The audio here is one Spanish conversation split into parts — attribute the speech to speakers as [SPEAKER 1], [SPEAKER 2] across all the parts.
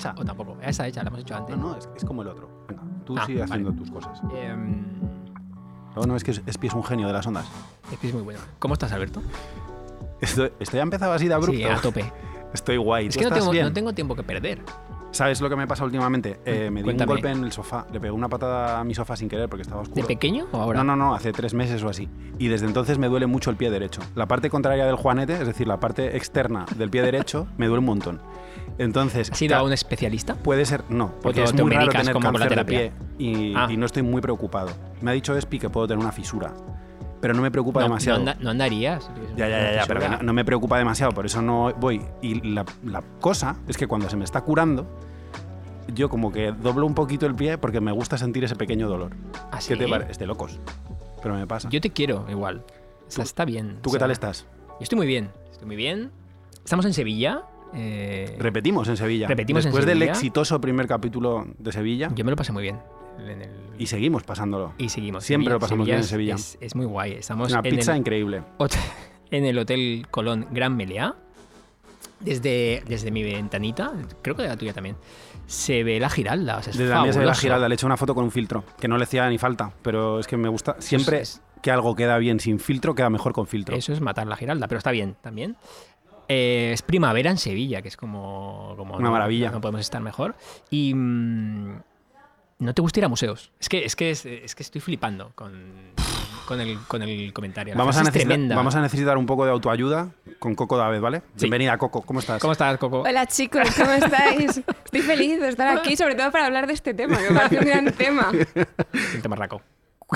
[SPEAKER 1] hecha?
[SPEAKER 2] O tampoco. Está hecha, la hemos hecho antes.
[SPEAKER 1] No, no, es, es como el otro. Venga, tú
[SPEAKER 2] Ah,
[SPEAKER 1] sigue
[SPEAKER 2] vale.
[SPEAKER 1] haciendo tus cosas.
[SPEAKER 2] Em,
[SPEAKER 1] Luego no es que Espi es un genio de las ondas.
[SPEAKER 2] es que es muy bueno. ¿Cómo estás, Alberto?
[SPEAKER 1] Esto, esto ya empezaba así de abrupto.
[SPEAKER 2] Sí, a tope.
[SPEAKER 1] Estoy guay.
[SPEAKER 2] Es
[SPEAKER 1] ¿Tú
[SPEAKER 2] que no tengo, no tiempo que perder.
[SPEAKER 1] ¿Sabes lo que me pasa últimamente? Eh, me di
[SPEAKER 2] Cuéntame.
[SPEAKER 1] un golpe en el sofá. Le pegué una patada a mi sofá sin querer porque estaba
[SPEAKER 2] ¿De
[SPEAKER 1] oscuro.
[SPEAKER 2] pequeño o ahora?
[SPEAKER 1] No, no, no, hace tres meses o así. Y desde entonces me duele mucho el pie derecho. La parte contraria del juanete, es decir, la parte externa del pie derecho, me duele un montón. Entonces,
[SPEAKER 2] ¿Has ido a un especialista?
[SPEAKER 1] puede ser, no, porque es muy raro tener
[SPEAKER 2] como
[SPEAKER 1] cáncer de pie y,
[SPEAKER 2] Ah.
[SPEAKER 1] y no estoy muy preocupado. Me ha dicho Espi que puedo tener una fisura, pero no me preocupa
[SPEAKER 2] No,
[SPEAKER 1] demasiado.
[SPEAKER 2] No, anda- no andarías.
[SPEAKER 1] Ya, ya, ya, ya, pero no, no me preocupa demasiado, por eso no voy. Y la, la cosa es que cuando se me está curando, yo como que doblo un poquito el pie porque me gusta sentir ese pequeño dolor.
[SPEAKER 2] ¿Ah,
[SPEAKER 1] ¿Qué te parece? Es de locos. Pero me pasa.
[SPEAKER 2] Yo te quiero igual. O sea, está bien.
[SPEAKER 1] ¿Tú
[SPEAKER 2] O
[SPEAKER 1] qué
[SPEAKER 2] sea,
[SPEAKER 1] tal estás?
[SPEAKER 2] Yo estoy muy bien. Estoy muy bien. Estamos en Sevilla. Eh,
[SPEAKER 1] Repetimos en Sevilla.
[SPEAKER 2] Repetimos en
[SPEAKER 1] Después del exitoso primer capítulo de Sevilla
[SPEAKER 2] yo me lo pasé muy bien. en el-
[SPEAKER 1] y seguimos pasándolo.
[SPEAKER 2] y seguimos.
[SPEAKER 1] Siempre lo pasamos bien en Sevilla.
[SPEAKER 2] Es, es muy guay. Estamos
[SPEAKER 1] Una
[SPEAKER 2] en
[SPEAKER 1] pizza
[SPEAKER 2] el,
[SPEAKER 1] increíble.
[SPEAKER 2] en el Hotel Colón Gran Meliá. Desde, desde mi ventanita, creo que de la tuya también, se ve la Giralda. O sea, es
[SPEAKER 1] Desde la mesa de la
[SPEAKER 2] fabuloso.
[SPEAKER 1] Giralda le he hecho una foto con un filtro, que no le hacía ni falta, pero es que me gusta. Siempre
[SPEAKER 2] es-
[SPEAKER 1] que algo queda bien sin filtro, queda mejor con filtro.
[SPEAKER 2] Eso es matar la Giralda, pero está bien también. Eh, es primavera en Sevilla, que es como, como
[SPEAKER 1] Una
[SPEAKER 2] no-
[SPEAKER 1] maravilla.
[SPEAKER 2] No podemos estar mejor. Y mm, no te gusta ir a museos. Es que es que es, es que estoy flipando con, con, el, con el comentario. La
[SPEAKER 1] Vamos a, necesitar,
[SPEAKER 2] tremenda.
[SPEAKER 1] vamos a necesitar un poco de autoayuda con Coco David, ¿vale?
[SPEAKER 2] Sí.
[SPEAKER 1] Bienvenida, Coco. ¿Cómo estás?
[SPEAKER 2] ¿Cómo estás, Coco?
[SPEAKER 3] Hola chicos, ¿cómo estáis? Estoy feliz de estar aquí, sobre todo para hablar de este tema, que me parece un gran tema.
[SPEAKER 2] El temarraco.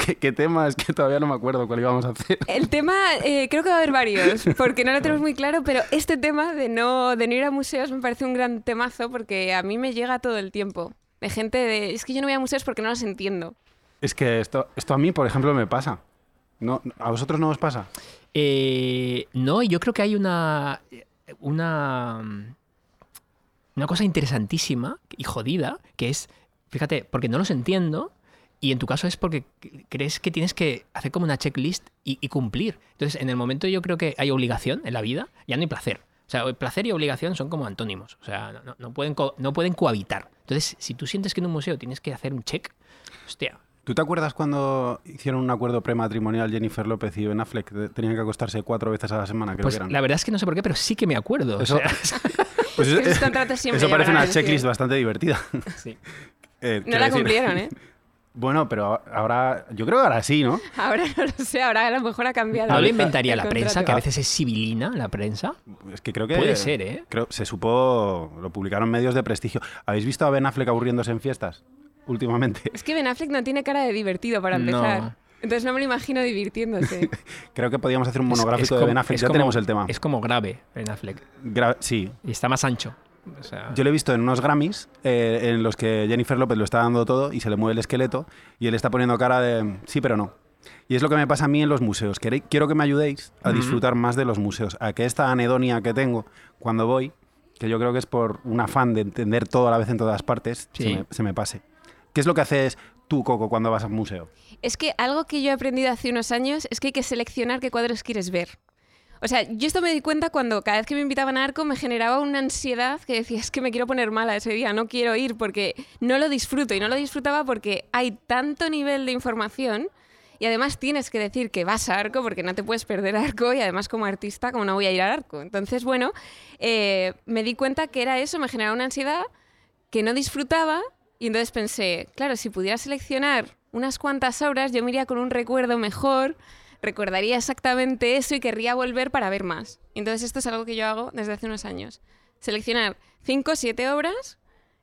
[SPEAKER 1] ¿Qué, qué tema? Es que todavía no me acuerdo cuál íbamos a hacer.
[SPEAKER 3] El tema, eh, creo que va a haber varios, porque no lo tenemos muy claro, pero este tema de no, de no ir a museos me parece un gran temazo porque a mí me llega todo el tiempo. De gente de, es que yo no voy a museos porque no los entiendo.
[SPEAKER 1] Es que esto, esto a mí, por ejemplo, me pasa. No, ¿A vosotros no os pasa?
[SPEAKER 2] Eh, no, y yo creo que hay una. Una. Una cosa interesantísima y jodida, que es. Fíjate, porque no los entiendo. Y en tu caso es porque crees que tienes que hacer como una checklist y, y cumplir. Entonces, en el momento yo creo que hay obligación en la vida, ya no hay placer. O sea, placer y obligación son como antónimos. O sea, no, no pueden, co- no pueden cohabitar. Entonces, si tú sientes que en un museo tienes que hacer un check, hostia,
[SPEAKER 1] ¿Tú te acuerdas cuando hicieron un acuerdo prematrimonial Jennifer López y Ben Affleck? Tenían que acostarse cuatro veces a la semana, creo
[SPEAKER 2] pues
[SPEAKER 1] que eran.
[SPEAKER 2] la verdad es que no sé por qué, pero sí que me acuerdo. o
[SPEAKER 1] Eso-
[SPEAKER 2] sea,
[SPEAKER 1] Pues eso parece una checklist bastante divertida.
[SPEAKER 2] sí.
[SPEAKER 1] Eh,
[SPEAKER 3] No la
[SPEAKER 1] decir-
[SPEAKER 3] cumplieron, ¿eh?
[SPEAKER 1] Bueno, pero ahora, yo creo que ahora sí, ¿no?
[SPEAKER 3] Ahora no lo sé, ahora a lo mejor ha cambiado.
[SPEAKER 2] ¿No le inventaría la prensa,
[SPEAKER 3] contrato.
[SPEAKER 2] que a veces es civilina la prensa?
[SPEAKER 1] Es que creo que...
[SPEAKER 2] Puede ser, ¿eh?
[SPEAKER 1] Creo, se supo, lo publicaron medios de prestigio. ¿Habéis visto a Ben Affleck aburriéndose en fiestas últimamente?
[SPEAKER 3] Es que Ben Affleck no tiene cara de divertido para
[SPEAKER 2] No.
[SPEAKER 3] empezar. Entonces no me lo imagino divirtiéndose.
[SPEAKER 1] Creo que podíamos hacer un monográfico
[SPEAKER 2] es
[SPEAKER 1] de
[SPEAKER 2] como-
[SPEAKER 1] Ben Affleck.
[SPEAKER 2] es
[SPEAKER 1] Ya
[SPEAKER 2] como-
[SPEAKER 1] tenemos el tema.
[SPEAKER 2] Es como grave Ben Affleck.
[SPEAKER 1] Gra- sí,
[SPEAKER 2] Y está más ancho. O sea,
[SPEAKER 1] Yo lo he visto en unos Grammys eh, en los que Jennifer López lo está dando todo y se le mueve el esqueleto y él está poniendo cara de sí, pero no. Y es lo que me pasa a mí en los museos. Quiero que me ayudéis a disfrutar más de los museos, a que esta anedonia que tengo cuando voy, que yo creo que es por un afán de entender todo a la vez en todas partes, se,
[SPEAKER 2] Sí.
[SPEAKER 1] me, se me pase. ¿Qué es lo que haces tú, Coco, cuando vas a un museo?
[SPEAKER 3] Es que algo que yo he aprendido hace unos años es que hay que seleccionar qué cuadros quieres ver. O sea, yo esto me di cuenta cuando cada vez que me invitaban a Arco me generaba una ansiedad que decía, es que me quiero poner mala ese día, no quiero ir porque no lo disfruto. Y no lo disfrutaba porque hay tanto nivel de información y además tienes que decir que vas a Arco porque no te puedes perder Arco y además como artista, como no voy a ir a Arco. Entonces, bueno, eh, me di cuenta que era eso, me generaba una ansiedad que no disfrutaba y entonces pensé, claro, si pudiera seleccionar unas cuantas obras, yo me iría con un recuerdo mejor, recordaría exactamente eso y querría volver para ver más. Entonces esto es algo que yo hago desde hace unos años. Seleccionar cinco o siete obras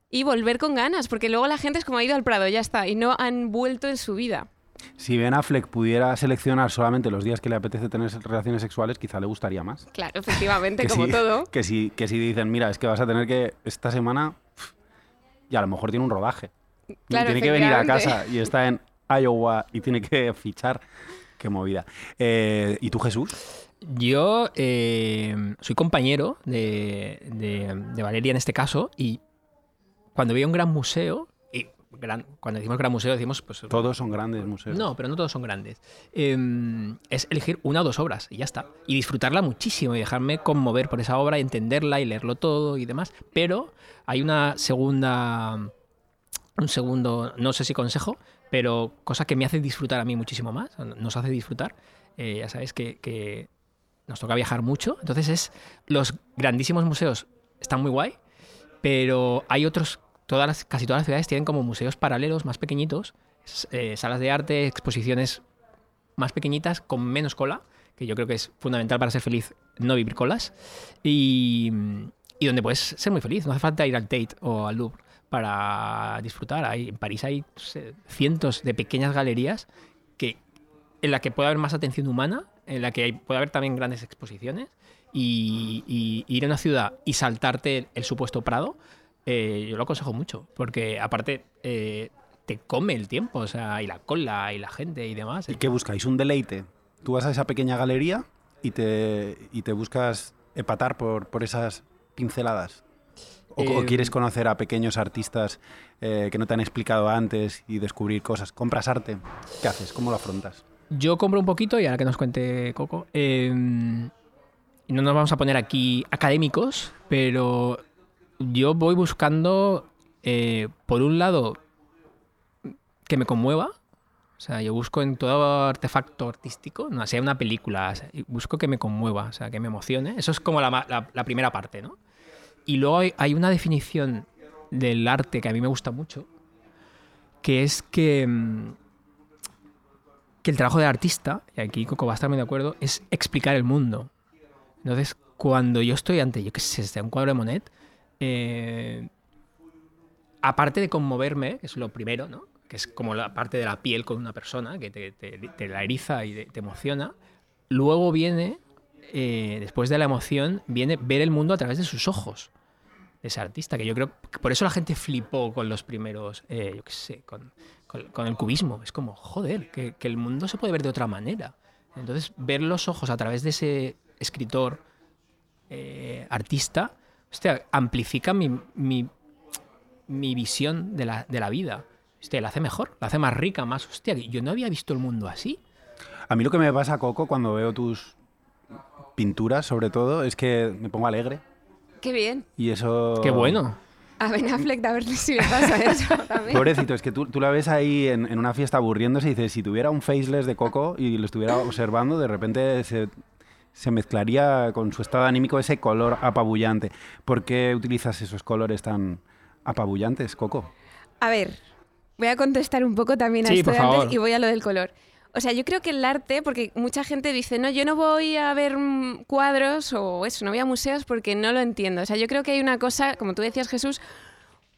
[SPEAKER 3] y volver con ganas, porque luego la gente es como ha ido al Prado, ya está, y no han vuelto en su vida.
[SPEAKER 1] Si Ben Affleck pudiera seleccionar solamente los días que le apetece tener relaciones sexuales, quizá le gustaría más.
[SPEAKER 3] Claro, efectivamente, como
[SPEAKER 1] si-
[SPEAKER 3] todo.
[SPEAKER 1] Que si, que si dicen, mira, es que vas a tener que esta semana, y a lo mejor tiene un rodaje.
[SPEAKER 3] Claro,
[SPEAKER 1] tiene que venir a casa y está en Iowa y tiene que fichar. Qué movida. Eh, ¿Y tú, Jesús?
[SPEAKER 2] Yo eh, soy compañero de, de- de Valeria en este caso y cuando voy a un gran museo, y gran, cuando decimos gran museo decimos pues
[SPEAKER 1] Todos son grandes museos.
[SPEAKER 2] no, pero no todos son grandes. Em, es elegir una o dos obras y ya está. Y disfrutarla muchísimo y dejarme conmover por esa obra, entenderla y leerlo todo y demás. Pero hay una segunda. Un segundo, no sé si consejo, pero cosa que me hace disfrutar a mí muchísimo más, nos hace disfrutar. Eh, ya sabes que, nos toca viajar mucho. Entonces es. Los grandísimos museos están muy guay, pero hay otros. Todas las, casi todas las ciudades tienen como museos paralelos más pequeñitos eh, salas de arte, exposiciones más pequeñitas con menos cola, que yo creo que es fundamental para ser feliz no vivir colas, y, y donde puedes ser muy feliz. No hace falta ir al Tate o al Louvre para disfrutar. Hay, en París hay cientos de pequeñas galerías que, en la que puede haber más atención humana, en la que hay- puede haber también grandes exposiciones, y, ir a una ciudad y saltarte el, supuesto Prado, eh, yo lo aconsejo mucho, porque aparte eh, te come el tiempo, o sea, y la cola y la gente y demás.
[SPEAKER 1] ¿Y qué buscáis? ¿Un deleite? Tú vas a esa pequeña galería y te, y te buscas epatar por, por esas pinceladas. ¿O, o
[SPEAKER 2] Em,
[SPEAKER 1] quieres conocer a pequeños artistas eh, que no te han explicado antes y descubrir cosas? ¿Compras arte? ¿Qué haces? ¿Cómo lo afrontas?
[SPEAKER 2] Yo compro un poquito y ahora que nos cuente Coco, eh, no nos vamos a poner aquí académicos, pero yo voy buscando, eh, por un lado, que me conmueva. O sea, yo busco en todo artefacto artístico, no sea una película, o sea, busco que me conmueva, o sea, que me emocione. Eso es como la, la- la primera parte, ¿no? Y luego hay, una definición del arte que a mí me gusta mucho, que es que, mm, que el trabajo del artista, y aquí Coco va a estar muy de acuerdo, es explicar el mundo. Entonces, cuando yo estoy ante, yo qué sé, un cuadro de Monet, eh, aparte de conmoverme, que es lo primero, ¿no? que es como la parte de la piel con una persona, que te, te- te la eriza y te, te emociona, luego viene, eh, después de la emoción, viene ver el mundo a través de sus ojos ese artista, que yo creo que por eso la gente flipó con los primeros, eh, yo qué sé, con, con- el cubismo. Es como, joder, que, que el mundo se puede ver de otra manera. Entonces, ver los ojos a través de ese escritor, eh, artista, hostia, amplifica mi, mi, mi visión de la, de la vida. Hostia, la hace mejor, la hace más rica, más, hostia, yo no había visto el mundo así.
[SPEAKER 1] A mí lo que me pasa, Coco, cuando veo tus pinturas, sobre todo, es que me pongo alegre.
[SPEAKER 3] Qué bien.
[SPEAKER 1] Y eso...
[SPEAKER 2] Qué bueno.
[SPEAKER 3] A Ben Affleck, a ver si le pasa eso también.
[SPEAKER 1] Pobrecito, es que tú, tú la ves ahí en, en una fiesta aburriéndose y dices, si tuviera un faceless de Coco y lo estuviera observando, de repente se, se mezclaría con su estado anímico ese color apabullante. ¿Por qué utilizas esos colores tan apabullantes, Coco?
[SPEAKER 3] A ver, voy a contestar un poco también a
[SPEAKER 2] Sí,
[SPEAKER 3] esto de antes y voy a lo del color. O sea, yo creo que el arte, porque mucha gente dice, no, yo no voy a ver mm, cuadros o eso, no voy a museos porque no lo entiendo. O sea, yo creo que hay una cosa, como tú decías, Jesús,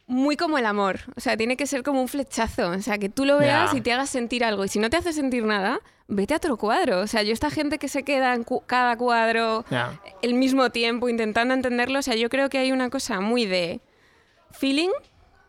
[SPEAKER 3] muy como el amor. O sea, tiene que ser como un flechazo. O sea, que tú lo veas y te hagas sentir algo. Y si no te hace sentir nada, vete a otro cuadro. O sea, yo esta gente que se queda en cu- cada cuadro el mismo tiempo intentando entenderlo, o sea, yo creo que hay una cosa muy de feeling,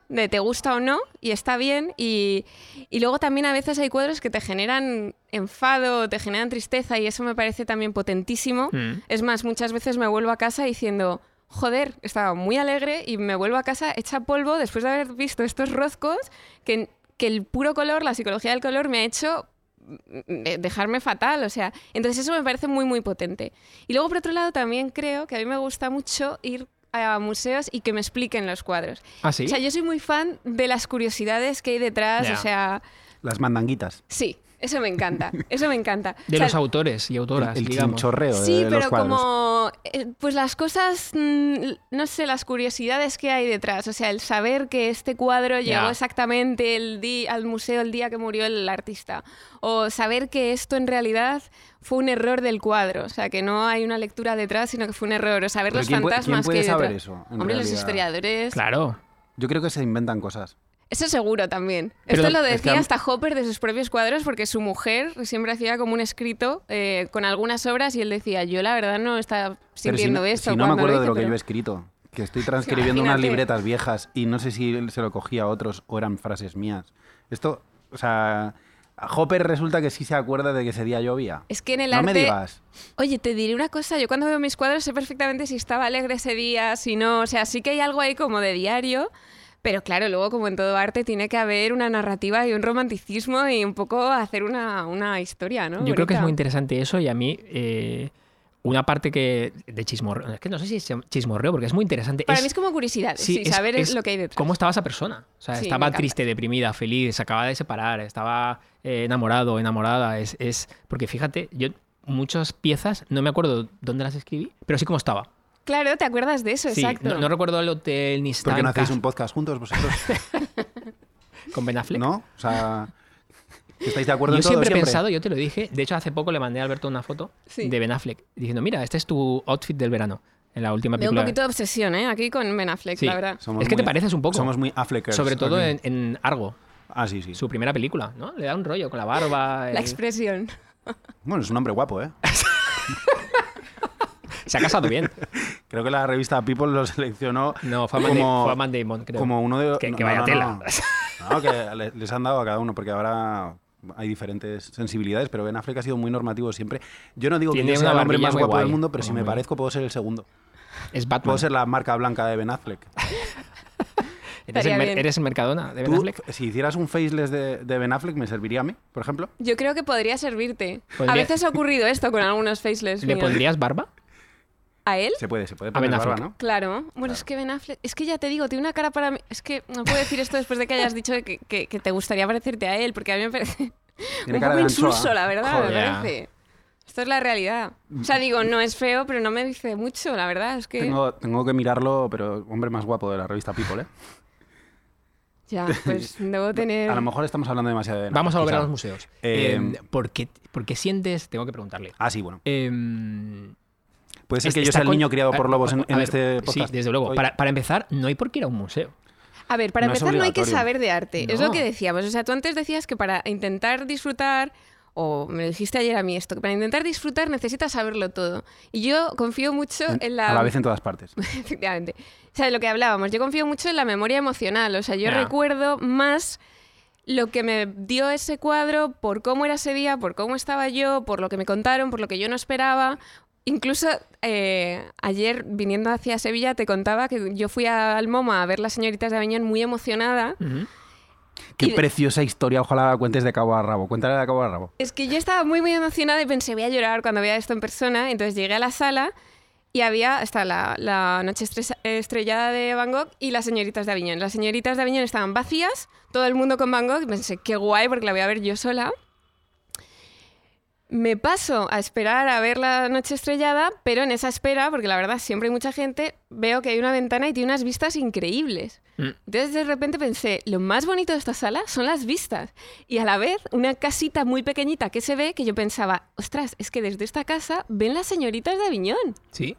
[SPEAKER 3] de te gusta o no, y está bien, y, y luego también a veces hay cuadros que te generan enfado, te generan tristeza, y eso me parece también potentísimo.
[SPEAKER 2] Mm.
[SPEAKER 3] Es más, muchas veces me vuelvo a casa diciendo, joder, estaba muy alegre y me vuelvo a casa hecha polvo después de haber visto estos rozcos que, que el puro color, la psicología del color me ha hecho mm, dejarme fatal, o sea, entonces eso me parece muy muy potente. Y luego por otro lado también creo que a mí me gusta mucho ir a museos y que me expliquen los cuadros.
[SPEAKER 2] ¿Ah, sí?
[SPEAKER 3] O sea, yo soy muy fan de las curiosidades que hay detrás, o sea,
[SPEAKER 1] Las mandanguitas.
[SPEAKER 3] sí, eso me encanta, eso me encanta.
[SPEAKER 2] De
[SPEAKER 3] O sea,
[SPEAKER 2] los autores y autoras,
[SPEAKER 1] el, el
[SPEAKER 2] digamos.
[SPEAKER 1] chinchorreo
[SPEAKER 3] Sí,
[SPEAKER 1] de los
[SPEAKER 3] pero como, eh, pues las cosas, mm, no sé, las curiosidades que hay detrás. O sea, el saber que este cuadro llegó exactamente el di- al museo el día que murió el artista. O saber que esto en realidad fue un error del cuadro. O sea, que no hay una lectura detrás, sino que fue un error. O saber
[SPEAKER 1] Pero
[SPEAKER 3] los
[SPEAKER 1] ¿quién puede-
[SPEAKER 3] fantasmas
[SPEAKER 1] quién puede
[SPEAKER 3] que hay
[SPEAKER 1] saber
[SPEAKER 3] detrás.
[SPEAKER 1] eso, en
[SPEAKER 3] Hombre, los historiadores.
[SPEAKER 2] Claro.
[SPEAKER 1] Yo creo que se inventan cosas.
[SPEAKER 3] Eso seguro también.
[SPEAKER 2] Pero
[SPEAKER 3] Esto lo
[SPEAKER 1] es que
[SPEAKER 3] decía hasta Hopper de sus propios cuadros porque su mujer siempre hacía como un escrito eh, con algunas obras y él decía, yo la verdad no estaba
[SPEAKER 1] Pero si
[SPEAKER 3] sintiendo
[SPEAKER 1] no,
[SPEAKER 3] esto.
[SPEAKER 1] si no me acuerdo
[SPEAKER 3] lo
[SPEAKER 1] de lo que yo he escrito. Que estoy transcribiendo unas libretas viejas y no sé si se lo cogía a otros o eran frases mías. Esto, o sea, a Hopper resulta que sí se acuerda de que ese día llovía.
[SPEAKER 3] Es que en el
[SPEAKER 1] no
[SPEAKER 3] arte...
[SPEAKER 1] me digas.
[SPEAKER 3] Oye, te diré una cosa, yo cuando veo mis cuadros sé perfectamente si estaba alegre ese día, si no, o sea, sí que hay algo ahí como de diario, Pero claro, luego como en todo arte tiene que haber una narrativa y un romanticismo y un poco hacer una, una historia, ¿no?
[SPEAKER 2] Yo creo que es muy interesante eso y a mí eh, una parte que de chismorreo, es que no sé si es chismorreo porque es muy interesante.
[SPEAKER 3] Para
[SPEAKER 2] es,
[SPEAKER 3] mí es como curiosidad,
[SPEAKER 2] sí,
[SPEAKER 3] sí,
[SPEAKER 2] es-
[SPEAKER 3] saber
[SPEAKER 2] es
[SPEAKER 3] lo que hay detrás.
[SPEAKER 2] ¿Cómo estaba esa persona? O sea,
[SPEAKER 3] Sí, me
[SPEAKER 2] estaba triste, deprimida, feliz, se acaba de separar, estaba eh, enamorado, enamorada. Es, es porque fíjate, yo muchas piezas no me acuerdo dónde las escribí, pero sí cómo estaba.
[SPEAKER 3] Claro, te acuerdas de eso,
[SPEAKER 2] Sí,
[SPEAKER 3] exacto.
[SPEAKER 2] no, no recuerdo el hotel ni
[SPEAKER 1] ¿Por
[SPEAKER 2] estaba
[SPEAKER 1] qué no hacéis un podcast juntos vosotros?
[SPEAKER 2] con Ben Affleck.
[SPEAKER 1] ¿No? O sea, ¿estáis de acuerdo
[SPEAKER 2] Yo
[SPEAKER 1] en todo
[SPEAKER 2] siempre he pensado, yo te lo dije, de hecho hace poco le mandé a Alberto una foto
[SPEAKER 3] Sí.
[SPEAKER 2] de Ben Affleck diciendo, mira, este es tu outfit del verano en la última
[SPEAKER 3] Veo un
[SPEAKER 2] película.
[SPEAKER 3] poquito de obsesión, ¿eh? Aquí con Ben Affleck,
[SPEAKER 2] Sí.
[SPEAKER 3] la verdad.
[SPEAKER 1] Somos
[SPEAKER 2] Es que te pareces un poco.
[SPEAKER 1] Somos muy Affleckers.
[SPEAKER 2] Sobre todo en, en Argo,
[SPEAKER 1] Ah, sí, sí.
[SPEAKER 2] su primera película, ¿no? Le da un rollo con la barba.
[SPEAKER 3] La expresión.
[SPEAKER 1] Bueno, es un hombre guapo, ¿eh?
[SPEAKER 2] Se ha casado bien.
[SPEAKER 1] Creo que la revista People lo seleccionó
[SPEAKER 2] No, fue a Matt,
[SPEAKER 1] como,
[SPEAKER 2] fue a Matt Damon, creo.
[SPEAKER 1] como uno de...
[SPEAKER 2] Que-
[SPEAKER 1] no,
[SPEAKER 2] que vaya
[SPEAKER 1] no,
[SPEAKER 2] tela.
[SPEAKER 1] No, No, que le- les han dado a cada uno, porque ahora hay diferentes sensibilidades, pero Ben Affleck ha sido muy normativo siempre. Yo no digo
[SPEAKER 2] Tiene
[SPEAKER 1] que yo sea el hombre más guapo del mundo, pero si me parezco puedo ser el segundo.
[SPEAKER 2] Es Batman.
[SPEAKER 1] Puedo ser la marca blanca de Ben Affleck.
[SPEAKER 2] ¿Eres, el, eres Mercadona de Ben Affleck?
[SPEAKER 1] si hicieras un faceless de, de Ben Affleck, ¿me serviría a mí, por ejemplo?
[SPEAKER 3] Yo creo que podría servirte. A veces ha ocurrido esto con algunos faceless
[SPEAKER 2] ¿Le
[SPEAKER 3] míos.
[SPEAKER 2] pondrías barba?
[SPEAKER 3] ¿A él?
[SPEAKER 1] Se puede, se puede
[SPEAKER 2] A Ben
[SPEAKER 1] poner barba,
[SPEAKER 2] Affleck.
[SPEAKER 1] ¿no?
[SPEAKER 3] Claro. Bueno, es que Ben Affleck... Es que ya te digo, tiene una cara para mí... Es que no puedo decir esto después de que hayas dicho que, que- que te gustaría parecerte a él, porque a mí me parece
[SPEAKER 1] Tiene
[SPEAKER 3] un
[SPEAKER 1] cara
[SPEAKER 3] poco
[SPEAKER 1] de anchoa.
[SPEAKER 3] insulso, la verdad,
[SPEAKER 2] Joder.
[SPEAKER 3] me parece. Esto es la realidad. O sea, digo, no es feo, pero no me dice mucho, la verdad. Es que...
[SPEAKER 1] Tengo, tengo que mirarlo, pero hombre más guapo de la revista People, ¿eh?
[SPEAKER 3] Ya, pues debo tener...
[SPEAKER 1] A lo mejor estamos hablando demasiado de
[SPEAKER 2] Vamos a volver a los museos.
[SPEAKER 1] Eh,
[SPEAKER 2] Eh, ¿por, qué, por qué sientes...? Tengo que preguntarle.
[SPEAKER 1] Ah, sí, bueno.
[SPEAKER 2] Em,
[SPEAKER 1] Puede ser
[SPEAKER 2] es-
[SPEAKER 1] que yo sea el
[SPEAKER 2] con-
[SPEAKER 1] niño criado por
[SPEAKER 2] a-
[SPEAKER 1] lobos en,
[SPEAKER 2] a
[SPEAKER 1] en
[SPEAKER 2] ver,
[SPEAKER 1] este
[SPEAKER 2] Sí,
[SPEAKER 1] podcast.
[SPEAKER 2] desde luego. Para, para empezar, no hay por qué ir a un museo.
[SPEAKER 3] A ver, para
[SPEAKER 1] No
[SPEAKER 3] empezar no hay que saber de arte. Es lo que decíamos. O sea, tú antes decías que para intentar disfrutar, o me dijiste ayer a mí esto, que para intentar disfrutar necesitas saberlo todo. Y yo confío mucho en, la...
[SPEAKER 1] A la vez en todas partes.
[SPEAKER 3] Efectivamente. O sea, de lo que hablábamos. Yo confío mucho en la memoria emocional. O sea, yo recuerdo más lo que me dio ese cuadro por cómo era ese día, por cómo estaba yo, por lo que me contaron, por lo que yo no esperaba. Incluso eh, ayer, viniendo hacia Sevilla, te contaba que yo fui al MoMA a ver las señoritas de Aviñón muy emocionada.
[SPEAKER 1] Qué
[SPEAKER 3] Y
[SPEAKER 1] preciosa historia, ojalá la cuentes de cabo a rabo. Cuéntale de cabo a rabo.
[SPEAKER 3] Es que yo estaba muy, muy emocionada y pensé, voy a llorar cuando vea esto en persona. Entonces llegué a la sala y había hasta la, la noche estrellada de Van Gogh y las señoritas de Aviñón. Las señoritas de Aviñón estaban vacías, todo el mundo con Van Gogh. Y pensé, qué guay, porque la voy a ver yo sola. Me paso a esperar a ver la noche estrellada, pero en esa espera, porque la verdad siempre hay mucha gente, veo que hay una ventana y tiene unas vistas increíbles.
[SPEAKER 2] Mm.
[SPEAKER 3] Entonces de repente pensé, lo más bonito de esta sala son las vistas. Y a la vez, una casita muy pequeñita que se ve, que yo pensaba, ostras, es que desde esta casa ven las señoritas de Aviñón.
[SPEAKER 2] Sí.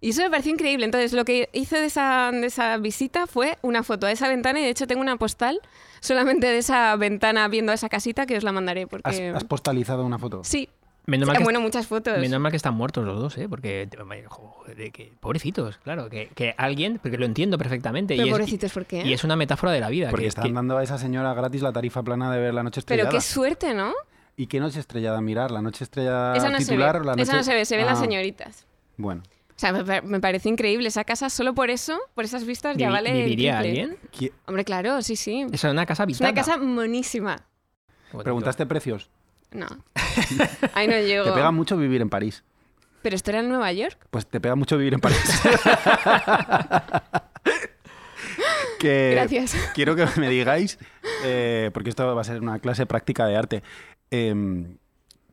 [SPEAKER 3] Y eso me pareció increíble. Entonces lo que hice de esa, de esa visita fue una foto de esa ventana y de hecho tengo una postal solamente de esa ventana viendo esa casita que os la mandaré
[SPEAKER 1] ¿Has,
[SPEAKER 3] porque...
[SPEAKER 1] has postalizado una foto?
[SPEAKER 3] Sí,
[SPEAKER 2] Menos mal, que,
[SPEAKER 3] bueno, muchas fotos.
[SPEAKER 2] menos mal que están muertos los dos, ¿eh? Porque, joder, que, pobrecitos, claro. Que, que alguien, porque lo entiendo perfectamente.
[SPEAKER 3] Pero
[SPEAKER 2] y es,
[SPEAKER 3] pobrecitos, ¿por qué?
[SPEAKER 2] Y es una metáfora de la vida.
[SPEAKER 1] Porque
[SPEAKER 2] que-
[SPEAKER 1] están
[SPEAKER 2] que-
[SPEAKER 1] dando a esa señora gratis la tarifa plana de ver la noche
[SPEAKER 3] Pero
[SPEAKER 1] estrellada.
[SPEAKER 3] qué suerte, ¿no?
[SPEAKER 1] ¿Y qué noche estrellada mirar? ¿La noche estrellada
[SPEAKER 3] Esa no se
[SPEAKER 1] titular?
[SPEAKER 3] ve.
[SPEAKER 1] La
[SPEAKER 3] Esa
[SPEAKER 1] noche-
[SPEAKER 3] no se ve, se ven las
[SPEAKER 1] Ah,
[SPEAKER 3] señoritas.
[SPEAKER 1] Bueno.
[SPEAKER 3] O sea, me, pa- me parece increíble esa casa. Solo por eso, por esas vistas, ya vale.
[SPEAKER 2] ¿Viviría alguien?
[SPEAKER 1] ¿Qui-
[SPEAKER 3] Hombre, claro, sí, sí.
[SPEAKER 2] Es una casa
[SPEAKER 3] Es
[SPEAKER 2] habitada.
[SPEAKER 3] una casa monísima.
[SPEAKER 1] ¿Preguntaste precios?
[SPEAKER 3] No. Ahí no llego.
[SPEAKER 1] Te pega mucho vivir en París.
[SPEAKER 3] Pero esto era en Nueva York.
[SPEAKER 1] Pues te pega mucho vivir en París. que
[SPEAKER 3] Gracias.
[SPEAKER 1] Quiero que me digáis, eh, porque esto va a ser una clase práctica de arte, eh,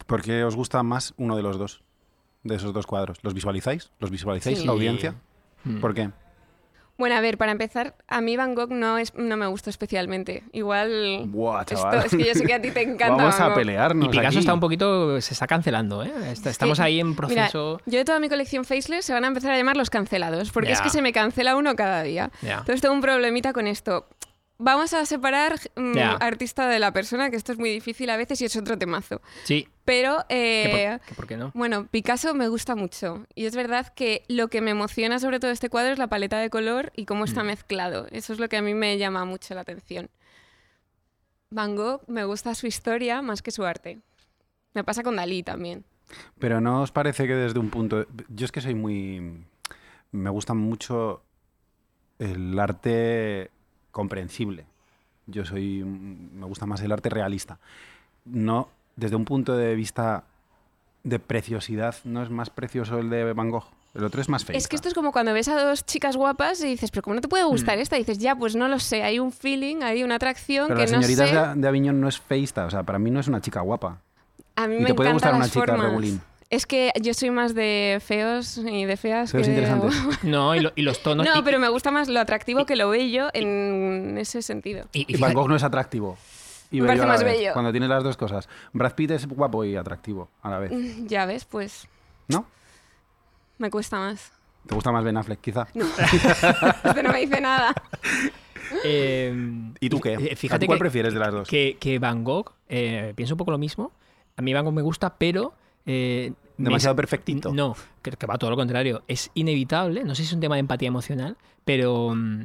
[SPEAKER 1] ¿por qué os gusta más uno de los dos? De esos dos cuadros. ¿Los visualizáis? ¿Los visualizáis
[SPEAKER 3] Sí.
[SPEAKER 1] la audiencia?
[SPEAKER 2] Mm.
[SPEAKER 1] ¿Por qué?
[SPEAKER 3] Bueno, a ver, para empezar, a mí Van Gogh no, es, no me gusta especialmente. Igual.
[SPEAKER 1] Buah,
[SPEAKER 3] esto-
[SPEAKER 1] chaval.
[SPEAKER 3] es que yo sé que a ti te encanta.
[SPEAKER 1] Vamos
[SPEAKER 3] Van
[SPEAKER 1] a
[SPEAKER 3] Gogh.
[SPEAKER 1] pelearnos
[SPEAKER 2] Y Picasso
[SPEAKER 1] aquí.
[SPEAKER 2] está un poquito. Se está cancelando, ¿eh? Está- estamos ahí en
[SPEAKER 3] Mira,
[SPEAKER 2] proceso.
[SPEAKER 3] yo de toda mi colección Faceless se van a empezar a llamar los cancelados, porque es que se me cancela uno cada día. Entonces tengo un problemita con esto. Vamos a separar mm, artista de la persona, que esto es muy difícil a veces y es otro temazo.
[SPEAKER 2] Sí.
[SPEAKER 3] Pero,
[SPEAKER 2] ¿que
[SPEAKER 3] eh,
[SPEAKER 2] por, qué no?
[SPEAKER 3] bueno, Picasso me gusta mucho. Y es verdad que lo que me emociona sobre todo este cuadro es la paleta de color y cómo
[SPEAKER 2] Mm.
[SPEAKER 3] está mezclado. Eso es lo que a mí me llama mucho la atención. Van Gogh me gusta su historia más que su arte. Me pasa con Dalí también.
[SPEAKER 1] Pero ¿no os parece que desde un punto... Yo es que soy muy... Me gusta mucho el arte comprensible. Yo soy, me gusta más el arte realista. No, desde un punto de vista de preciosidad, ¿no es más precioso el de Van Gogh? El otro es más feo.
[SPEAKER 3] Es que esto es como cuando ves a dos chicas guapas y dices, pero ¿cómo no te puede gustar
[SPEAKER 1] Mm.
[SPEAKER 3] esta? Y dices, ya, pues no lo sé, hay un feeling, hay una atracción
[SPEAKER 1] Pero
[SPEAKER 3] que no sé.
[SPEAKER 1] de, de Aviñón no es feísta, o sea, para mí no es una chica guapa.
[SPEAKER 3] A mí
[SPEAKER 1] y
[SPEAKER 3] me
[SPEAKER 1] te puede gustar una
[SPEAKER 3] las
[SPEAKER 1] chica
[SPEAKER 3] formas.
[SPEAKER 1] regulín.
[SPEAKER 3] Es que yo soy más de feos y de feas.
[SPEAKER 1] Feos
[SPEAKER 3] que de-
[SPEAKER 1] interesantes.
[SPEAKER 2] No, y, lo- y los tonos.
[SPEAKER 3] No,
[SPEAKER 2] y-
[SPEAKER 3] pero me gusta más lo atractivo que lo bello en ese sentido.
[SPEAKER 2] y- y
[SPEAKER 1] Y Van Gogh no es atractivo. Y
[SPEAKER 3] Me
[SPEAKER 1] bello
[SPEAKER 3] parece
[SPEAKER 1] a la
[SPEAKER 3] más
[SPEAKER 1] vez,
[SPEAKER 3] bello.
[SPEAKER 1] Cuando tienes las dos cosas. Brad Pitt es guapo y atractivo a la vez.
[SPEAKER 3] Ya ves, pues
[SPEAKER 1] ¿No?
[SPEAKER 3] me cuesta más.
[SPEAKER 1] ¿Te gusta más Ben Affleck, quizá?
[SPEAKER 3] Este no me dice nada.
[SPEAKER 2] eh,
[SPEAKER 1] ¿Y tú qué?
[SPEAKER 2] eh,
[SPEAKER 1] ¿A
[SPEAKER 2] Fíjate
[SPEAKER 1] tú ¿Cuál
[SPEAKER 2] que,
[SPEAKER 1] prefieres de las dos?
[SPEAKER 2] que, que Van Gogh, eh, pienso un poco lo mismo. A mí Van Gogh me gusta, pero. eh,
[SPEAKER 1] Demasiado perfectito.
[SPEAKER 2] No, creo que va todo lo contrario. Es inevitable, no sé si es un tema de empatía emocional, pero mm,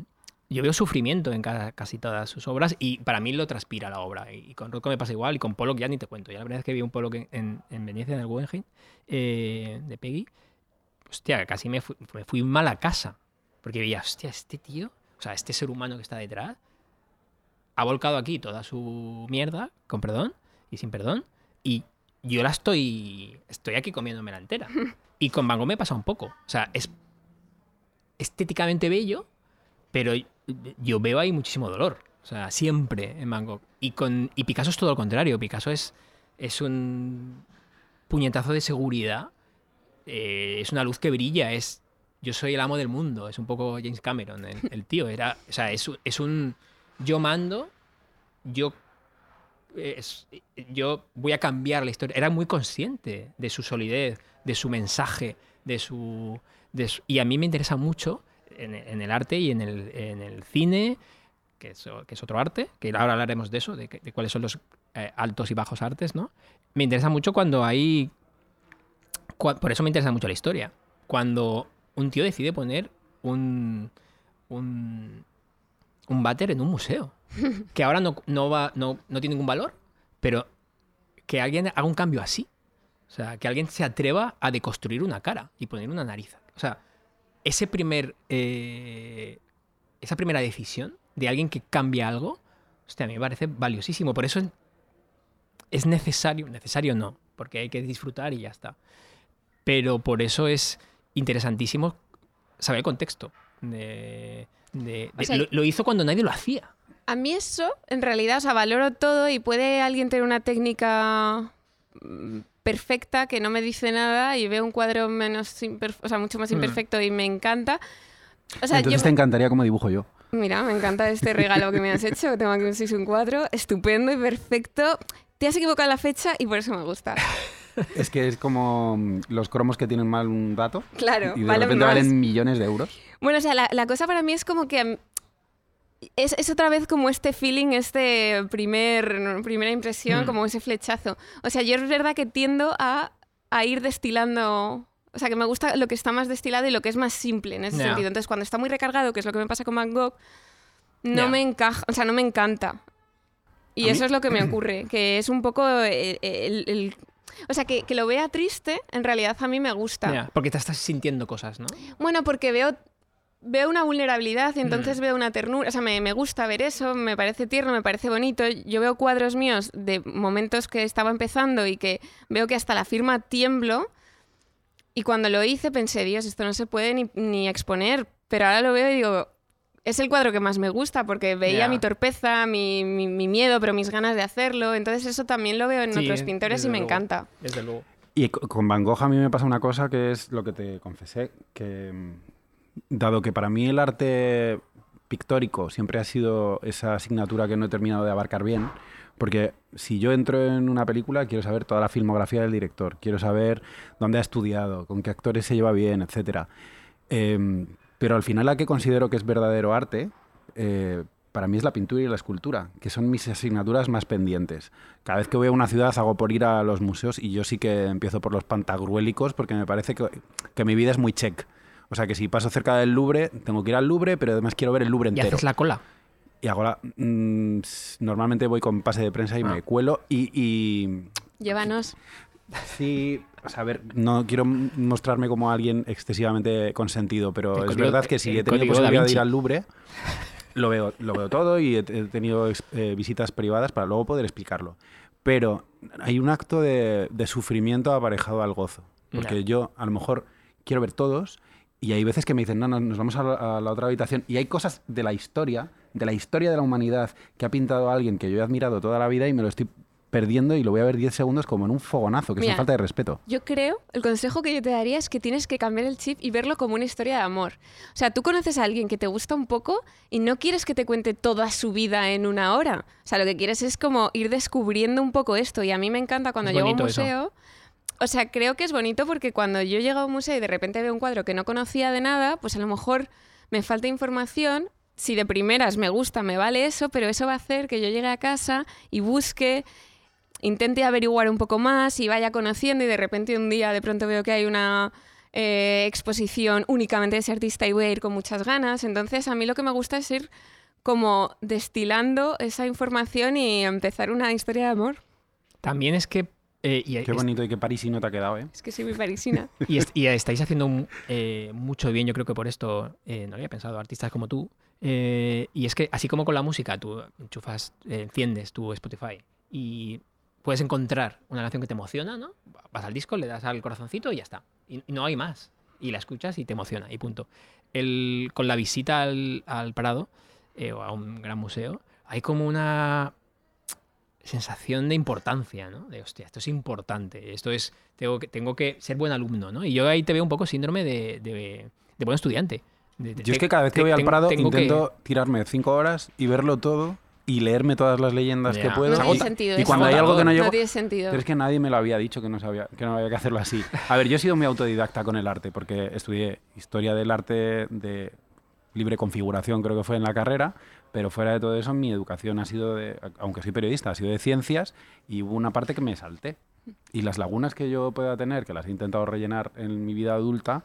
[SPEAKER 2] yo veo sufrimiento en ca- casi todas sus obras y para mí lo transpira la obra. Y con Rocco me pasa igual y con Pollock ya ni te cuento. Ya la verdad es que vi un Pollock en, en, en Venecia, en el Guggenheim, eh, de Peggy. Hostia, casi me fui, me fui mal a casa. Porque veía, hostia, este tío, o sea, este ser humano que está detrás, ha volcado aquí toda su mierda, con perdón y sin perdón, y yo la estoy, estoy aquí comiéndomela entera. Y con Van Gogh me pasa un poco. O sea, es estéticamente bello, pero yo veo ahí muchísimo dolor. O sea, siempre en Van Gogh. Y, con, y Picasso es todo lo contrario. Picasso es, es un puñetazo de seguridad. eh, es una luz que brilla. Es, yo soy el amo del mundo. Es un poco James Cameron, el, el tío. Era, o sea, es, un- es un... Yo mando, yo yo voy a cambiar la historia. Era muy consciente de su solidez, de su mensaje, de su... y a mí me interesa mucho en, el arte y en el, en el cine, que es, otro arte, que ahora hablaremos de eso, de, cuáles son los eh, altos y bajos artes, ¿no? Me interesa mucho cuando hay... por eso me interesa mucho la historia. Cuando un tío decide poner un... un un váter en un museo. Que ahora no, no, va, no, no tiene ningún valor, pero que alguien haga un cambio así. O sea, que alguien se atreva a deconstruir una cara y poner una nariz. O sea, ese primer. eh, esa primera decisión de alguien que cambia algo, hostia, a mí me parece valiosísimo. Por eso es necesario, necesario no, porque hay que disfrutar y ya está. Pero por eso es interesantísimo saber el contexto. De, de-
[SPEAKER 3] O
[SPEAKER 2] de-
[SPEAKER 3] sea,
[SPEAKER 2] lo, lo hizo cuando nadie lo hacía.
[SPEAKER 3] A mí eso, en realidad, o sea, valoro todo y puede alguien tener una técnica mm, perfecta que no me dice nada y veo un cuadro menos o sea, mucho más
[SPEAKER 2] Mm.
[SPEAKER 3] imperfecto y me encanta. O sea,
[SPEAKER 1] Entonces
[SPEAKER 3] yo-
[SPEAKER 1] te encantaría como dibujo yo.
[SPEAKER 3] Mira, me encanta este regalo que me has hecho. Tengo aquí un 6 y un 4. Estupendo y perfecto. Te has equivocado la fecha y por eso me gusta.
[SPEAKER 1] Es que es como mm, los cromos que tienen mal un dato
[SPEAKER 3] Claro,
[SPEAKER 1] y de
[SPEAKER 3] valen
[SPEAKER 1] repente
[SPEAKER 3] más.
[SPEAKER 1] valen millones de euros.
[SPEAKER 3] Bueno, o sea, la, la cosa para mí es como que es, es otra vez como este feeling, este primer, primera impresión,
[SPEAKER 2] Mm.
[SPEAKER 3] como ese flechazo. O sea, yo es verdad que tiendo a, a ir destilando... O sea, que me gusta lo que está más destilado y lo que es más simple en ese sentido. Entonces, cuando está muy recargado, que es lo que me pasa con Van Gogh, no me encaja, o sea, no me encanta. Y
[SPEAKER 1] mí-
[SPEAKER 3] eso es lo que me ocurre, que es un poco el... el- el- o sea, que, que lo vea triste, en realidad a mí me gusta.
[SPEAKER 2] Porque te estás sintiendo cosas, ¿no?
[SPEAKER 3] Bueno, porque veo, veo una vulnerabilidad y entonces
[SPEAKER 2] Mm.
[SPEAKER 3] veo una ternura. O sea, me, me gusta ver eso, me parece tierno, me parece bonito. Yo veo cuadros míos de momentos que estaba empezando y que veo que hasta la firma tiemblo. Y cuando lo hice pensé, Dios, esto no se puede ni, ni exponer. Pero ahora lo veo y digo, es el cuadro que más me gusta porque veía
[SPEAKER 2] Ya.
[SPEAKER 3] mi torpeza, mi, mi- mi miedo, pero mis ganas de hacerlo. Entonces eso también lo veo en
[SPEAKER 2] Sí,
[SPEAKER 3] otros pintores y me
[SPEAKER 2] luego.
[SPEAKER 3] encanta.
[SPEAKER 2] Desde luego.
[SPEAKER 1] Y co- con Van Gogh a mí me pasa una cosa que es lo que te confesé, que mm, dado que para mí el arte pictórico siempre ha sido esa asignatura que no he terminado de abarcar bien, porque si yo entro en una película quiero saber toda la filmografía del director, quiero saber dónde ha estudiado, con qué actores se lleva bien, etc. pero al final la que considero que es verdadero arte, eh, para mí es la pintura y la escultura, que son mis asignaturas más pendientes. Cada vez que voy a una ciudad hago por ir a los museos y yo sí que empiezo por los pantagruélicos porque me parece que, que mi vida es muy check. O sea que si paso cerca del Louvre, tengo que ir al Louvre, pero además quiero ver el Louvre
[SPEAKER 2] Y
[SPEAKER 1] entero.
[SPEAKER 2] haces la cola.
[SPEAKER 1] Y ahora mm, normalmente voy con pase de prensa y
[SPEAKER 2] Ah.
[SPEAKER 1] me cuelo y, y
[SPEAKER 3] Llévanos.
[SPEAKER 1] sí, o sea, a ver, no quiero mostrarme como alguien excesivamente consentido, pero
[SPEAKER 2] El
[SPEAKER 1] es
[SPEAKER 2] código-
[SPEAKER 1] verdad que si he tenido posibilidad de ir al Louvre, lo veo, lo veo todo y he, tenido eh, visitas privadas para luego poder explicarlo. Pero hay un acto de, de sufrimiento aparejado al gozo. Porque yo a lo mejor quiero ver todos y hay veces que me dicen, no, no, nos vamos a la, a la otra habitación. Y hay cosas de la historia, de la historia de la humanidad que ha pintado alguien que yo he admirado toda la vida y me lo estoy perdiendo y lo voy a ver 10 segundos como en un fogonazo, que es una falta de respeto.
[SPEAKER 3] Yo creo, el consejo que yo te daría es que tienes que cambiar el chip y verlo como una historia de amor. O sea, tú conoces a alguien que te gusta un poco y no quieres que te cuente toda su vida en una hora. O sea, lo que quieres es como ir descubriendo un poco esto. Y a mí me encanta cuando llego a un
[SPEAKER 2] eso.
[SPEAKER 3] O sea, creo que es bonito porque cuando yo llego a un museo y de repente veo un cuadro que no conocía de nada, pues a lo mejor me falta información. Si de primeras me gusta, me vale eso, pero eso va a hacer que yo llegue a casa y busque intente averiguar un poco más y vaya conociendo y de repente un día de pronto veo que hay una eh, exposición únicamente de ese artista y voy a ir con muchas ganas. Entonces a mí lo que me gusta es ir como destilando esa información y empezar una historia de amor.
[SPEAKER 2] También es que... eh, y,
[SPEAKER 1] Qué bonito y qué parisino te ha quedado, ¿eh?
[SPEAKER 3] Es que soy muy parisina.
[SPEAKER 2] y est- y estáis haciendo un- eh, mucho bien, yo creo que por esto, eh, no lo había pensado, artistas como tú. eh, y es que así como con la música, tú enchufas, eh, enciendes tu Spotify y puedes encontrar una canción que te emociona, ¿no? Vas al disco, le das al corazoncito y ya está. Y, y no hay más. Y la escuchas y te emociona y punto. El, con la visita al, al Prado eh, o a un gran museo, hay como una sensación de importancia, ¿no? De, hostia, esto es importante, esto es, tengo que, tengo que ser buen alumno, ¿no? Y yo ahí te veo un poco síndrome de, de- de buen estudiante. De- de-
[SPEAKER 1] Yo es que cada vez que
[SPEAKER 2] te-
[SPEAKER 1] voy al Prado
[SPEAKER 2] tengo que-
[SPEAKER 1] intento tirarme cinco horas y verlo todo y leerme todas las leyendas que puedo.
[SPEAKER 3] No tiene sentido
[SPEAKER 1] y cuando hay algo que no llego...
[SPEAKER 3] No tiene sentido.
[SPEAKER 1] Pero es que nadie me lo había dicho que no, sabía, que no había que hacerlo así. A ver, yo he sido muy autodidacta con el arte porque estudié historia del arte de libre configuración, creo que fue en la carrera, pero fuera de todo eso mi educación ha sido, de, aunque soy periodista, ha sido de ciencias y hubo una parte que me salté. Y las lagunas que yo pueda tener, que las he intentado rellenar en mi vida adulta,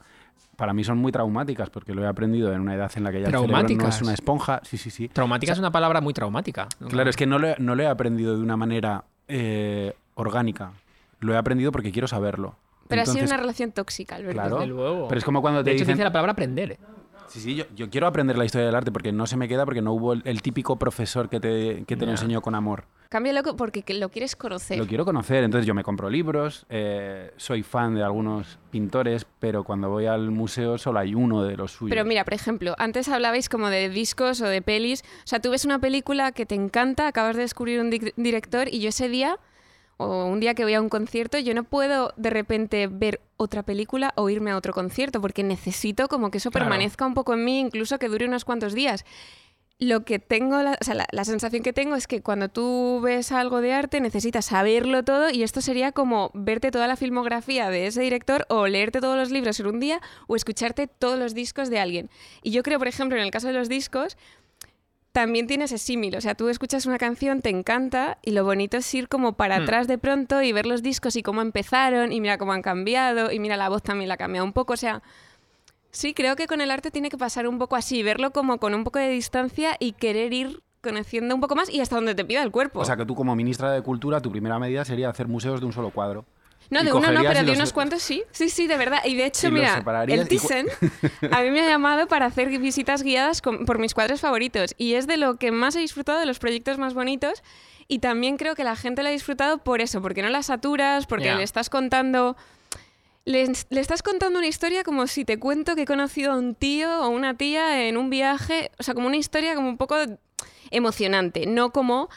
[SPEAKER 1] para mí son muy traumáticas porque lo he aprendido en una edad en la que ya el cerebro no es una esponja. Sí, sí, sí.
[SPEAKER 2] Traumática es una palabra muy traumática.
[SPEAKER 1] Claro, es que no lo, he, no lo he aprendido de una manera eh, orgánica. Lo he aprendido porque quiero saberlo.
[SPEAKER 3] Pero ha sido
[SPEAKER 1] Entonces,
[SPEAKER 3] una relación tóxica, Alberto.
[SPEAKER 1] Claro.
[SPEAKER 2] Desde luego.
[SPEAKER 1] Pero es como cuando te
[SPEAKER 2] de hecho,
[SPEAKER 1] dicen...
[SPEAKER 2] dice la palabra aprender.
[SPEAKER 1] Sí, sí, yo, yo quiero aprender la historia del arte porque no se me queda porque no hubo el, el típico profesor que te, que te lo enseñó con amor.
[SPEAKER 3] Cámbialo porque que lo quieres conocer.
[SPEAKER 1] Lo quiero conocer, entonces yo me compro libros, eh, soy fan de algunos pintores, pero cuando voy al museo solo hay uno de los suyos.
[SPEAKER 3] Pero mira, por ejemplo, antes hablabais como de discos o de pelis. O sea, tú ves una película que te encanta, acabas de descubrir un di- director y yo ese día, o un día que voy a un concierto, yo no puedo de repente ver otra película o irme a otro concierto porque necesito como que eso
[SPEAKER 2] Claro.
[SPEAKER 3] permanezca un poco en mí, incluso que dure unos cuantos días. Lo que tengo, la, o sea, la, la sensación que tengo es que cuando tú ves algo de arte necesitas saberlo todo y esto sería como verte toda la filmografía de ese director o leerte todos los libros en un día o escucharte todos los discos de alguien. Y yo creo, por ejemplo, en el caso de los discos, también tiene ese símil. O sea, tú escuchas una canción, te encanta y lo bonito es ir como para
[SPEAKER 2] Hmm.
[SPEAKER 3] atrás de pronto y ver los discos y cómo empezaron y mira cómo han cambiado y mira la voz también la ha cambiado un poco. O sea, sí, creo que con el arte tiene que pasar un poco así, verlo como con un poco de distancia y querer ir conociendo un poco más y hasta donde te pida el cuerpo.
[SPEAKER 1] O sea que tú como ministra de Cultura, tu primera medida sería hacer museos de un solo cuadro.
[SPEAKER 3] No, de uno no, pero de
[SPEAKER 1] los-
[SPEAKER 3] unos cuantos sí. Sí, sí, de verdad. Y de hecho,
[SPEAKER 1] y
[SPEAKER 3] mira, el Thyssen a mí me ha llamado para hacer visitas guiadas con- por mis cuadros favoritos. Y es de lo que más he disfrutado, de los proyectos más bonitos. Y también creo que la gente lo ha disfrutado por eso, porque no la saturas, porque le estás contando... Le, le estás contando una historia como si te cuento que he conocido a un tío o una tía en un viaje. O sea, como una historia como un poco emocionante, no como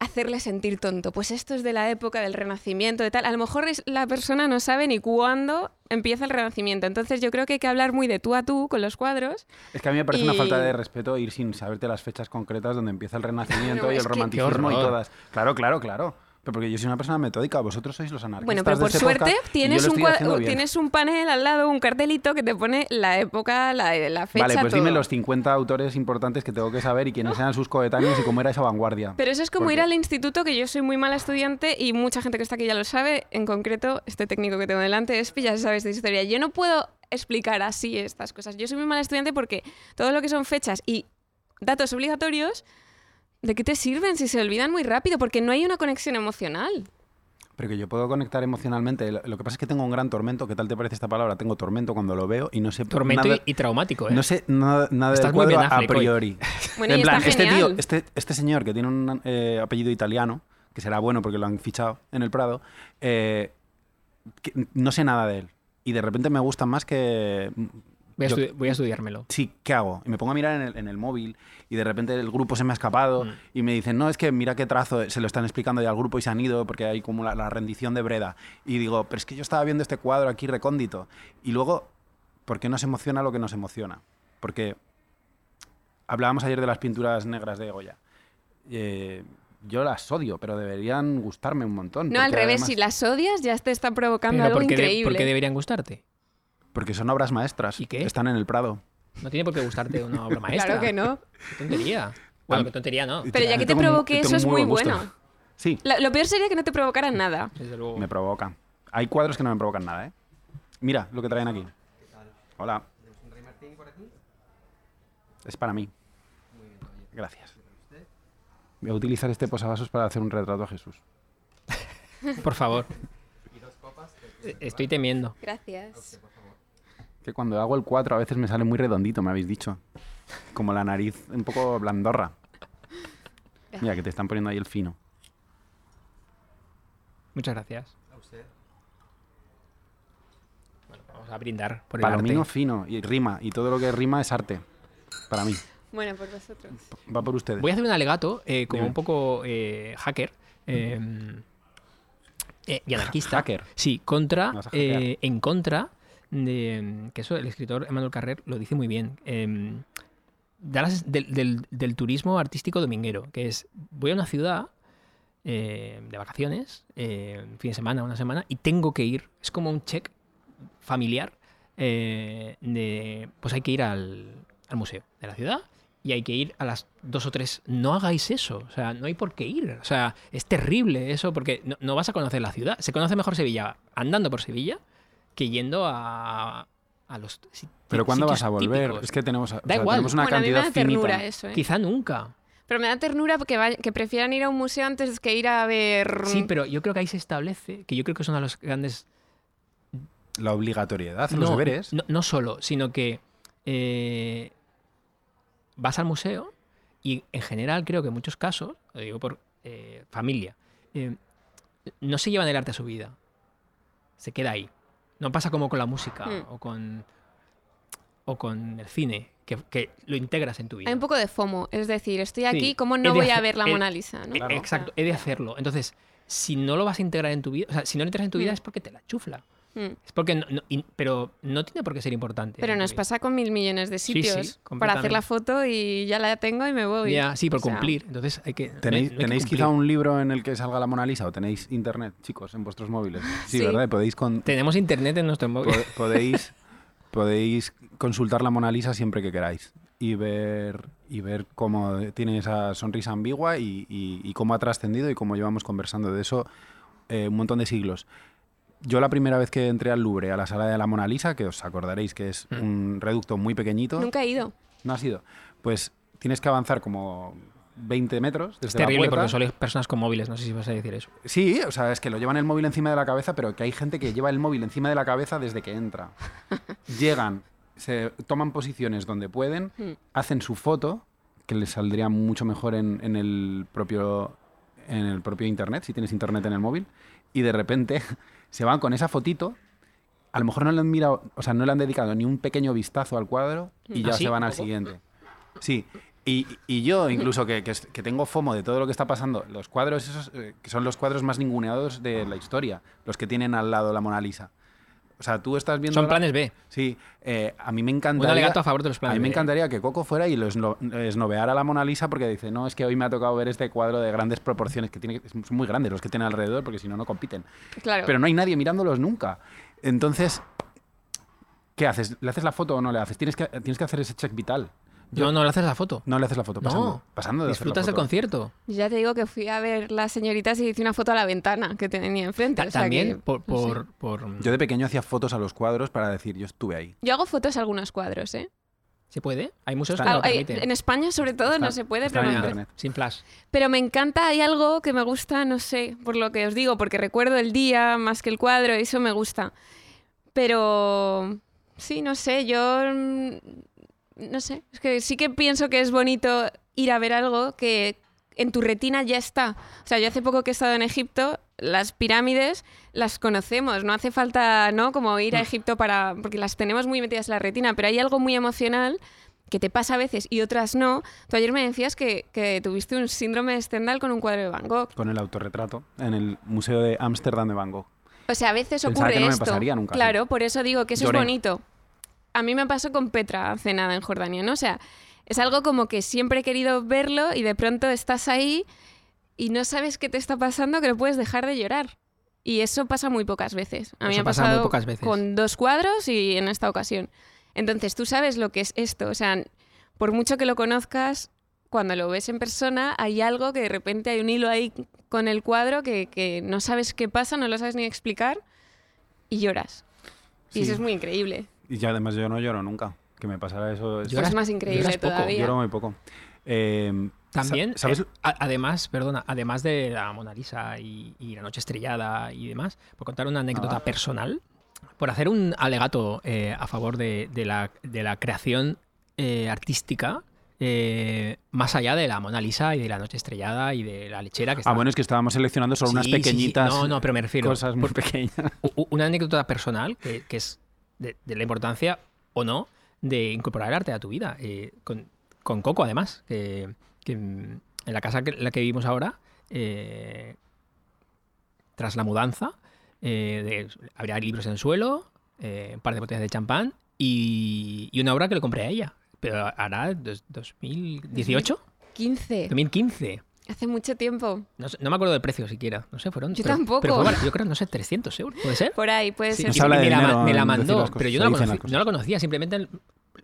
[SPEAKER 3] hacerle sentir tonto. Pues esto es de la época del Renacimiento, de tal. A lo mejor es- la persona no sabe ni cuándo empieza el Renacimiento. Entonces yo creo que hay que hablar muy de tú a tú con los cuadros.
[SPEAKER 1] Es que a mí me parece una falta de respeto ir sin saberte las fechas concretas donde empieza el Renacimiento
[SPEAKER 3] No,
[SPEAKER 1] y el romanticismo y todas. Claro, claro, claro. Pero porque yo soy una persona metódica, vosotros sois los anarquistas.
[SPEAKER 3] Bueno, pero
[SPEAKER 1] de
[SPEAKER 3] por
[SPEAKER 1] este
[SPEAKER 3] suerte
[SPEAKER 1] yo
[SPEAKER 3] tienes un, tienes un panel al lado, un cartelito que te pone la época, la, la fecha,
[SPEAKER 1] Vale, pues
[SPEAKER 3] todo.
[SPEAKER 1] dime los 50 autores importantes que tengo que saber y quiénes eran sus coetáneos y cómo era esa vanguardia.
[SPEAKER 3] Pero eso es como
[SPEAKER 1] Porque-
[SPEAKER 3] ir al instituto, que yo soy muy mala estudiante y mucha gente que está aquí ya lo sabe. En concreto, este técnico que tengo delante es ya sabes de historia. Yo no puedo explicar así estas cosas. Yo soy muy mala estudiante porque todo lo que son fechas y datos obligatorios, ¿de qué te sirven si se olvidan muy rápido? Porque no hay una conexión emocional.
[SPEAKER 1] Pero que yo puedo conectar emocionalmente. Lo lo que pasa es que tengo un gran tormento. ¿Qué tal te parece esta palabra? Tengo tormento cuando lo veo y no sé
[SPEAKER 2] Tormento
[SPEAKER 1] nada,
[SPEAKER 2] y, y traumático, ¿eh?
[SPEAKER 1] no sé nada, nada
[SPEAKER 2] Estás
[SPEAKER 1] del
[SPEAKER 2] muy
[SPEAKER 1] cuadro a
[SPEAKER 2] Affleck
[SPEAKER 1] priori.
[SPEAKER 3] Bueno, y
[SPEAKER 1] en plan,
[SPEAKER 3] está
[SPEAKER 1] este tío, este, este señor que tiene un eh, apellido italiano, que será bueno porque lo han fichado en el Prado, eh, que no sé nada de él. Y de repente me gusta más que...
[SPEAKER 2] Voy a,
[SPEAKER 1] yo-
[SPEAKER 2] estudi- voy a estudiármelo.
[SPEAKER 1] Sí, ¿qué hago? Y me pongo a mirar en el, en el móvil y de repente el grupo se me ha escapado
[SPEAKER 2] Mm.
[SPEAKER 1] y me dicen, no, es que mira qué trazo, se lo están explicando ya al grupo y se han ido porque hay como la, la rendición de Breda. Y digo, pero es que yo estaba viendo este cuadro aquí recóndito. Y luego, ¿por qué nos emociona lo que nos emociona? Porque hablábamos ayer de las pinturas negras de Goya. Eh, yo las odio, pero deberían gustarme un montón.
[SPEAKER 3] No, al
[SPEAKER 1] porque
[SPEAKER 3] revés,
[SPEAKER 1] además-
[SPEAKER 3] si las odias ya te están provocando
[SPEAKER 2] Pero
[SPEAKER 3] algo
[SPEAKER 2] ¿por qué, de-
[SPEAKER 3] increíble.
[SPEAKER 2] por qué deberían gustarte?
[SPEAKER 1] Porque son obras maestras.
[SPEAKER 2] ¿Y qué?
[SPEAKER 1] Están en el Prado.
[SPEAKER 2] No tiene por qué gustarte una obra maestra.
[SPEAKER 3] Claro que no.
[SPEAKER 2] Qué tontería. Bueno, qué tontería no.
[SPEAKER 3] Pero ya que te provoque eso es muy bueno.
[SPEAKER 1] Sí,
[SPEAKER 3] lo peor sería que no te provocaran nada.
[SPEAKER 2] Desde luego.
[SPEAKER 1] Me provoca. Hay cuadros que no me provocan nada, ¿eh? Mira lo que traen aquí. Hola. Es para mí. Gracias. Voy a utilizar este posavasos para hacer un retrato a Jesús.
[SPEAKER 2] Por favor. Eh, Estoy temiendo.
[SPEAKER 3] Gracias.
[SPEAKER 1] Que cuando hago el 4 a veces me sale muy redondito, me habéis dicho. Como la nariz un poco blandorra. Mira, que te están poniendo ahí el fino.
[SPEAKER 2] Muchas gracias. Bueno, vamos a brindar por el arte.
[SPEAKER 1] Palomino fino y rima. Y todo lo que rima es arte. Para mí.
[SPEAKER 3] Bueno, por vosotros.
[SPEAKER 1] Va por ustedes.
[SPEAKER 2] Voy a hacer un alegato eh, como
[SPEAKER 1] Dime.
[SPEAKER 2] un poco eh, hacker eh, eh, y anarquista.
[SPEAKER 1] Hacker.
[SPEAKER 2] Sí, contra,
[SPEAKER 1] a
[SPEAKER 2] eh, en contra que eso el escritor Emmanuel Carrer lo dice muy bien. del- del turismo artístico dominguero, que es voy a una ciudad eh, de vacaciones, eh, fin de semana, una semana, y tengo que ir. Es como un check familiar eh, de pues hay que ir al, al museo de la ciudad y hay que ir a las dos o tres. No hagáis eso, o sea, no hay por qué ir. O sea, es terrible eso porque no, no vas a conocer la ciudad. Se conoce mejor Sevilla andando por Sevilla que yendo a, a los si-
[SPEAKER 1] Pero ¿cuándo vas a volver?
[SPEAKER 2] típicos.
[SPEAKER 1] Es que tenemos, o
[SPEAKER 2] Da
[SPEAKER 1] sea,
[SPEAKER 2] igual.
[SPEAKER 1] tenemos una
[SPEAKER 3] bueno, a mí me
[SPEAKER 1] cantidad
[SPEAKER 3] ternura eso, ¿eh?
[SPEAKER 2] Quizá nunca.
[SPEAKER 3] Pero me da ternura porque que prefieran ir a un museo antes que ir a ver...
[SPEAKER 2] Sí, pero yo creo que ahí se establece, que yo creo que es uno de los grandes
[SPEAKER 1] La obligatoriedad, los
[SPEAKER 2] no,
[SPEAKER 1] deberes.
[SPEAKER 2] No, no solo, sino que eh, vas al museo y en general creo que en muchos casos, lo digo por eh, familia, eh, no se llevan el arte a su vida. Se queda ahí. No pasa como con la música
[SPEAKER 3] Hmm.
[SPEAKER 2] o con o con el cine, que, que lo integras en tu vida.
[SPEAKER 3] Hay un poco de FOMO, es decir, estoy aquí,
[SPEAKER 2] Sí,
[SPEAKER 3] ¿cómo no voy a ver la
[SPEAKER 2] he-
[SPEAKER 3] Mona Lisa? ¿no?
[SPEAKER 1] Claro.
[SPEAKER 2] Exacto, he de hacerlo. Entonces, si no lo vas a integrar en tu vida, o sea, si no lo integras en tu vida
[SPEAKER 3] Mm.
[SPEAKER 2] es porque te la chufla.
[SPEAKER 3] Mm.
[SPEAKER 2] Es porque no- no- in- pero no tiene por qué ser importante.
[SPEAKER 3] Pero nos pasa con mil millones de
[SPEAKER 2] Sí,
[SPEAKER 3] sitios
[SPEAKER 2] sí,
[SPEAKER 3] para hacer la foto y ya la tengo y me voy.
[SPEAKER 2] Ya, sí, por
[SPEAKER 3] O sea,
[SPEAKER 2] cumplir. Entonces hay que.
[SPEAKER 1] ¿Tenéis,
[SPEAKER 2] no hay que
[SPEAKER 1] ¿tenéis
[SPEAKER 2] cumplir.
[SPEAKER 1] quizá un libro en el que salga la Mona Lisa o tenéis internet, chicos, en vuestros móviles? Sí,
[SPEAKER 3] Sí.
[SPEAKER 1] ¿verdad? Podéis, con,
[SPEAKER 2] Tenemos internet en nuestro móvil.
[SPEAKER 1] po- podéis, podéis consultar la Mona Lisa siempre que queráis y ver, y ver cómo tiene esa sonrisa ambigua y, y- y cómo ha trascendido y cómo llevamos conversando de eso eh, un montón de siglos. Yo la primera vez que entré al Louvre, a la sala de la Mona Lisa, que os acordaréis que es
[SPEAKER 2] Mm.
[SPEAKER 1] un reducto muy pequeñito,
[SPEAKER 3] Nunca he ido.
[SPEAKER 1] no ha sido, pues tienes que avanzar como 20 metros desde
[SPEAKER 2] Es
[SPEAKER 1] la
[SPEAKER 2] terrible
[SPEAKER 1] puerta.
[SPEAKER 2] porque solo hay personas con móviles. No sé si vas a decir eso.
[SPEAKER 1] Sí, o sea, es que lo llevan el móvil encima de la cabeza, pero que hay gente que lleva el móvil encima de la cabeza desde que entra. Llegan, se toman posiciones donde pueden,
[SPEAKER 3] Mm.
[SPEAKER 1] hacen su foto, que les saldría mucho mejor en, en el propio en el propio internet, si tienes internet en el móvil, y de repente se van con esa fotito. A lo mejor no le han mirado, o sea, no le han dedicado ni un pequeño vistazo al cuadro y ya
[SPEAKER 2] ¿Ah, sí?
[SPEAKER 1] se van al siguiente. Sí. Y, y yo, incluso que, que tengo FOMO de todo lo que está pasando, los cuadros esos, eh, que son los cuadros más ninguneados de la historia, los que tienen al lado la Mona Lisa. O sea, tú estás viendo...
[SPEAKER 2] Son
[SPEAKER 1] la-
[SPEAKER 2] planes B.
[SPEAKER 1] Sí, eh, a mí me
[SPEAKER 2] Un
[SPEAKER 1] encantaría...
[SPEAKER 2] alegato a favor de los
[SPEAKER 1] A
[SPEAKER 2] planes
[SPEAKER 1] mí me encantaría que Coco fuera y lo esno- esnoveara la Mona Lisa porque dice, no, es que hoy me ha tocado ver este cuadro de grandes proporciones, que tiene, son muy grandes los que tienen alrededor porque si no, no compiten.
[SPEAKER 3] Claro.
[SPEAKER 1] Pero no hay nadie mirándolos nunca. Entonces, ¿qué haces? ¿Le haces la foto o no le haces? Tienes que, tienes que hacer ese check vital. Yo-
[SPEAKER 2] No, no le haces la foto.
[SPEAKER 1] No le haces la foto, pasando.
[SPEAKER 2] No.
[SPEAKER 1] pasando de
[SPEAKER 2] Disfrutas del
[SPEAKER 1] foto.
[SPEAKER 2] concierto.
[SPEAKER 3] Yo ya te digo que fui a ver las señoritas y hice una foto a la ventana que tenía enfrente.
[SPEAKER 2] Ta-
[SPEAKER 3] o sea
[SPEAKER 2] También
[SPEAKER 3] que-
[SPEAKER 2] por,
[SPEAKER 3] no sé.
[SPEAKER 2] por,
[SPEAKER 1] Yo de pequeño hacía fotos a los cuadros para decir, yo estuve ahí.
[SPEAKER 3] Yo hago fotos a algunos cuadros, ¿eh?
[SPEAKER 2] ¿Se puede? Hay museos que
[SPEAKER 1] Está-
[SPEAKER 2] no lo
[SPEAKER 3] eh,
[SPEAKER 2] permiten.
[SPEAKER 3] en España, sobre todo,
[SPEAKER 1] Está-
[SPEAKER 3] no se puede, pero
[SPEAKER 1] en
[SPEAKER 3] me,
[SPEAKER 1] internet.
[SPEAKER 2] Sin flash.
[SPEAKER 3] pero me encanta, hay algo que me gusta, no sé, por lo que os digo, porque recuerdo el día más que el cuadro, eso me gusta. Pero sí, no sé, yo no sé, es que sí que pienso que es bonito ir a ver algo que en tu retina ya está. O sea, yo hace poco que he estado en Egipto, las pirámides las conocemos, no hace falta, ¿no? Como ir a Egipto para porque las tenemos muy metidas en la retina, pero hay algo muy emocional que te pasa a veces y otras no. Tú ayer me decías que, que tuviste un síndrome de Stendhal con un cuadro de Van Gogh.
[SPEAKER 1] Con el autorretrato en el Museo de Ámsterdam de Van Gogh.
[SPEAKER 3] O sea, a veces
[SPEAKER 1] Pensaba
[SPEAKER 3] ocurre
[SPEAKER 1] que no me
[SPEAKER 3] esto.
[SPEAKER 1] pasaría nunca, sí.
[SPEAKER 3] Claro, por eso digo que eso
[SPEAKER 1] Lloré.
[SPEAKER 3] es bonito. A mí me pasó con Petra hace nada en Jordania, ¿no? O sea, es algo como que siempre he querido verlo y de pronto estás ahí y no sabes qué te está pasando que no puedes dejar de llorar. Y eso pasa muy pocas veces. A mí
[SPEAKER 2] Eso
[SPEAKER 3] me ha
[SPEAKER 2] pasa muy pocas veces.
[SPEAKER 3] con dos cuadros y en esta ocasión. Entonces, tú sabes lo que es esto. O sea, por mucho que lo conozcas, cuando lo ves en persona, hay algo que de repente hay un hilo ahí con el cuadro que, que no sabes qué pasa, no lo sabes ni explicar y lloras. Y
[SPEAKER 1] Sí.
[SPEAKER 3] eso es muy increíble.
[SPEAKER 1] Y ya además yo no lloro nunca. Que me pasara eso. es-
[SPEAKER 2] Lloras-
[SPEAKER 3] más increíble
[SPEAKER 2] lloras poco,
[SPEAKER 3] todavía.
[SPEAKER 1] Lloro muy poco. Eh,
[SPEAKER 2] También,
[SPEAKER 1] sa- ¿Sabes?
[SPEAKER 2] eh, además, perdona, además de la Mona Lisa y, y la noche estrellada y demás, por contar una anécdota
[SPEAKER 1] Ah.
[SPEAKER 2] personal, por hacer un alegato eh, a favor de, de la, de la creación eh, artística, eh, más allá de la Mona Lisa y de la noche estrellada y de la lechera que está
[SPEAKER 1] Ah, bueno, es que estábamos seleccionando solo unas
[SPEAKER 2] Sí, sí, sí.
[SPEAKER 1] pequeñitas
[SPEAKER 2] No, no, pero me refiero.
[SPEAKER 1] cosas muy pequeñas.
[SPEAKER 2] Una anécdota personal que, que es de, de la importancia o no de incorporar el arte a tu vida. eh, con, con Coco, además, que, que, en la casa que- la que vivimos ahora, eh, tras la mudanza, eh, de- habría libros en el suelo, un par de botellas de champán y, y una obra que le compré a ella. Pero hará dos- 2018,
[SPEAKER 3] 15.
[SPEAKER 2] 2015.
[SPEAKER 3] Hace mucho tiempo.
[SPEAKER 2] No, sé- no me acuerdo del precio siquiera. No sé, fueron.
[SPEAKER 3] Yo
[SPEAKER 2] pero-
[SPEAKER 3] tampoco.
[SPEAKER 2] pero fue bar- yo creo, no sé, 300 euros. ¿Puede ser?
[SPEAKER 3] Por ahí, puede
[SPEAKER 2] Sí,
[SPEAKER 3] ser.
[SPEAKER 2] me,
[SPEAKER 1] de
[SPEAKER 2] la, me la
[SPEAKER 1] en
[SPEAKER 2] mandó,
[SPEAKER 1] cosas,
[SPEAKER 2] pero yo no la, conocí- no la conocía, simplemente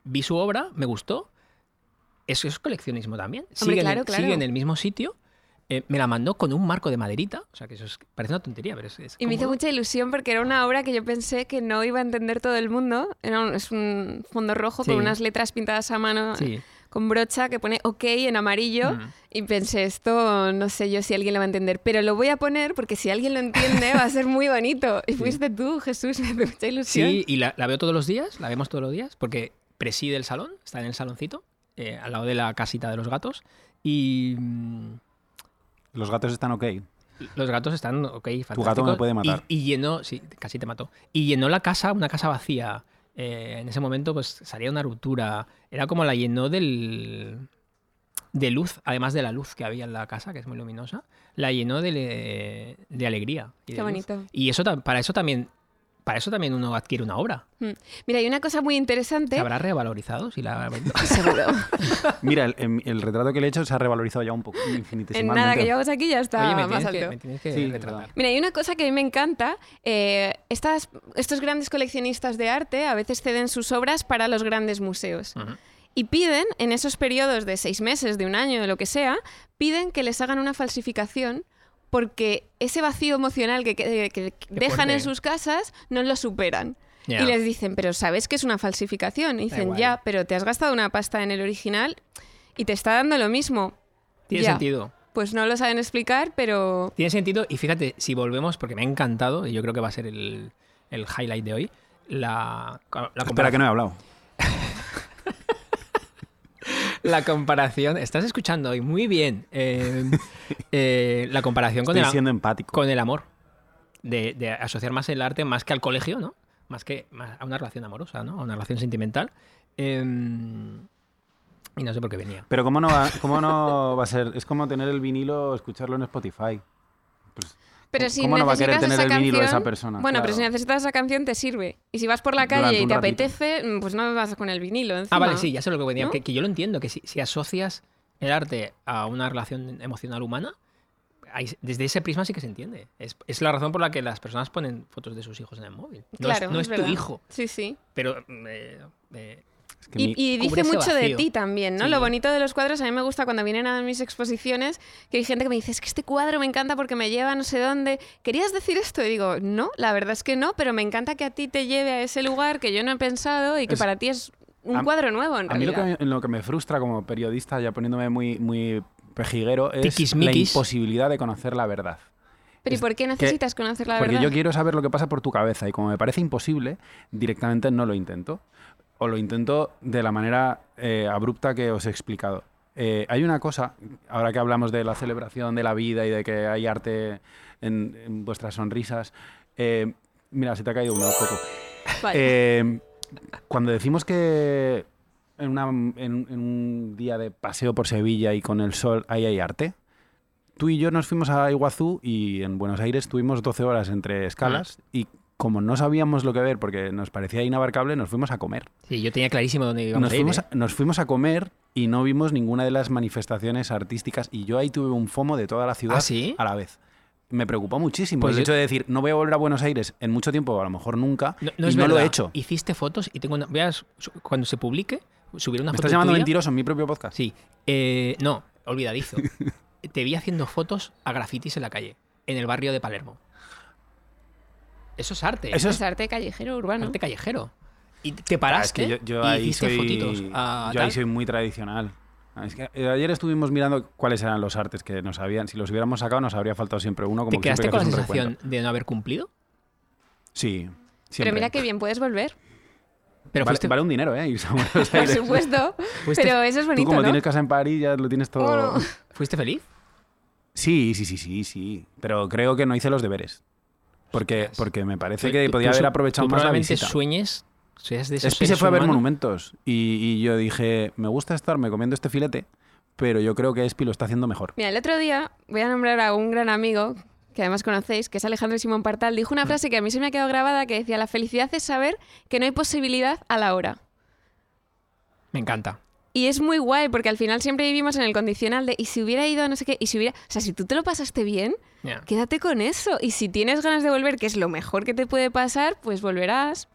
[SPEAKER 2] vi su obra, me gustó. Eso es coleccionismo también. Sigue, en,
[SPEAKER 3] claro,
[SPEAKER 2] el,
[SPEAKER 3] claro.
[SPEAKER 2] sigue en el mismo sitio. Eh, me la mandó con un marco de maderita. O sea, que eso es, parece una tontería, pero es. es
[SPEAKER 3] Y me hizo mucha ilusión porque era una obra que yo pensé que no iba a entender todo el mundo. Era un- es un fondo rojo
[SPEAKER 2] Sí.
[SPEAKER 3] con unas letras pintadas a mano
[SPEAKER 2] Sí.
[SPEAKER 3] Con brocha que pone OK en amarillo.
[SPEAKER 2] Mm.
[SPEAKER 3] Y pensé, esto no sé yo si alguien lo va a entender, pero lo voy a poner porque si alguien lo entiende va a ser muy bonito. Y fuiste tú, Jesús, me hace mucha ilusión.
[SPEAKER 2] Sí, y la, la veo todos los días, la vemos todos los días, porque preside el salón, está en el saloncito, eh, al lado de la casita de los gatos. Y. mm,
[SPEAKER 1] Los gatos están ok.
[SPEAKER 2] Los gatos están, ok, fantásticos.
[SPEAKER 1] gato me puede matar.
[SPEAKER 2] Y, y llenó, sí, casi te mató. Y llenó la casa, una casa vacía. Eh, en ese momento, pues salía una ruptura. Era como la llenó del. de luz, además de la luz que había en la casa, que es muy luminosa. La llenó de, de alegría. y de
[SPEAKER 3] Qué
[SPEAKER 2] luz.
[SPEAKER 3] bonito.
[SPEAKER 2] Y eso, para eso también. Para eso también uno adquiere una obra.
[SPEAKER 3] Mm. Mira, hay una cosa muy interesante.
[SPEAKER 2] ¿Se habrá revalorizado? Si la...
[SPEAKER 3] Seguro.
[SPEAKER 1] Mira, el, el- el retrato que le he hecho se ha revalorizado ya un poco,
[SPEAKER 3] en
[SPEAKER 1] infinitesimalmente.
[SPEAKER 3] nada, que llevamos aquí ya está
[SPEAKER 2] Oye, me
[SPEAKER 3] más
[SPEAKER 2] tienes, que,
[SPEAKER 3] alto.
[SPEAKER 2] me tienes que
[SPEAKER 1] Sí,
[SPEAKER 2] retratar.
[SPEAKER 3] Mira, hay una cosa que a mí me encanta. eh, estas, estos grandes coleccionistas de arte a veces ceden sus obras para los grandes museos. Y piden, en esos periodos de seis meses, de un año, de lo que sea, piden que les hagan una falsificación porque ese vacío emocional que, que- que dejan en sus casas no lo superan. Y les dicen, pero ¿sabes que es una falsificación? Y dicen, ya, pero te has gastado una pasta en el original y te está dando lo mismo.
[SPEAKER 2] Tiene
[SPEAKER 3] Ya.
[SPEAKER 2] sentido.
[SPEAKER 3] Pues no lo saben explicar, pero
[SPEAKER 2] Tiene sentido, y fíjate, si volvemos, porque me ha encantado, y yo creo que va a ser el, el highlight de hoy, la, la,
[SPEAKER 1] Espera, que no he hablado.
[SPEAKER 2] la comparación. Estás escuchando hoy muy bien. eh, eh, la comparación con
[SPEAKER 1] Estoy
[SPEAKER 2] el,
[SPEAKER 1] siendo empático.
[SPEAKER 2] con el amor. De, de asociar más el arte más que al colegio, ¿no? Más que más a una relación amorosa, ¿no? A una relación sentimental. Em, y no sé por qué venía.
[SPEAKER 1] Pero ¿cómo no, va, ¿cómo no va a ser? Es como tener el vinilo escucharlo en Spotify. Pues,
[SPEAKER 3] Pero
[SPEAKER 1] ¿cómo-
[SPEAKER 3] si
[SPEAKER 1] ¿Cómo no va a querer tener el vinilo de esa persona?
[SPEAKER 3] Bueno, pero si necesitas esa canción te sirve. Y si vas por la calle y te
[SPEAKER 1] ratito.
[SPEAKER 3] apetece, mm, pues no vas con el vinilo.
[SPEAKER 2] Ah, vale, sí, ya sé lo que venía.
[SPEAKER 3] ¿No?
[SPEAKER 2] Que, que yo lo entiendo, que si, si asocias el arte a una relación emocional humana, desde ese prisma sí que se entiende. Es, es la razón por la que las personas ponen fotos de sus hijos en el móvil. No
[SPEAKER 3] Claro,
[SPEAKER 2] es, no es tu hijo,
[SPEAKER 3] Sí, sí.
[SPEAKER 2] pero... mm, eh, eh,
[SPEAKER 1] Es que
[SPEAKER 3] Y, dice mucho de ti también, ¿no?
[SPEAKER 2] Sí.
[SPEAKER 3] Lo bonito de los cuadros, a mí me gusta cuando vienen a mis exposiciones, que hay gente que me dice, es que este cuadro me encanta porque me lleva a no sé dónde. ¿Querías decir esto? Y digo, no, la verdad es que no, pero me encanta que a ti te lleve a ese lugar que yo no he pensado y que
[SPEAKER 1] Es-
[SPEAKER 3] para ti es un
[SPEAKER 1] A-
[SPEAKER 3] cuadro nuevo, en
[SPEAKER 1] A mí lo
[SPEAKER 3] realidad.
[SPEAKER 1] que, me- lo que me frustra como periodista, ya poniéndome muy, muy pejiguero, es la imposibilidad de conocer la verdad.
[SPEAKER 3] Pero ¿y por qué necesitas conocer la
[SPEAKER 1] Porque
[SPEAKER 3] verdad?
[SPEAKER 1] yo quiero saber lo que pasa por tu cabeza y como me parece imposible, directamente no lo intento. O lo intento de la manera eh, abrupta que os he explicado. Eh, hay una cosa, ahora que hablamos de la celebración de la vida y de que hay arte en, en vuestras sonrisas. eh, mira, se te ha caído uno, Coco.
[SPEAKER 3] Vale.
[SPEAKER 1] Eh, cuando decimos que en, una- en- en un día de paseo por Sevilla y con el sol ahí hay arte, tú y yo nos fuimos a Iguazú y en Buenos Aires tuvimos 12 horas entre escalas y como no sabíamos lo que ver porque nos parecía inabarcable, nos fuimos a comer.
[SPEAKER 2] Sí, yo tenía clarísimo dónde íbamos
[SPEAKER 1] Nos
[SPEAKER 2] a ir.
[SPEAKER 1] fuimos
[SPEAKER 2] ¿eh?
[SPEAKER 1] a, nos fuimos a comer y no vimos ninguna de las manifestaciones artísticas y yo ahí tuve un fomo de toda la ciudad
[SPEAKER 2] ¿Ah, sí?
[SPEAKER 1] a la vez. Me preocupó muchísimo
[SPEAKER 2] Pues
[SPEAKER 1] el
[SPEAKER 2] yo-
[SPEAKER 1] hecho de decir, no voy a volver a Buenos Aires en mucho tiempo, a lo mejor nunca,
[SPEAKER 2] No,
[SPEAKER 1] y
[SPEAKER 2] no es
[SPEAKER 1] no
[SPEAKER 2] verdad.
[SPEAKER 1] lo he hecho.
[SPEAKER 2] Hiciste fotos y tengo una. Veas, cuando se publique, subiré una
[SPEAKER 1] ¿Me
[SPEAKER 2] foto
[SPEAKER 1] estás llamando
[SPEAKER 2] tuya.
[SPEAKER 1] mentiroso en mi propio podcast?
[SPEAKER 2] Sí. Eh, no, olvidadizo. Te vi haciendo fotos a grafitis en la calle, en el barrio de Palermo. Eso es arte.
[SPEAKER 1] Eso
[SPEAKER 3] Es arte callejero urbano.
[SPEAKER 2] arte callejero. Y te
[SPEAKER 1] Ah,
[SPEAKER 2] paraste
[SPEAKER 1] es que yo, yo
[SPEAKER 2] y
[SPEAKER 1] ahí
[SPEAKER 2] hiciste
[SPEAKER 1] soy,
[SPEAKER 2] fotitos a
[SPEAKER 1] yo ahí
[SPEAKER 2] tal.
[SPEAKER 1] soy muy tradicional. Ah, es que, eh, ayer estuvimos mirando cuáles eran los artes que nos habían. Si los hubiéramos sacado, nos habría faltado siempre uno. Como
[SPEAKER 2] ¿Te
[SPEAKER 1] que
[SPEAKER 2] quedaste con
[SPEAKER 1] que
[SPEAKER 2] la sensación
[SPEAKER 1] recuento.
[SPEAKER 2] de no haber cumplido?
[SPEAKER 1] Sí.
[SPEAKER 3] Pero mira qué bien, puedes volver.
[SPEAKER 2] Pero
[SPEAKER 1] vale,
[SPEAKER 2] fuiste,
[SPEAKER 1] vale un dinero, ¿eh? Irse a Buenos
[SPEAKER 3] Por supuesto.
[SPEAKER 2] fuiste-
[SPEAKER 3] Pero eso es
[SPEAKER 1] Tú
[SPEAKER 3] bonito,
[SPEAKER 1] como
[SPEAKER 3] ¿no?
[SPEAKER 1] tienes casa en París, ya lo tienes todo...
[SPEAKER 3] Bueno.
[SPEAKER 2] ¿fuiste feliz?
[SPEAKER 1] Sí, sí, sí, sí, sí. Pero creo que no hice los deberes. Porque,
[SPEAKER 2] Ostras.
[SPEAKER 1] porque me parece
[SPEAKER 2] Tú-
[SPEAKER 1] que
[SPEAKER 2] tú-
[SPEAKER 1] podía
[SPEAKER 2] tú
[SPEAKER 1] haber aprovechado
[SPEAKER 2] tú
[SPEAKER 1] más la visita.
[SPEAKER 2] sueñes, seas de esos
[SPEAKER 1] Espi se fue a ver monumentos y, y yo dije, me gusta estarme comiendo este filete, pero yo creo que Espi lo está haciendo mejor.
[SPEAKER 3] Mira, el otro día voy a nombrar a un gran amigo que además conocéis, que es Alejandro Simón Partal, dijo una frase que a mí se me ha quedado grabada que decía, la felicidad es saber que no hay posibilidad a la hora.
[SPEAKER 2] Me encanta.
[SPEAKER 3] Y es muy guay porque al final siempre vivimos en el condicional de, y si hubiera ido a no sé qué, y si hubiera... O sea, si tú te lo pasaste bien,
[SPEAKER 2] Ya.
[SPEAKER 3] quédate con eso. Y si tienes ganas de volver, que es lo mejor que te puede pasar, pues volverás.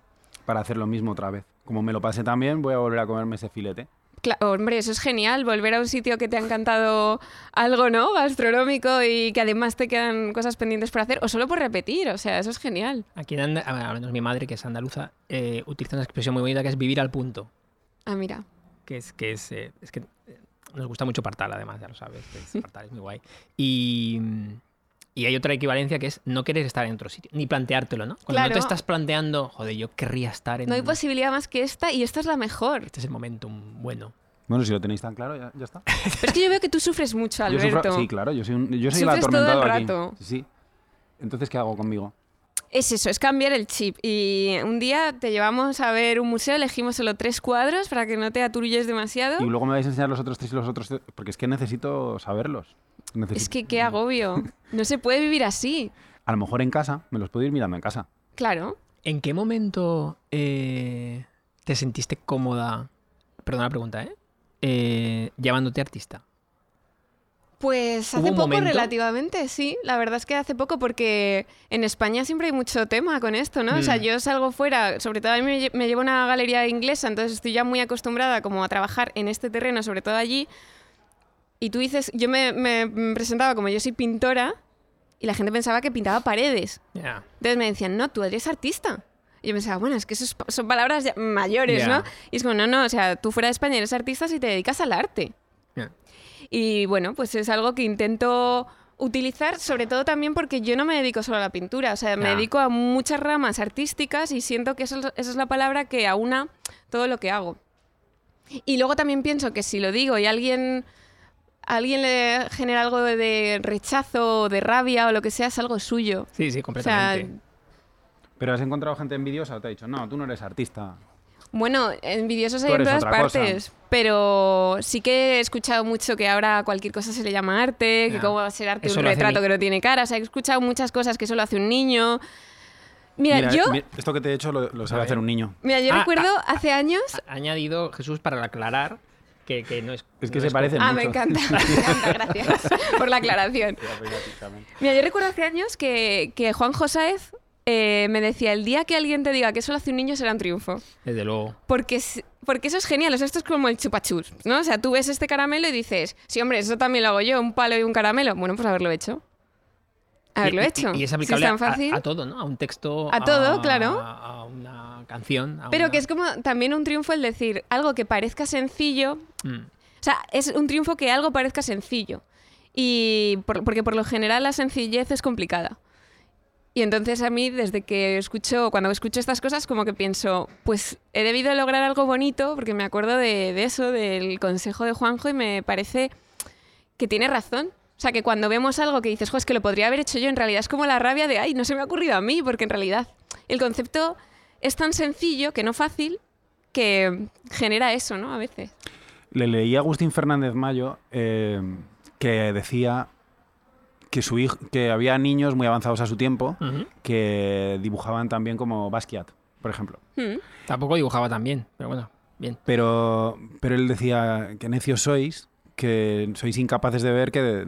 [SPEAKER 1] Para hacer lo mismo otra vez. Como me lo pasé también, voy a volver a comerme ese filete.
[SPEAKER 3] Cla- hombre, eso es genial, volver a un sitio que te ha encantado algo, ¿no? Gastronómico y que además te quedan cosas pendientes por hacer, o solo por repetir, o sea, eso es genial.
[SPEAKER 2] Aquí en Anda- al menos mi madre, que es andaluza, eh, utiliza una expresión muy bonita que es vivir al punto.
[SPEAKER 3] Ah, mira.
[SPEAKER 2] que es que es, eh, es que eh, nos gusta mucho Partal además ya lo sabes es- Partal es muy guay y, y hay otra equivalencia que es no querer estar en otro sitio ni planteártelo no cuando no te estás planteando joder yo querría estar en
[SPEAKER 3] No hay posibilidad más que esta y esta es la mejor.
[SPEAKER 2] este es el momentum bueno
[SPEAKER 1] Bueno, si lo tenéis tan claro, ya, ya está.
[SPEAKER 3] Pero es que yo veo que tú sufres mucho,
[SPEAKER 1] Yo sufro-
[SPEAKER 3] Alberto.
[SPEAKER 1] sí, claro, yo soy, un- yo soy el
[SPEAKER 3] Sufres todo el
[SPEAKER 1] atormentado aquí.
[SPEAKER 3] rato.
[SPEAKER 1] Sí. Entonces, ¿qué hago conmigo?
[SPEAKER 3] Es eso, es cambiar el chip. Y un día te llevamos a ver un museo, elegimos solo tres cuadros para que no te aturulles demasiado.
[SPEAKER 1] Y luego me vais a enseñar los otros tres y los otros tres, porque es que necesito saberlos. Necesito-
[SPEAKER 3] Es que qué agobio. No se puede vivir así.
[SPEAKER 1] A lo mejor en casa, me los puedo ir mirando en casa.
[SPEAKER 3] Claro.
[SPEAKER 2] ¿en qué momento eh, te sentiste cómoda perdona la pregunta eh, eh llamándote artista
[SPEAKER 3] Pues
[SPEAKER 2] ¿Hubo
[SPEAKER 3] hace poco
[SPEAKER 2] momento?
[SPEAKER 3] relativamente, sí. La verdad es que hace poco porque en España siempre hay mucho tema con esto, ¿no? O sea,
[SPEAKER 2] Mm.
[SPEAKER 3] yo salgo fuera, sobre todo a mí me llevo una galería inglesa, entonces estoy ya muy acostumbrada como a trabajar en este terreno, sobre todo allí. Y tú dices, yo me, me- presentaba como yo soy pintora y la gente pensaba que pintaba paredes.
[SPEAKER 2] Ya.
[SPEAKER 3] Entonces me decían, no, tú eres artista. Y yo pensaba, bueno, es que eso es- son palabras mayores,
[SPEAKER 2] Ya.
[SPEAKER 3] ¿no? Y es como, no, no, o sea, tú fuera de España eres artista si te dedicas al arte.
[SPEAKER 2] Ya.
[SPEAKER 3] Y bueno, pues es algo que intento utilizar, sobre todo también porque yo no me dedico solo a la pintura, o sea, me dedico a muchas ramas artísticas y siento que eso es- esa es la palabra que aúna todo lo que hago. Y luego también pienso que si lo digo y alguien, a alguien le genera algo de, rechazo o de rabia o lo que sea, es algo suyo.
[SPEAKER 2] sí sí
[SPEAKER 3] O sea,
[SPEAKER 2] completamente
[SPEAKER 1] ¿Pero has encontrado gente envidiosa o te ha dicho, no, tú no eres artista?
[SPEAKER 3] Bueno, envidiosos hay en todas
[SPEAKER 1] cosa.
[SPEAKER 3] partes, pero sí que he escuchado mucho que ahora cualquier cosa se le llama arte, que cómo va a ser arte
[SPEAKER 2] Eso
[SPEAKER 3] un retrato
[SPEAKER 2] mi-
[SPEAKER 3] que no tiene cara. O sea, he escuchado muchas cosas que solo hace un niño. Mira, yo,
[SPEAKER 1] mi- esto que te he hecho lo, lo sabe hacer un niño.
[SPEAKER 3] mira, yo
[SPEAKER 2] Ah,
[SPEAKER 3] recuerdo hace años.
[SPEAKER 2] ha añadido Jesús para aclarar que, que no es
[SPEAKER 1] Es que
[SPEAKER 2] no
[SPEAKER 1] se parecen
[SPEAKER 3] Ah,
[SPEAKER 1] mucho.
[SPEAKER 3] me encanta, me encanta, gracias por la aclaración. Mira, yo recuerdo hace años que, que Juan Josáez eh, me decía: el día que alguien te diga que solo hace un niño será un triunfo.
[SPEAKER 2] desde luego
[SPEAKER 3] Porque, porque eso es genial, o sea, esto es como el chupachus, ¿no? O sea, tú ves este caramelo y dices, sí, hombre, eso también lo hago yo, un palo y un caramelo. Bueno, pues haberlo hecho. Haberlo
[SPEAKER 2] Y- y-
[SPEAKER 3] hecho.
[SPEAKER 2] Y, es
[SPEAKER 3] Si
[SPEAKER 2] aplicable
[SPEAKER 3] tan
[SPEAKER 2] a-
[SPEAKER 3] fácil.
[SPEAKER 2] a, a todo, ¿no? A un texto.
[SPEAKER 3] A todo, claro.
[SPEAKER 2] A, a una canción. a
[SPEAKER 3] Pero
[SPEAKER 2] una-
[SPEAKER 3] que es como también un triunfo el decir algo que parezca sencillo.
[SPEAKER 2] Mm.
[SPEAKER 3] O sea, es un triunfo que algo parezca sencillo. Y por- porque por lo general la sencillez es complicada. Y entonces a mí, desde que escucho, cuando escucho estas cosas, como que pienso, pues he debido lograr algo bonito, porque me acuerdo de, de eso, del consejo de Juanjo, y me parece que tiene razón. O sea, que cuando vemos algo que dices, jo, es que lo podría haber hecho yo, en realidad es como la rabia de, ay, no se me ha ocurrido a mí, porque en realidad el concepto es tan sencillo, que no fácil, que genera eso, ¿no? A veces.
[SPEAKER 1] Le leí a Agustín Fernández Mayo eh, que decía que su hijo, que había niños muy avanzados a su tiempo que dibujaban también como Basquiat, por ejemplo.
[SPEAKER 3] Hmm.
[SPEAKER 2] Tampoco dibujaba tan bien, pero bueno, bien.
[SPEAKER 1] Pero, pero él decía que necios sois, que sois incapaces de ver que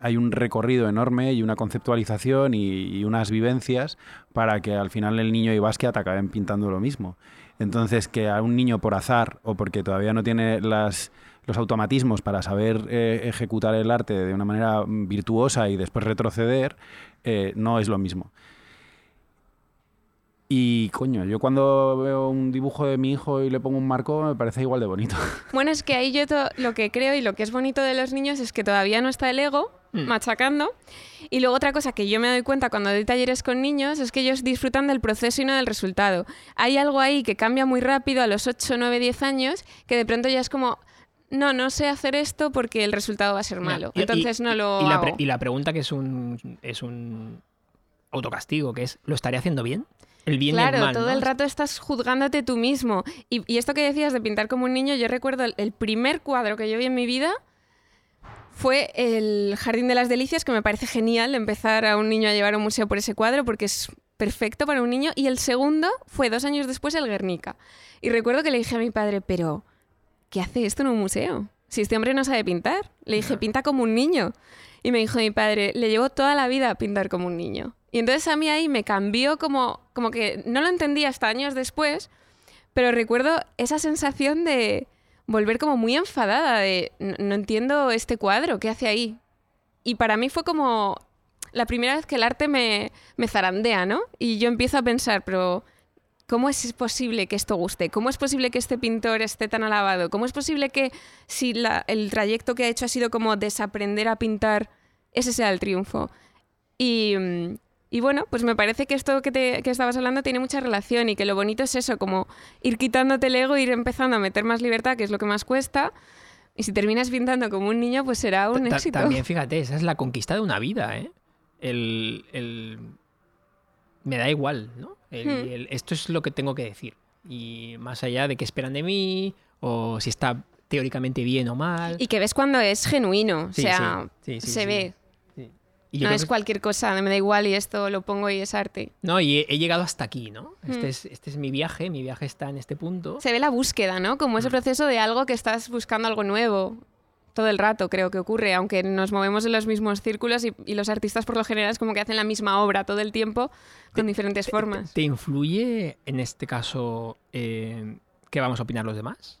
[SPEAKER 1] hay un recorrido enorme y una conceptualización y, unas vivencias para que al final el niño y Basquiat acaben pintando lo mismo. Entonces, que a un niño por azar o porque todavía no tiene las, los automatismos para saber eh, ejecutar el arte de una manera virtuosa y después retroceder, eh, no es lo mismo. Y coño, yo cuando veo un dibujo de mi hijo y le pongo un marco, me parece igual de bonito.
[SPEAKER 3] Bueno, es que ahí yo lo que creo y lo que es bonito de los niños es que todavía no está el ego
[SPEAKER 2] Mm.
[SPEAKER 3] machacando. Y luego otra cosa que yo me doy cuenta cuando doy talleres con niños es que ellos disfrutan del proceso y no del resultado. Hay algo ahí que cambia muy rápido a los 8, 9, 10 años que de pronto ya es como, no, no sé hacer esto porque el resultado va a ser malo.
[SPEAKER 2] Y- y-
[SPEAKER 3] Entonces no lo hago.
[SPEAKER 2] y la pregunta que es un, es un autocastigo, que es, ¿lo estaré haciendo bien? El bien y el
[SPEAKER 3] Claro, todo
[SPEAKER 2] ¿no?
[SPEAKER 3] el rato estás juzgándote tú mismo. Y, y esto que decías de pintar como un niño, yo recuerdo el, el primer cuadro que yo vi en mi vida fue el Jardín de las Delicias, que me parece genial empezar a un niño a llevar a un museo por ese cuadro porque es perfecto para un niño. Y el segundo fue dos años después el Guernica. Y recuerdo que le dije a mi padre, pero ¿qué hace esto en un museo? Si este hombre no sabe pintar. Le dije, pinta como un niño. Y me dijo mi padre, le llevó toda la vida a pintar como un niño. Y entonces a mí ahí me cambió como, como que no lo entendí hasta años después, pero recuerdo esa sensación de volver como muy enfadada, de no, no entiendo este cuadro, ¿qué hace ahí? Y para mí fue como la primera vez que el arte me, me zarandea, ¿no? Y yo empiezo a pensar, pero ¿cómo es posible que esto guste? ¿Cómo es posible que este pintor esté tan alabado? ¿Cómo es posible que si la- el trayecto que ha hecho ha sido como desaprender a pintar, ese sea el triunfo? Y, mm, y bueno, pues me parece que esto que, te, que estabas hablando tiene mucha relación y que lo bonito es eso, como ir quitándote el ego, ir empezando a meter más libertad, que es lo que más cuesta. Y si terminas pintando como un niño, pues será un
[SPEAKER 2] Ta-
[SPEAKER 3] éxito.
[SPEAKER 2] También, fíjate, esa es la conquista de una vida, ¿eh? El, el- Me da igual, ¿no? El-
[SPEAKER 3] Hmm.
[SPEAKER 2] el- esto es lo que tengo que decir. Y más allá de qué esperan de mí, o si está teóricamente bien o mal.
[SPEAKER 3] Y que ves cuando es genuino, o sea,
[SPEAKER 2] sí, sí, sí,
[SPEAKER 3] se ve.
[SPEAKER 2] Y
[SPEAKER 3] No es
[SPEAKER 2] que-
[SPEAKER 3] cualquier cosa, me da igual y esto lo pongo y es arte.
[SPEAKER 2] No, y he, he llegado hasta aquí, ¿no? Este,
[SPEAKER 3] Hmm.
[SPEAKER 2] es, este es mi viaje, mi viaje está en este punto.
[SPEAKER 3] Se ve la búsqueda, ¿no? Como
[SPEAKER 2] Mm.
[SPEAKER 3] ese proceso de algo que estás buscando algo nuevo. Todo el rato creo que ocurre, aunque nos movemos en los mismos círculos y, y los artistas por lo general es como que hacen la misma obra todo el tiempo con diferentes
[SPEAKER 2] ¿Te-
[SPEAKER 3] formas.
[SPEAKER 2] ¿Te influye en este caso eh, qué vamos a opinar los demás?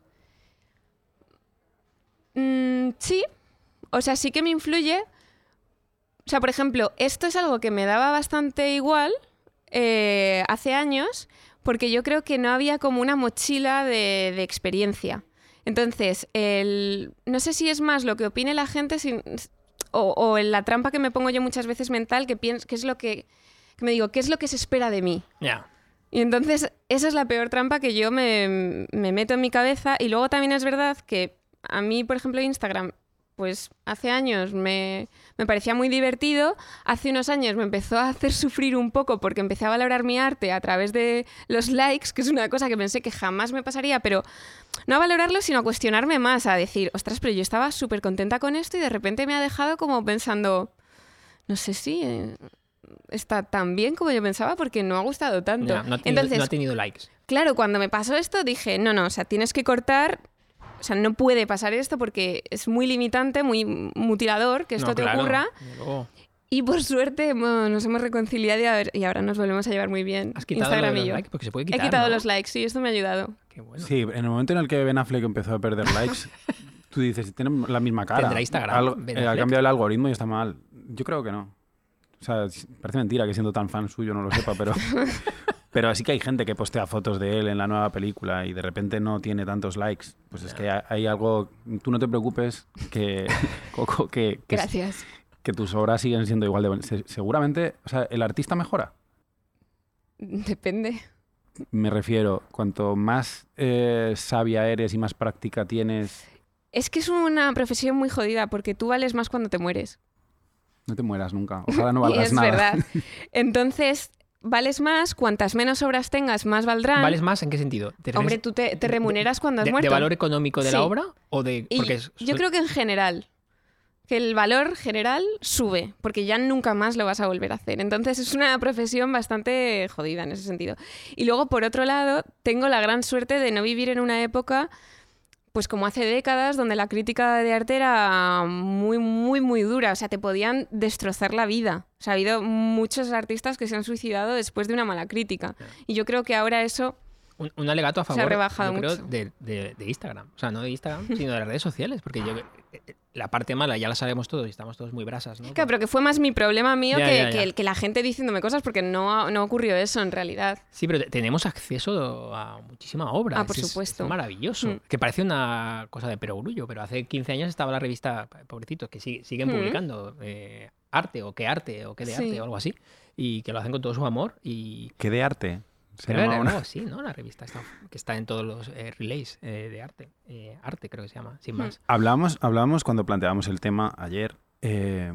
[SPEAKER 3] Mm, sí, o sea, sí que me influye. O sea, por ejemplo, esto es algo que me daba bastante igual eh, hace años, porque yo creo que no había como una mochila de, de experiencia. Entonces, el- no sé si es más lo que opine la gente sin- o, o en la trampa que me pongo yo muchas veces mental, que pienso que es lo que, que me digo, ¿qué es lo que se espera de mí?
[SPEAKER 2] Ya.
[SPEAKER 3] Y entonces esa es la peor trampa que yo me, me meto en mi cabeza. Y luego también es verdad que a mí, por ejemplo, Instagram, pues hace años me, me parecía muy divertido. Hace unos años me empezó a hacer sufrir un poco porque empecé a valorar mi arte a través de los likes, que es una cosa que pensé que jamás me pasaría, pero no a valorarlo, sino a cuestionarme más, a decir, ostras, pero yo estaba súper contenta con esto y de repente me ha dejado como pensando, no sé si... eh, está tan bien como yo pensaba porque no ha gustado tanto.
[SPEAKER 2] Ya, no, ha tenido,
[SPEAKER 3] Entonces,
[SPEAKER 2] no ha tenido likes.
[SPEAKER 3] Claro, cuando me pasó esto dije, no, no, o sea, tienes que cortar, o sea, no puede pasar esto porque es muy limitante, muy mutilador que esto
[SPEAKER 2] No,
[SPEAKER 3] te
[SPEAKER 2] claro,
[SPEAKER 3] ocurra.
[SPEAKER 2] luego.
[SPEAKER 3] Y por suerte bueno, nos hemos reconciliado y, a ver- y ahora nos volvemos a llevar muy bien.
[SPEAKER 2] ¿Has quitado
[SPEAKER 3] Instagram
[SPEAKER 2] lo de
[SPEAKER 3] y
[SPEAKER 2] los
[SPEAKER 3] yo.
[SPEAKER 2] likes? Porque se puede
[SPEAKER 3] He
[SPEAKER 2] quitar,
[SPEAKER 3] quitado
[SPEAKER 2] ¿no?
[SPEAKER 3] los likes, sí, esto me ha ayudado.
[SPEAKER 2] Qué bueno.
[SPEAKER 1] Sí, en el momento en el que Ben Affleck empezó a perder likes, tú dices, tienen la misma cara.
[SPEAKER 2] ¿Tendrá Instagram,
[SPEAKER 1] Algo- eh, ha cambiado el algoritmo y está mal. Yo creo que no. O sea, parece mentira que siendo tan fan suyo no lo sepa, pero, Pero sí que hay gente que postea fotos de él en la nueva película y de repente no tiene tantos likes. Pues es que hay- algo. Tú no te preocupes que, Coco, que, que,
[SPEAKER 3] Gracias.
[SPEAKER 1] que tus obras siguen siendo igual de buenas. Se- Seguramente, o sea, el artista mejora.
[SPEAKER 3] Depende.
[SPEAKER 1] Me refiero, cuanto más eh, sabia eres y más práctica tienes,
[SPEAKER 3] Es que es una profesión muy jodida porque tú vales más cuando te mueres.
[SPEAKER 1] no te mueras nunca. Ojalá no
[SPEAKER 3] y
[SPEAKER 1] valgas
[SPEAKER 3] es
[SPEAKER 1] nada.
[SPEAKER 3] verdad. Entonces, vales más, cuantas menos obras tengas, más valdrán.
[SPEAKER 2] ¿Vales más en qué sentido? ¿Te
[SPEAKER 3] Hombre, tú te, te
[SPEAKER 2] de-
[SPEAKER 3] remuneras cuando has
[SPEAKER 2] de,
[SPEAKER 3] muerto.
[SPEAKER 2] de valor económico de
[SPEAKER 3] Sí.
[SPEAKER 2] la obra o de
[SPEAKER 3] Y
[SPEAKER 2] porque es-
[SPEAKER 3] yo creo que en general, que el valor general sube, porque ya nunca más lo vas a volver a hacer. Entonces es una profesión bastante jodida en ese sentido. Y luego, por otro lado, tengo la gran suerte de no vivir en una época, pues como hace décadas, donde la crítica de arte era muy, muy, muy dura. O sea, te podían destrozar la vida. O sea, ha habido muchos artistas que se han suicidado después de una mala crítica. Y yo creo que ahora eso...
[SPEAKER 2] un, un alegato a
[SPEAKER 3] Se ha
[SPEAKER 2] favor
[SPEAKER 3] rebajado
[SPEAKER 2] yo creo,
[SPEAKER 3] mucho.
[SPEAKER 2] de, de- de Instagram. O sea, no de Instagram, sino de las redes sociales. Porque yo, eh, la parte mala ya la sabemos todos y estamos todos muy brasas, ¿no?
[SPEAKER 3] Claro, pero que fue más mi problema mío
[SPEAKER 2] Ya,
[SPEAKER 3] que,
[SPEAKER 2] ya, ya.
[SPEAKER 3] que el- que la gente diciéndome cosas, porque no, no ocurrió eso en realidad.
[SPEAKER 2] Sí, pero te- tenemos acceso a muchísima obra.
[SPEAKER 3] Ah, por
[SPEAKER 2] Es- es-
[SPEAKER 3] supuesto.
[SPEAKER 2] Es maravilloso.
[SPEAKER 3] Mm.
[SPEAKER 2] Que parece una cosa de perogrullo, pero hace 15 años estaba la revista, pobrecitos, que sigue- siguen
[SPEAKER 3] Mm.
[SPEAKER 2] publicando eh, arte o qué arte o qué de
[SPEAKER 3] Sí.
[SPEAKER 2] arte o algo así. Y que lo hacen con todo su amor. Y
[SPEAKER 1] Que de arte. Se
[SPEAKER 2] Pero era
[SPEAKER 1] una-
[SPEAKER 2] algo así, ¿no? La revista está, que está en todos los eh, relays eh, de arte. Eh, arte creo que se llama, sin
[SPEAKER 3] Hmm.
[SPEAKER 2] más.
[SPEAKER 1] Hablábamos, hablábamos cuando planteábamos el tema ayer eh,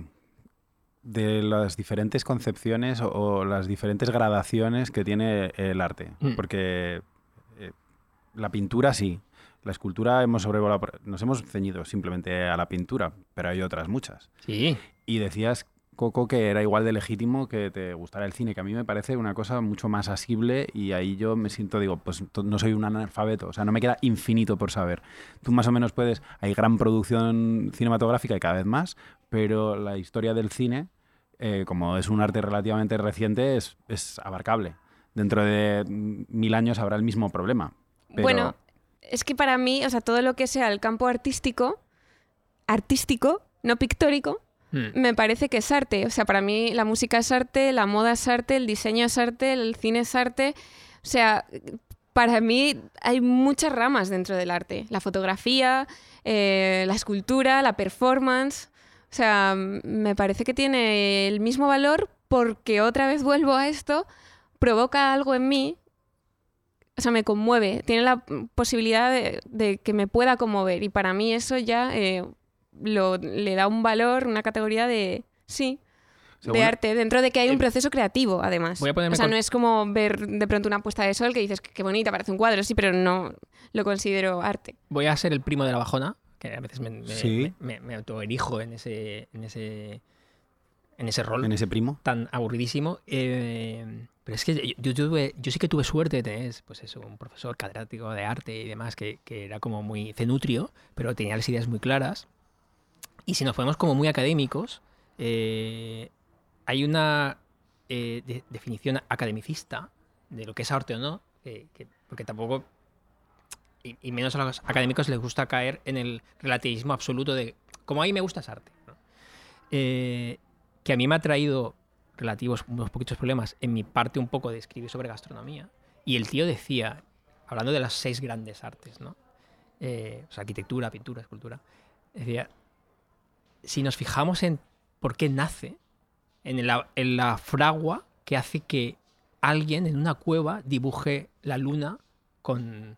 [SPEAKER 1] de las diferentes concepciones o, o las diferentes gradaciones que tiene el arte.
[SPEAKER 2] Mm.
[SPEAKER 1] Porque eh, la pintura sí, la escultura hemos sobrevolado, por- nos hemos ceñido simplemente a la pintura, pero hay otras muchas.
[SPEAKER 2] Sí,
[SPEAKER 1] Y decías, Coco, que era igual de legítimo que te gustara el cine, que a mí me parece una cosa mucho más asible y ahí yo me siento, digo, pues no soy un analfabeto, o sea, no me queda infinito por saber. Tú más o menos puedes, hay gran producción cinematográfica y cada vez más, pero la historia del cine, eh, como es un arte relativamente reciente, es, es abarcable. Dentro de mm, mil años habrá el mismo problema.
[SPEAKER 3] Bueno, es que para mí, o sea, todo lo que sea el campo artístico, artístico, no pictórico,
[SPEAKER 2] Mm.
[SPEAKER 3] me parece que es arte. O sea, para mí la música es arte, la moda es arte, el diseño es arte, el cine es arte. O sea, para mí hay muchas ramas dentro del arte. La fotografía, eh, la escultura, la performance. O sea, me parece que tiene el mismo valor porque otra vez vuelvo a esto, provoca algo en mí. O sea, me conmueve. Tiene la posibilidad de, de que me pueda conmover. Y para mí eso ya eh, lo, le da un valor, una categoría de, sí,
[SPEAKER 1] Según-
[SPEAKER 3] de arte, dentro de que hay un
[SPEAKER 2] Eh,
[SPEAKER 3] proceso creativo, además.
[SPEAKER 2] voy a ponerme
[SPEAKER 3] o sea,
[SPEAKER 2] con-
[SPEAKER 3] no es como ver de pronto una puesta de sol que dices, qué bonita, parece un cuadro, sí, pero no lo considero arte.
[SPEAKER 2] Voy a ser el primo de la bajona, que a veces me, me,
[SPEAKER 1] Sí.
[SPEAKER 2] me- me autoerijo en ese, en ese, en ese rol
[SPEAKER 1] en ese primo.
[SPEAKER 2] tan aburridísimo. eh, pero es que yo, yo tuve- yo sí que tuve suerte de tener pues eso, un profesor catedrático de arte y demás que, que era como muy cenutrio, pero tenía las ideas muy claras. Y si nos ponemos como muy académicos, eh, hay una eh, de- definición academicista de lo que es arte o no, que- que- porque tampoco, y, menos a los académicos les gusta caer en el relativismo absoluto de, como a mí me gusta es arte. Eh, que a mí me ha traído relativos, unos poquitos problemas en mi parte un poco de escribir sobre gastronomía. Y el tío decía, hablando de las seis grandes artes, ¿no? Eh, arquitectura, pintura, escultura, decía, si nos fijamos en por qué nace, en la, fragua que hace que alguien en una cueva dibuje la luna con,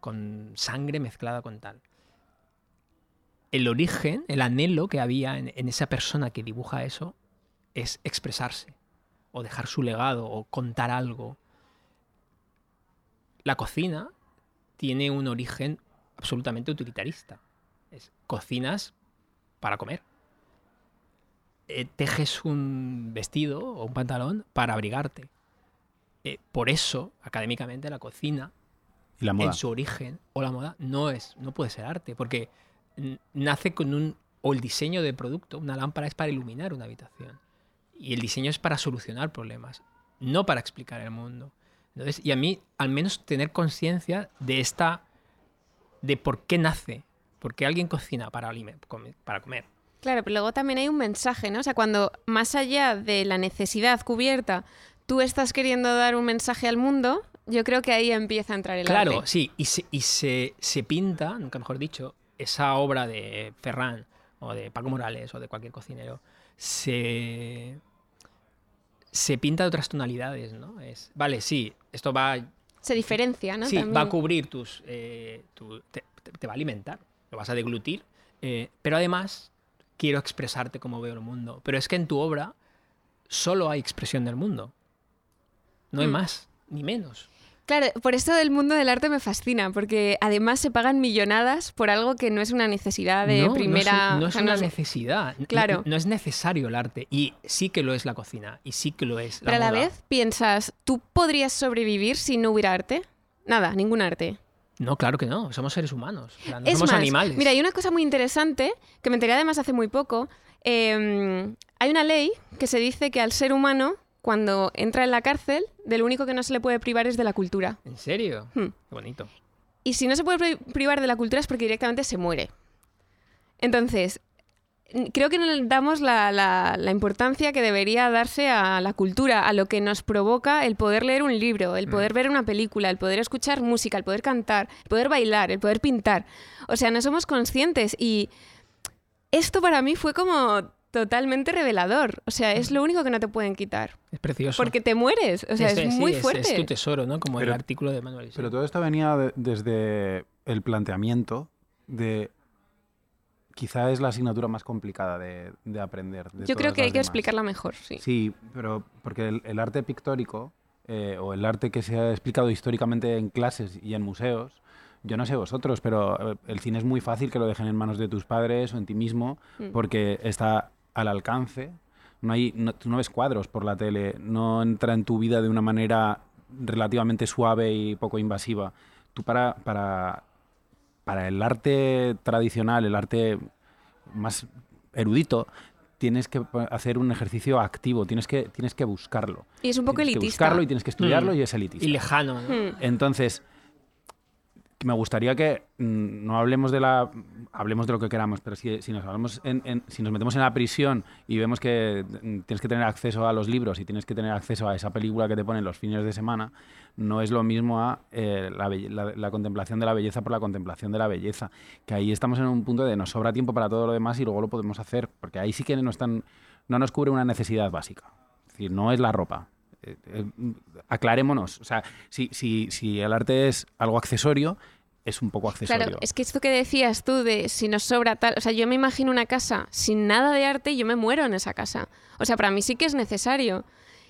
[SPEAKER 2] con sangre mezclada con tal. El origen, el anhelo que había en, en esa persona que dibuja eso es expresarse, o dejar su legado, o contar algo. La cocina tiene un origen absolutamente utilitarista. Es, cocinas para comer. Eh, tejes un vestido o un pantalón para abrigarte. Eh, por eso, académicamente, la cocina,
[SPEAKER 1] Y la moda.
[SPEAKER 2] en su origen, o la moda, no, es, no puede ser arte, porque nace con un... o el diseño de producto, una lámpara es para iluminar una habitación. Y el diseño es para solucionar problemas, no para explicar el mundo. Entonces, y a mí, al menos tener conciencia de esta... de por qué nace, por qué alguien cocina para, para comer.
[SPEAKER 3] Claro, pero luego también hay un mensaje, ¿no? O sea, cuando más allá de la necesidad cubierta, tú estás queriendo dar un mensaje al mundo, yo creo que ahí empieza a entrar el
[SPEAKER 2] Claro,
[SPEAKER 3] arte.
[SPEAKER 2] sí, y, se, y se, se pinta, nunca mejor dicho, esa obra de Ferran o de Paco Morales o de cualquier cocinero, se, se pinta de otras tonalidades, ¿no? Es, vale, sí, esto va,
[SPEAKER 3] Se diferencia, ¿no?
[SPEAKER 2] sí,
[SPEAKER 3] También.
[SPEAKER 2] va a cubrir tus... eh, tu- te, te- te va a alimentar, lo vas a deglutir, eh, pero además quiero expresarte como veo el mundo. Pero es que en tu obra solo hay expresión del mundo. No hay
[SPEAKER 3] Mm.
[SPEAKER 2] más, ni menos.
[SPEAKER 3] Claro, por esto del mundo del arte me fascina, porque además se pagan millonadas por algo que no es una necesidad de
[SPEAKER 2] no, no es un-
[SPEAKER 3] primera...
[SPEAKER 2] No es, una necesidad.
[SPEAKER 3] Claro.
[SPEAKER 2] No, es necesario el arte. Y sí que lo es la cocina. Y sí que lo es la
[SPEAKER 3] Pero a la vez piensas, ¿tú podrías sobrevivir si no hubiera arte? Nada, ningún arte.
[SPEAKER 2] No, claro que no. Somos seres humanos. O sea, no
[SPEAKER 3] es
[SPEAKER 2] somos
[SPEAKER 3] más,
[SPEAKER 2] animales.
[SPEAKER 3] mira, hay una cosa muy interesante que me enteré además hace muy poco. Eh, hay una ley que se dice que al ser humano, cuando entra en la cárcel, de lo único que no se le puede privar es de la cultura.
[SPEAKER 2] ¿En serio?
[SPEAKER 3] Hmm.
[SPEAKER 2] Qué bonito.
[SPEAKER 3] Y si no se puede pri- privar de la cultura es porque directamente se muere. Entonces, creo que no le damos la, la- la importancia que debería darse a la cultura, a lo que nos provoca el poder leer un libro, el poder ver una película, el poder escuchar música, el poder cantar, el poder bailar, el poder pintar. O sea, no somos conscientes y esto para mí fue como totalmente revelador. O sea, es lo único que no te pueden quitar.
[SPEAKER 2] Es precioso.
[SPEAKER 3] Porque te mueres. O sea, es,
[SPEAKER 2] sí,
[SPEAKER 3] muy
[SPEAKER 2] es-
[SPEAKER 3] fuerte.
[SPEAKER 2] Es, tu tesoro, ¿no? Como
[SPEAKER 1] Pero-
[SPEAKER 2] el artículo de Manuel.
[SPEAKER 1] Pero todo esto venía de- desde el planteamiento de... Quizá es la asignatura más complicada de, de aprender. de
[SPEAKER 3] Yo creo que hay
[SPEAKER 1] las
[SPEAKER 3] que
[SPEAKER 1] demás.
[SPEAKER 3] explicarla mejor, sí.
[SPEAKER 1] Sí, pero porque el, el arte pictórico eh, o el arte que se ha explicado históricamente en clases y en museos, yo no sé vosotros, pero eh, el cine es muy fácil que lo dejen en manos de tus padres o en ti mismo
[SPEAKER 3] Mm.
[SPEAKER 1] porque está al alcance. No hay, no, tú no ves cuadros por la tele, no entra en tu vida de una manera relativamente suave y poco invasiva. Tú para, para, para el arte tradicional, el arte más erudito, tienes que hacer un ejercicio activo, tienes que, tienes que buscarlo.
[SPEAKER 3] Y es un poco
[SPEAKER 1] Tienes que
[SPEAKER 3] elitista.
[SPEAKER 1] buscarlo y tienes que estudiarlo
[SPEAKER 2] Mm.
[SPEAKER 1] y es elitista.
[SPEAKER 2] Y lejano, ¿no?
[SPEAKER 3] Hmm.
[SPEAKER 1] Entonces, que me gustaría que mm, no hablemos de la. Hablemos de lo que queramos, pero si, si nos hablamos en- en- si nos metemos en la prisión y vemos que mm, tienes que tener acceso a los libros y tienes que tener acceso a esa película que te ponen los fines de semana, no es lo mismo a eh, la, contemplación de la belleza por la contemplación de la belleza. Que ahí estamos en un punto de nos sobra tiempo para todo lo demás y luego lo podemos hacer, porque ahí sí que no, están, no nos cubre una necesidad básica. Es decir, no es la ropa. Eh, eh, aclarémonos. O sea, si, si, si el arte es algo accesorio, es un poco accesorio.
[SPEAKER 3] Claro, es que esto que decías tú de si nos sobra tal, o sea, yo me imagino una casa sin nada de arte y yo me muero en esa casa. O sea, para mí sí que es necesario.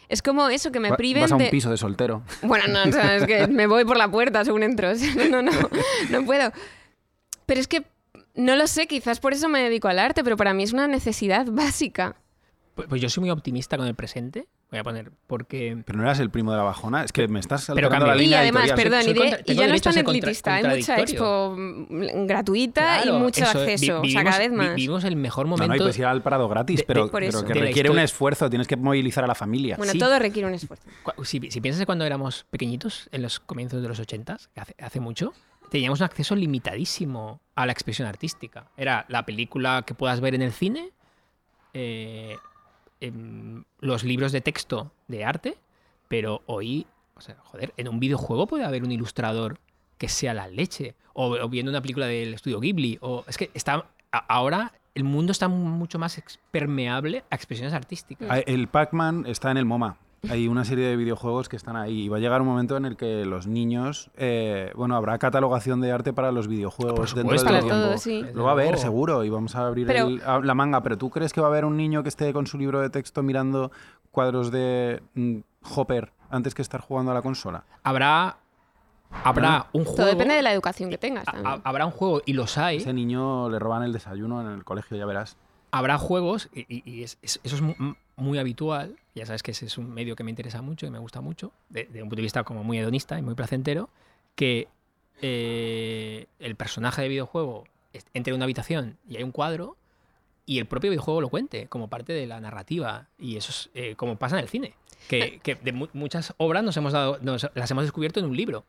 [SPEAKER 3] Es como eso, que me
[SPEAKER 1] Va-
[SPEAKER 3] priven
[SPEAKER 1] Vas a un
[SPEAKER 3] de...
[SPEAKER 1] piso de soltero.
[SPEAKER 3] Bueno, no, o sea, es que me voy por la puerta según entro. o sea, no, no, no puedo. Pero es que no lo sé, quizás por eso me dedico al arte, pero para mí es una necesidad básica.
[SPEAKER 2] Pues, pues yo soy muy optimista con el presente. Voy a poner, porque.
[SPEAKER 1] Pero no eras el primo de la bajona. Es que me estás
[SPEAKER 2] Pero
[SPEAKER 1] la.
[SPEAKER 3] Y
[SPEAKER 1] línea
[SPEAKER 3] además,
[SPEAKER 1] editorial.
[SPEAKER 3] perdón,
[SPEAKER 2] Soy
[SPEAKER 3] y, ya no es tan elitista, hay mucha expo mm, gratuita
[SPEAKER 2] Claro,
[SPEAKER 3] y mucho
[SPEAKER 2] eso, vi-
[SPEAKER 3] acceso, o sea,
[SPEAKER 2] vivimos-
[SPEAKER 3] cada vez más.
[SPEAKER 2] Vivimos el mejor
[SPEAKER 1] No,
[SPEAKER 2] momento.
[SPEAKER 1] no, y puedes ir al Prado gratis,
[SPEAKER 2] de-
[SPEAKER 1] pero,
[SPEAKER 3] de-
[SPEAKER 1] pero que
[SPEAKER 2] De
[SPEAKER 1] requiere un esfuerzo. Tienes que movilizar a la familia.
[SPEAKER 3] Bueno,
[SPEAKER 2] Sí.
[SPEAKER 3] todo requiere un esfuerzo.
[SPEAKER 2] Si, si piensas en cuando éramos pequeñitos, en los comienzos de los 80, que hace, hace mucho, teníamos un acceso limitadísimo a la expresión artística. Era la película que puedas ver en el cine, eh, em, los libros de texto de arte, pero hoy, o sea, joder, en un videojuego puede haber un ilustrador que sea la leche, o, viendo una película del estudio Ghibli, o es que está ahora el mundo está mucho más permeable a expresiones artísticas.
[SPEAKER 1] Ah, El Pac-Man está en el MoMA. Hay una serie de videojuegos que están ahí y va a llegar un momento en el que los niños, eh, bueno, habrá catalogación de arte para los videojuegos
[SPEAKER 2] Por
[SPEAKER 1] dentro del tiempo.
[SPEAKER 3] todo, sí.
[SPEAKER 1] Lo va a haber, seguro, y vamos a abrir
[SPEAKER 3] Pero-
[SPEAKER 1] el- a- la manga. Pero ¿tú crees que va a haber un niño que esté con su libro de texto mirando cuadros de mm, Hopper antes que estar jugando a la consola?
[SPEAKER 2] Habrá, habrá un juego.
[SPEAKER 3] Todo depende de la educación que tengas.
[SPEAKER 2] a-
[SPEAKER 3] también.
[SPEAKER 2] a- habrá un juego, y los hay.
[SPEAKER 1] Ese niño le roban el desayuno en el colegio, ya verás.
[SPEAKER 2] Habrá juegos, y, y- y es- es- eso es muy, habitual. Ya sabes que ese es un medio que me interesa mucho y me gusta mucho, de, de un punto de vista como muy hedonista y muy placentero. Que eh, el personaje de videojuego entre en una habitación y hay un cuadro y el propio videojuego lo cuente como parte de la narrativa. Y eso es eh, como pasa en el cine. Que, que de mu- muchas obras nos hemos dado, nos- las hemos descubierto en un libro.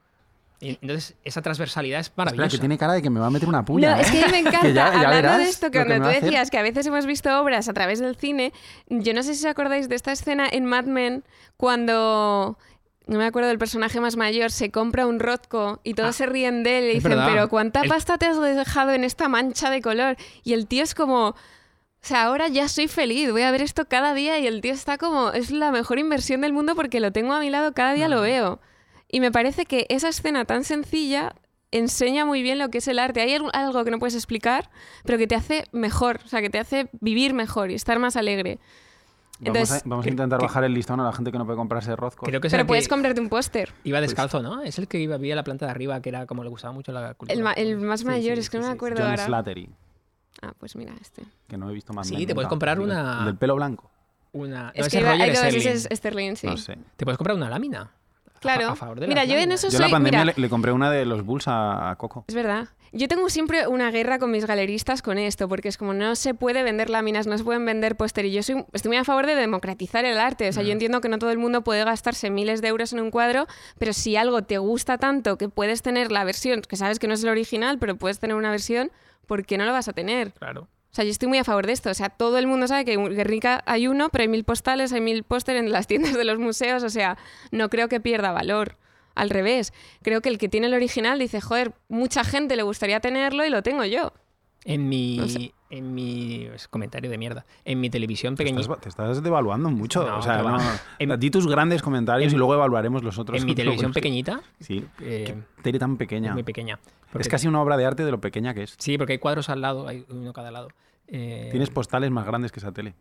[SPEAKER 2] Y entonces, esa transversalidad es
[SPEAKER 1] Espera,
[SPEAKER 2] maravillosa.
[SPEAKER 1] que tiene cara de que me va a meter una puya.
[SPEAKER 3] No, es
[SPEAKER 1] ¿eh?
[SPEAKER 3] que a mí me encanta.
[SPEAKER 1] Que ya- ya
[SPEAKER 3] Hablando
[SPEAKER 1] verás
[SPEAKER 3] de esto, que
[SPEAKER 1] lo que
[SPEAKER 3] cuando tú
[SPEAKER 1] hacer.
[SPEAKER 3] decías que a veces hemos visto obras a través del cine, yo no sé si os acordáis de esta escena en Mad Men cuando. No me acuerdo del personaje más mayor, se compra un Rotco y todos
[SPEAKER 2] Ah,
[SPEAKER 3] se ríen de él y dicen,
[SPEAKER 2] verdad.
[SPEAKER 3] pero ¿cuánta
[SPEAKER 2] El-
[SPEAKER 3] pasta te has dejado en esta mancha de color? Y el tío es como, o sea, ahora ya soy feliz, voy a ver esto cada día y el tío está como, es la mejor inversión del mundo porque lo tengo a mi lado, cada día lo veo. Y me parece que esa escena tan sencilla enseña muy bien lo que es el arte. Hay algo- algo que no puedes explicar, pero que te hace mejor, o sea, que te hace vivir mejor y estar más alegre.
[SPEAKER 1] Vamos,
[SPEAKER 3] Entonces,
[SPEAKER 1] a, vamos a intentar
[SPEAKER 2] que-
[SPEAKER 1] bajar el listón a la gente que no puede comprarse Rozco.
[SPEAKER 2] Creo que
[SPEAKER 3] Pero puedes
[SPEAKER 2] que
[SPEAKER 3] comprarte un póster.
[SPEAKER 2] iba descalzo, ¿no? Es el que iba, vivía la planta de arriba, que era como le gustaba mucho la cultura.
[SPEAKER 3] El, ma- el más
[SPEAKER 2] Sí,
[SPEAKER 3] mayor,
[SPEAKER 2] sí,
[SPEAKER 3] es que
[SPEAKER 2] sí,
[SPEAKER 3] no me acuerdo
[SPEAKER 1] John
[SPEAKER 3] ahora.
[SPEAKER 1] Slattery,
[SPEAKER 3] Ah, pues mira, este.
[SPEAKER 1] que no he visto más.
[SPEAKER 2] Sí, te puedes comprar una-
[SPEAKER 1] el del pelo blanco.
[SPEAKER 2] Una, no,
[SPEAKER 3] es
[SPEAKER 2] ese
[SPEAKER 3] que hay dos, ese
[SPEAKER 2] Sterling.
[SPEAKER 3] es Sterling, sí.
[SPEAKER 1] No sé.
[SPEAKER 2] Te puedes comprar una lámina.
[SPEAKER 3] Claro.
[SPEAKER 2] A, favor de
[SPEAKER 3] Mira, yo en eso
[SPEAKER 1] Yo en la
[SPEAKER 3] soy-
[SPEAKER 1] pandemia
[SPEAKER 3] mira.
[SPEAKER 1] le, le compré una de los Bulls a, a Coco.
[SPEAKER 3] Es verdad. Yo tengo siempre una guerra con mis galeristas con esto, porque es como no se puede vender láminas, no se pueden vender póster. Y yo soy, estoy muy a favor de democratizar el arte. O sea, yo entiendo que no todo el mundo puede gastarse miles de euros en un cuadro, pero si algo te gusta tanto que puedes tener la versión, que sabes que no es el original, pero puedes tener una versión, ¿por qué no lo vas a tener?
[SPEAKER 2] Claro.
[SPEAKER 3] O sea, yo estoy muy a favor de esto. O sea, todo el mundo sabe que en Guernica hay uno, pero hay mil postales, hay mil póster en las tiendas de los museos. O sea, no creo que pierda valor. Al revés, creo que el que tiene el original dice, joder, mucha gente le gustaría tenerlo y lo tengo yo.
[SPEAKER 2] En mi. En mi es comentario de mierda. En mi televisión
[SPEAKER 1] Te
[SPEAKER 2] pequeñita.
[SPEAKER 1] te estás devaluando mucho.
[SPEAKER 2] No,
[SPEAKER 1] o sea, no,
[SPEAKER 2] En-
[SPEAKER 1] di tus grandes comentarios
[SPEAKER 2] en-
[SPEAKER 1] y luego evaluaremos los otros.
[SPEAKER 2] En mi televisión pequeñita.
[SPEAKER 1] Sí.
[SPEAKER 2] eh,
[SPEAKER 1] Qué tele tan pequeña.
[SPEAKER 2] muy pequeña.
[SPEAKER 1] Es casi una obra de arte de lo pequeña que es.
[SPEAKER 2] Sí, porque hay cuadros al lado, hay uno cada lado. Eh,
[SPEAKER 1] Tienes postales más grandes que esa tele.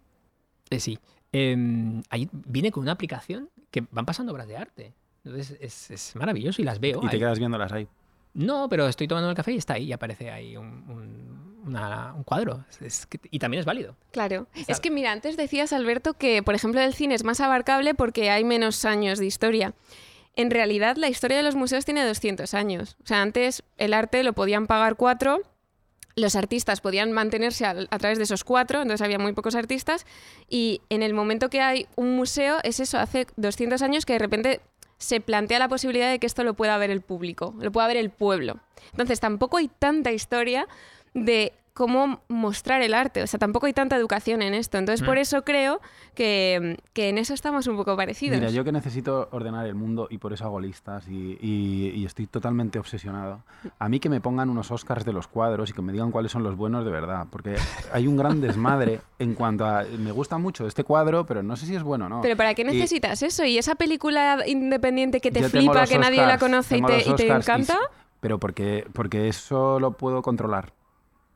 [SPEAKER 2] eh, sí. Em, ahí viene con una aplicación que van pasando obras de arte. Entonces es, es maravilloso y las veo.
[SPEAKER 1] Y te quedas viéndolas ahí.
[SPEAKER 2] No, pero estoy tomando el café y está ahí y aparece ahí un, un- una- un cuadro. Es- es que- y también es válido.
[SPEAKER 3] Claro. Es que mira, antes decías, Alberto, que por ejemplo el cine es más abarcable porque hay menos años de historia. En realidad, la historia de los museos tiene 200 años. O sea, antes el arte lo podían pagar cuatro, los artistas podían mantenerse a, a través de esos cuatro, entonces había muy pocos artistas, y en el momento que hay un museo, es eso, hace 200 años que de repente se plantea la posibilidad de que esto lo pueda ver el público, lo pueda ver el pueblo. Entonces tampoco hay tanta historia de cómo mostrar el arte, o sea, tampoco hay tanta educación en esto. Entonces, por
[SPEAKER 2] Mm.
[SPEAKER 3] eso creo que, que en eso estamos un poco parecidos.
[SPEAKER 1] Mira, yo que necesito ordenar el mundo y por eso hago listas y, y- y estoy totalmente obsesionado. A mí que me pongan unos Oscars de los cuadros y que me digan cuáles son los buenos de verdad. Porque hay un gran desmadre en cuanto a. Me gusta mucho este cuadro, pero no sé si es bueno o no.
[SPEAKER 3] Pero ¿para qué
[SPEAKER 1] Y-
[SPEAKER 3] necesitas eso? ¿Y esa película independiente que te flipa, que nadie la
[SPEAKER 1] Oscars,
[SPEAKER 3] conoce y te, y te
[SPEAKER 1] Oscars
[SPEAKER 3] encanta?
[SPEAKER 1] pero porque, porque eso lo puedo controlar.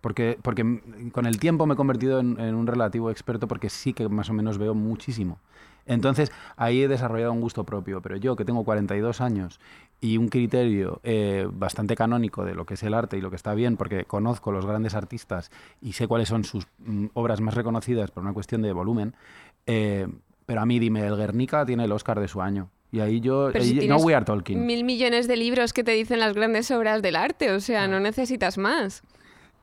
[SPEAKER 1] Porque, porque con el tiempo me he convertido en, en un relativo experto porque sí que más o menos veo muchísimo. Entonces ahí he desarrollado un gusto propio. Pero yo que tengo 42 años y un criterio eh, bastante canónico de lo que es el arte y lo que está bien, porque conozco los grandes artistas y sé cuáles son sus mm, obras más reconocidas por una cuestión de volumen, eh, pero a mí dime, el Guernica tiene el Oscar de su año. Y ahí yo...
[SPEAKER 3] Pero si
[SPEAKER 1] no we are talking.
[SPEAKER 3] Mil millones de libros que te dicen las grandes obras del arte, o sea, no necesitas más.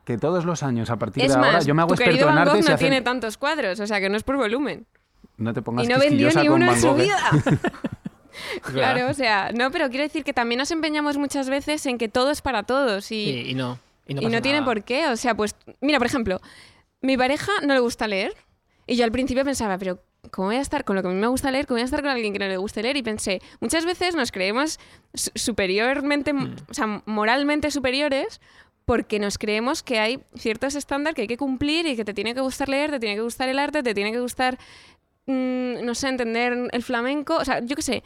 [SPEAKER 1] Que todos los años a partir
[SPEAKER 3] Es
[SPEAKER 1] de ahora yo me hago
[SPEAKER 3] tu
[SPEAKER 1] experto
[SPEAKER 3] Van Gogh no
[SPEAKER 1] hacen-
[SPEAKER 3] tiene tantos cuadros, o sea, que no es por volumen.
[SPEAKER 1] no te pongas
[SPEAKER 3] Y no vendió ni uno en su
[SPEAKER 1] ¿eh?
[SPEAKER 3] vida. Claro, o sea, no, pero quiero decir que también nos empeñamos muchas veces en que todo es para todos y,
[SPEAKER 2] Sí, y no. Y no,
[SPEAKER 3] y
[SPEAKER 2] pasa
[SPEAKER 3] no tiene por qué. O sea, pues, mira, por ejemplo, mi pareja no le gusta leer y yo al principio pensaba, pero ¿cómo voy a estar con lo que a mí me gusta leer? ¿Cómo voy a estar con alguien que no le guste leer? Y pensé, muchas veces nos creemos su- superiormente,
[SPEAKER 2] Mm.
[SPEAKER 3] o sea, moralmente superiores porque nos creemos que hay ciertos estándares que hay que cumplir y que te tiene que gustar leer, te tiene que gustar el arte, te tiene que gustar, mm, no sé, entender el flamenco, o sea, yo qué sé.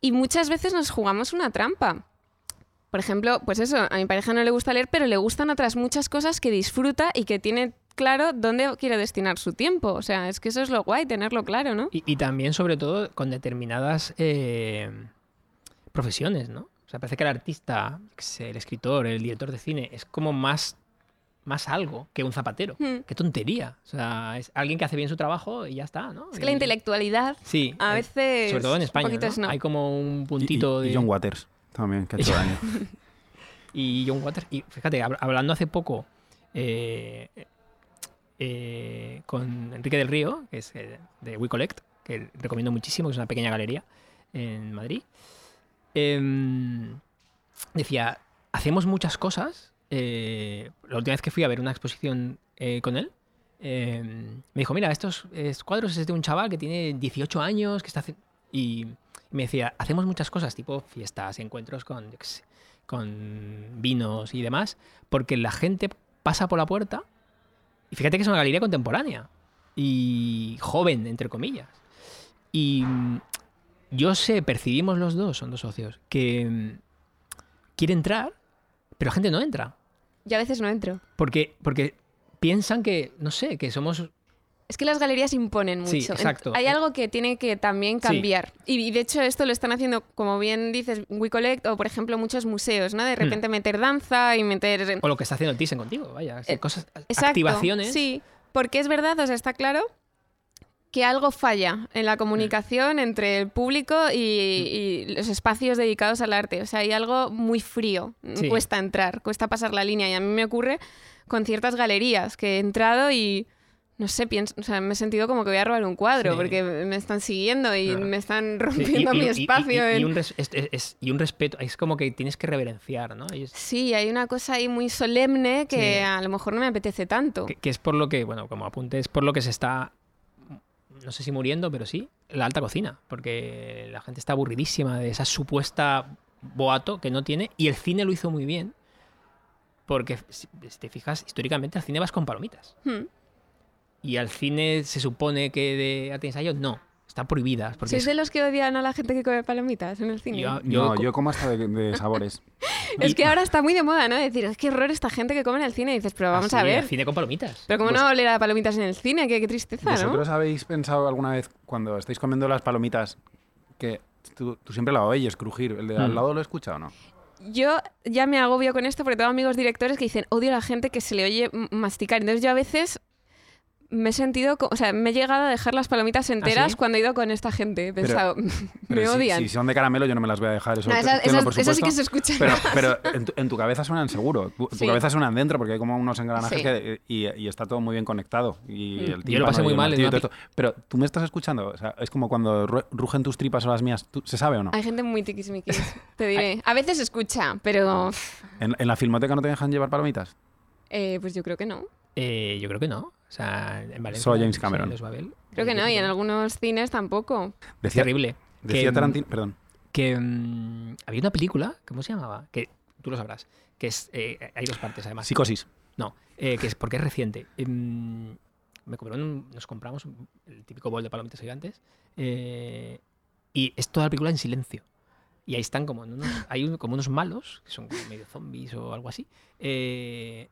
[SPEAKER 3] Y muchas veces nos jugamos una trampa. Por ejemplo, pues eso, a mi pareja no le gusta leer, pero le gustan otras muchas cosas que disfruta y que tiene claro dónde quiere destinar su tiempo. O sea, es que eso es lo guay, tenerlo claro, ¿no?
[SPEAKER 2] Y, también, sobre todo, con determinadas eh, profesiones, ¿no? O sea, parece que el artista, el escritor, el director de cine, es como más, más algo que un zapatero.
[SPEAKER 3] Hmm.
[SPEAKER 2] Qué tontería. O sea, es alguien que hace bien su trabajo y ya está, ¿no?
[SPEAKER 3] Es que la intelectualidad
[SPEAKER 2] Sí.
[SPEAKER 3] a
[SPEAKER 2] eh,
[SPEAKER 3] veces...
[SPEAKER 2] Sobre todo en España. Hay como un puntito
[SPEAKER 1] y,
[SPEAKER 2] de...
[SPEAKER 1] y John Waters también, que ha hecho daño.
[SPEAKER 2] y John Waters. Y fíjate, hab- hablando hace poco eh, eh, con Enrique del Río, que es eh, de We Collect, que recomiendo muchísimo, que es una pequeña galería en Madrid. Em, decía, hacemos muchas cosas. eh, la última vez que fui a ver una exposición eh, con él, eh, me dijo, mira, estos eh, cuadros es de un chaval que tiene 18 años, que está. Y me decía, hacemos muchas cosas, tipo fiestas, encuentros con, con vinos y demás, porque la gente pasa por la puerta y fíjate que es una galería contemporánea y joven, entre comillas. Y yo sé, percibimos los dos, son dos socios, que mm, quiere entrar, pero la gente no entra.
[SPEAKER 3] Yo a veces no entro.
[SPEAKER 2] Porque, porque piensan que, no sé, que somos...
[SPEAKER 3] Es que las galerías imponen mucho.
[SPEAKER 2] Sí, exacto.
[SPEAKER 3] Hay algo que tiene que también
[SPEAKER 2] Sí.
[SPEAKER 3] cambiar. Y, y de hecho esto lo están haciendo, como bien dices, WeCollect o por ejemplo muchos museos, ¿no? De
[SPEAKER 2] Hmm.
[SPEAKER 3] repente meter danza y meter...
[SPEAKER 2] O lo que está haciendo el Thyssen contigo, vaya.
[SPEAKER 3] Eh,
[SPEAKER 2] cosas,
[SPEAKER 3] Exacto,
[SPEAKER 2] activaciones.
[SPEAKER 3] Sí, porque es verdad, o sea, está claro que algo falla en la
[SPEAKER 2] Mm.
[SPEAKER 3] comunicación entre el público y, y los espacios dedicados al arte. O sea, hay algo muy frío.
[SPEAKER 2] Sí.
[SPEAKER 3] Cuesta entrar, cuesta pasar la línea. Y a mí me ocurre con ciertas galerías que he entrado y. No sé, pienso, o sea, me he sentido como que voy a robar un cuadro
[SPEAKER 2] Sí.
[SPEAKER 3] porque me están siguiendo y
[SPEAKER 2] Claro.
[SPEAKER 3] me están
[SPEAKER 2] Sí,
[SPEAKER 3] rompiendo mi espacio.
[SPEAKER 2] y-
[SPEAKER 3] en-
[SPEAKER 2] un res- es- es- es- y un respeto, es como que tienes que reverenciar, ¿no?
[SPEAKER 3] Sí, hay una cosa ahí muy solemne que a lo mejor no me apetece tanto.
[SPEAKER 2] que, que es por lo que, bueno, como apunte, es por lo que se está, no sé si muriendo, pero sí, la alta cocina, porque la gente está aburridísima de esa supuesta boato que no tiene, y el cine lo hizo muy bien, porque si te fijas, históricamente al cine vas con palomitas,
[SPEAKER 3] Hmm.
[SPEAKER 2] y al cine se supone que de arte ensayo no, están prohibidas, porque
[SPEAKER 3] ¿Sois
[SPEAKER 2] es-
[SPEAKER 3] de los que odian a la gente que come palomitas en el cine?
[SPEAKER 2] yo-
[SPEAKER 1] no,
[SPEAKER 2] co-
[SPEAKER 1] yo como hasta de, de sabores.
[SPEAKER 3] Es que ahora está muy de moda, ¿no? Decir, es que horror esta gente que come en el cine. Y dices, pero vamos
[SPEAKER 2] Ah,
[SPEAKER 3] a
[SPEAKER 2] sí,
[SPEAKER 3] ver.
[SPEAKER 2] el cine con palomitas.
[SPEAKER 3] Pero como
[SPEAKER 1] Pues-
[SPEAKER 3] no oler a palomitas en el cine, qué, qué tristeza, ¿no?
[SPEAKER 1] ¿Vosotros habéis pensado alguna vez cuando estáis comiendo las palomitas que tú, tú siempre la oyes crujir? ¿El de al
[SPEAKER 2] Mm.
[SPEAKER 1] lado lo escucha o no?
[SPEAKER 3] Yo ya me agobio con esto porque tengo amigos directores que dicen, odio a la gente que se le oye masticar. Entonces yo a veces me he sentido, o sea, me he llegado a dejar las palomitas enteras
[SPEAKER 2] ¿Ah, sí?
[SPEAKER 3] cuando he ido con esta gente. He pensado,
[SPEAKER 1] Pero
[SPEAKER 3] me
[SPEAKER 1] si-
[SPEAKER 3] odian.
[SPEAKER 1] Si, son de caramelo yo no me las voy a dejar. Eso,
[SPEAKER 3] No,
[SPEAKER 1] tenlo por
[SPEAKER 3] esas sí que
[SPEAKER 1] supuesto.
[SPEAKER 3] se escuchan.
[SPEAKER 1] Pero, pero en, tu, en tu cabeza suenan seguro. Tu, tu
[SPEAKER 3] Sí.
[SPEAKER 1] cabeza suenan dentro porque hay como unos engranajes
[SPEAKER 3] Sí.
[SPEAKER 1] que, y, y está todo muy bien conectado. Y
[SPEAKER 3] Mm.
[SPEAKER 1] el
[SPEAKER 2] Yo lo pasé muy mal.
[SPEAKER 1] Pero tú me estás escuchando. O sea, es como cuando ru- rugen tus tripas o las mías. ¿Tú- ¿Se sabe o no?
[SPEAKER 3] Hay gente muy tiquismiquis, te diré. A veces se escucha, pero
[SPEAKER 1] ¿En, en la filmoteca no te dejan llevar palomitas?
[SPEAKER 3] eh, pues yo creo que no.
[SPEAKER 2] Eh, yo creo que no. O sea, en Valencia.
[SPEAKER 1] Solo James Cameron.
[SPEAKER 2] en Los Babel.
[SPEAKER 3] Creo que no, y en algunos cines tampoco.
[SPEAKER 1] Decía,
[SPEAKER 2] Terrible.
[SPEAKER 1] decía
[SPEAKER 2] que,
[SPEAKER 1] Tarantino. Perdón.
[SPEAKER 2] que mm, había una película, ¿cómo se llamaba? Que tú lo sabrás. Que es. eh, hay dos partes, además.
[SPEAKER 1] Psicosis.
[SPEAKER 2] No, eh, que es porque es reciente. Em, me compraron un- nos compramos el típico bol de palomitas gigantes eh, y es toda la película en silencio. Y ahí están como unos, hay un- como unos malos, que son como medio zombies o algo así. eh,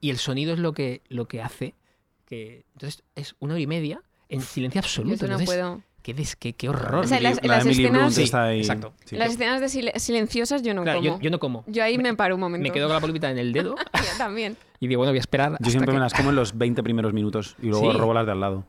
[SPEAKER 2] y el sonido es lo que, lo que hace que... Entonces es una hora y media en silencio
[SPEAKER 3] Yo
[SPEAKER 2] absoluto.
[SPEAKER 3] eso no
[SPEAKER 2] Entonces,
[SPEAKER 3] puedo.
[SPEAKER 2] qué, des- qué- qué horror.
[SPEAKER 3] O sea,
[SPEAKER 1] Emily-
[SPEAKER 3] las-
[SPEAKER 1] la
[SPEAKER 3] las
[SPEAKER 1] Emily
[SPEAKER 3] escenas-
[SPEAKER 1] Blunt
[SPEAKER 2] Sí,
[SPEAKER 1] está ahí.
[SPEAKER 2] exacto.
[SPEAKER 1] Sí.
[SPEAKER 3] Las escenas de sil- silenciosas yo no
[SPEAKER 2] Claro, yo,
[SPEAKER 3] como.
[SPEAKER 2] yo no como.
[SPEAKER 3] Yo ahí me, paro un momento.
[SPEAKER 2] Me quedo con la palomita en el dedo
[SPEAKER 3] Yo también.
[SPEAKER 2] y digo, bueno, voy a esperar.
[SPEAKER 1] Yo
[SPEAKER 2] hasta
[SPEAKER 1] siempre
[SPEAKER 2] que-
[SPEAKER 1] me las como en los 20 primeros minutos y luego
[SPEAKER 2] Sí.
[SPEAKER 1] robo las de al lado.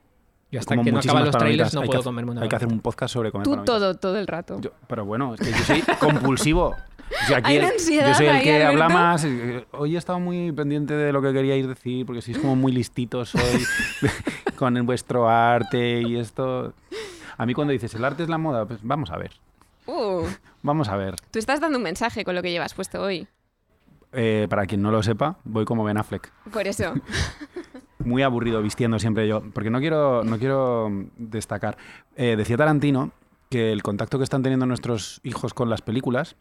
[SPEAKER 2] Yo hasta
[SPEAKER 1] Como
[SPEAKER 2] que no acaban los trailers no puedo
[SPEAKER 1] hacer-
[SPEAKER 2] comerme una
[SPEAKER 1] Hay que hacer un podcast sobre comer
[SPEAKER 3] Tú
[SPEAKER 1] palomitas.
[SPEAKER 3] todo, todo el rato.
[SPEAKER 1] Yo- pero bueno, es que yo soy compulsivo. O sea, aquí
[SPEAKER 3] Hay
[SPEAKER 1] el-
[SPEAKER 3] una ansiedad
[SPEAKER 1] yo soy el
[SPEAKER 3] ahí,
[SPEAKER 1] que habla más. eh, Hoy he estado muy pendiente de lo que queríais decir, porque sois como muy listitos hoy con vuestro arte y esto. A mí cuando dices el arte es la moda, pues vamos a ver.
[SPEAKER 3] Uh,
[SPEAKER 1] Vamos a ver.
[SPEAKER 3] tú estás dando un mensaje con lo que llevas puesto hoy.
[SPEAKER 1] Eh, para quien no lo sepa, voy como Ben Affleck.
[SPEAKER 3] Por eso.
[SPEAKER 1] Muy aburrido vistiendo siempre yo, porque no quiero, no quiero mm, destacar. Eh, decía Tarantino que el contacto que están teniendo nuestros hijos con las películas